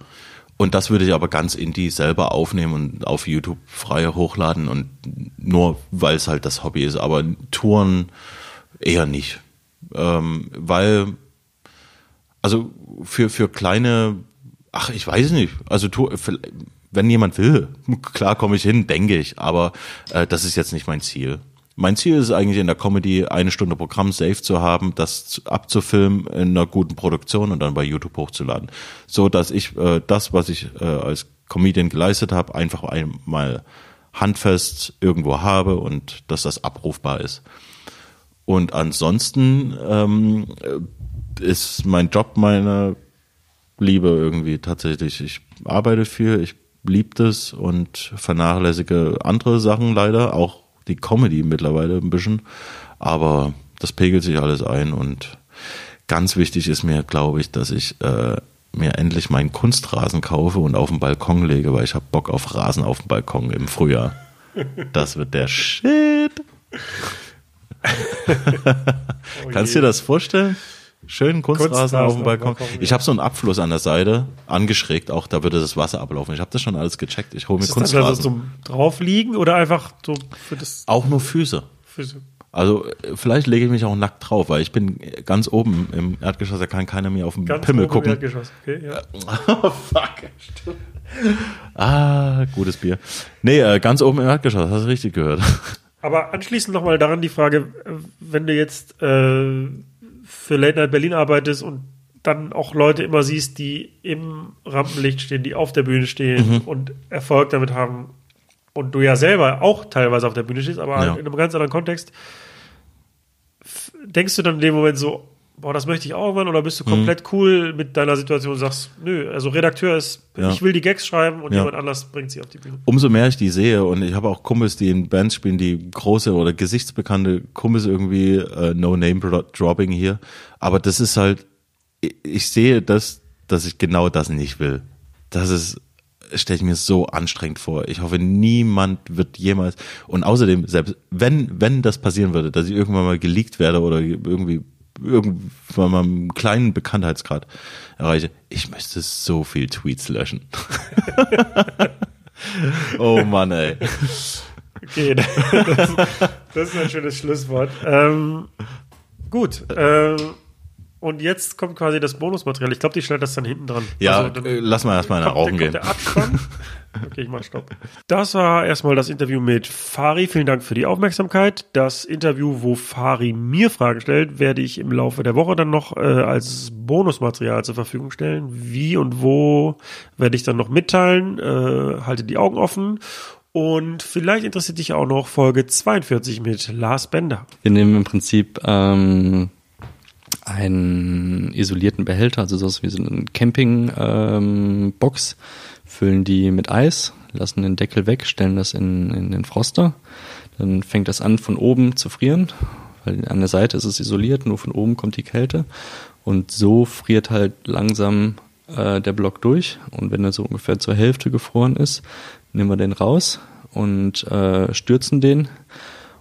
Und das würde ich aber ganz indie selber aufnehmen und auf YouTube frei hochladen und nur weil es halt das Hobby ist. Aber Touren eher nicht. Ähm, weil also für, für kleine, ach, ich weiß nicht, also tu- wenn jemand will, [laughs] klar komme ich hin, denke ich, aber äh, das ist jetzt nicht mein Ziel. mein Ziel ist eigentlich in der Comedy eine Stunde Programm safe zu haben, das abzufilmen in einer guten Produktion und dann bei YouTube hochzuladen. So dass ich äh, das, was ich äh, als Comedian geleistet habe, einfach einmal handfest irgendwo habe und dass das abrufbar ist. Und ansonsten ähm, ist mein Job meine Liebe irgendwie tatsächlich. Ich arbeite viel, ich liebe das und vernachlässige andere Sachen leider, auch die Comedy mittlerweile ein bisschen. Aber das pegelt sich alles ein und ganz wichtig ist mir, glaube ich, dass ich äh, mir endlich meinen Kunstrasen kaufe und auf den Balkon lege, weil ich habe Bock auf Rasen auf dem Balkon im Frühjahr. Das wird der Shit. Oh [laughs] Kannst du dir das vorstellen? Schön Kunstrasen, Kunstrasen auf dem Balkon. Balkon ja. Ich habe so einen Abfluss an der Seite, angeschrägt auch, da würde das Wasser ablaufen. Ich habe das schon alles gecheckt. Ich hole mir Kunstrasen. Ist das also zum draufliegen oder einfach so für das? Auch nur Füße. Füße. Also vielleicht lege ich mich auch nackt drauf, weil ich bin ganz oben im Erdgeschoss, da kann keiner mehr auf den ganz Pimmel gucken. Im Erdgeschoss. Okay, ja. oh, [laughs] fuck. ah, gutes Bier. Nee, äh, ganz oben im Erdgeschoss, hast du richtig gehört. Aber anschließend nochmal daran die Frage, wenn du jetzt äh, für Late Night Berlin arbeitest und dann auch Leute immer siehst, die im Rampenlicht stehen, die auf der Bühne stehen mhm. und Erfolg damit haben und du ja selber auch teilweise auf der Bühne stehst, aber ja. in einem ganz anderen Kontext, denkst du dann in dem Moment so, boah, das möchte ich auch irgendwann oder bist du mhm. komplett mhm. cool mit deiner Situation und sagst, nö, also Redakteur ist, ja. ich will die Gags schreiben und ja. jemand anders bringt sie auf die Bühne. Umso mehr ich die sehe und ich habe auch Kumpels, die in Bands spielen, die große oder gesichtsbekannte Kumpels irgendwie, äh, No-Name-Dropping hier, aber das ist halt, ich sehe das, dass ich genau das nicht will. Das ist, stelle ich mir so anstrengend vor. Ich hoffe, niemand wird jemals, und außerdem, selbst wenn, wenn das passieren würde, dass ich irgendwann mal geleakt werde oder irgendwie irgendwann mal einen kleinen Bekanntheitsgrad erreiche, ich möchte so viel Tweets löschen. [laughs] oh Mann, ey. Okay, [laughs] das, das, ist ein schönes Schlusswort. Ähm, gut. Ähm, und jetzt kommt quasi das Bonusmaterial. Ich glaube, die schneidet das dann hinten dran. Ja, also, äh, lass mal erstmal nach Augen gehen. [laughs] Okay, ich mach Stopp. Das war erstmal das Interview mit Fari. Vielen Dank für die Aufmerksamkeit. Das Interview, wo Fari mir Fragen stellt, werde ich im Laufe der Woche dann noch äh, als Bonusmaterial zur Verfügung stellen. Wie und wo werde ich dann noch mitteilen. Äh, halte die Augen offen. Und vielleicht interessiert dich auch noch Folge 42 mit Lars Bender. Wir nehmen im Prinzip ähm, einen isolierten Behälter, also so wie so eine Campingbox, ähm, füllen die mit Eis, lassen den Deckel weg, stellen das in, in den Froster. Dann fängt das an von oben zu frieren, weil an der Seite ist es isoliert, nur von oben kommt die Kälte. Und so friert halt langsam äh, der Block durch. Und wenn er so ungefähr zur Hälfte gefroren ist, nehmen wir den raus und äh, stürzen den.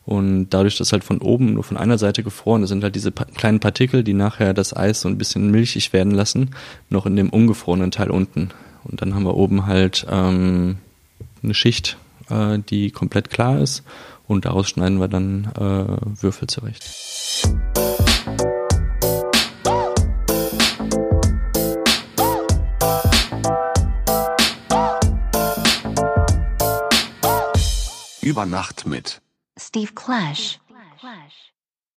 Und dadurch, dass halt von oben nur von einer Seite gefroren ist, sind halt diese pa kleinen Partikel, die nachher das Eis so ein bisschen milchig werden lassen, noch in dem ungefrorenen Teil unten. Und dann haben wir oben halt ähm, eine Schicht, äh, die komplett klar ist und daraus schneiden wir dann äh, Würfel zurecht. Über Nacht mit Steve Clash. Clash.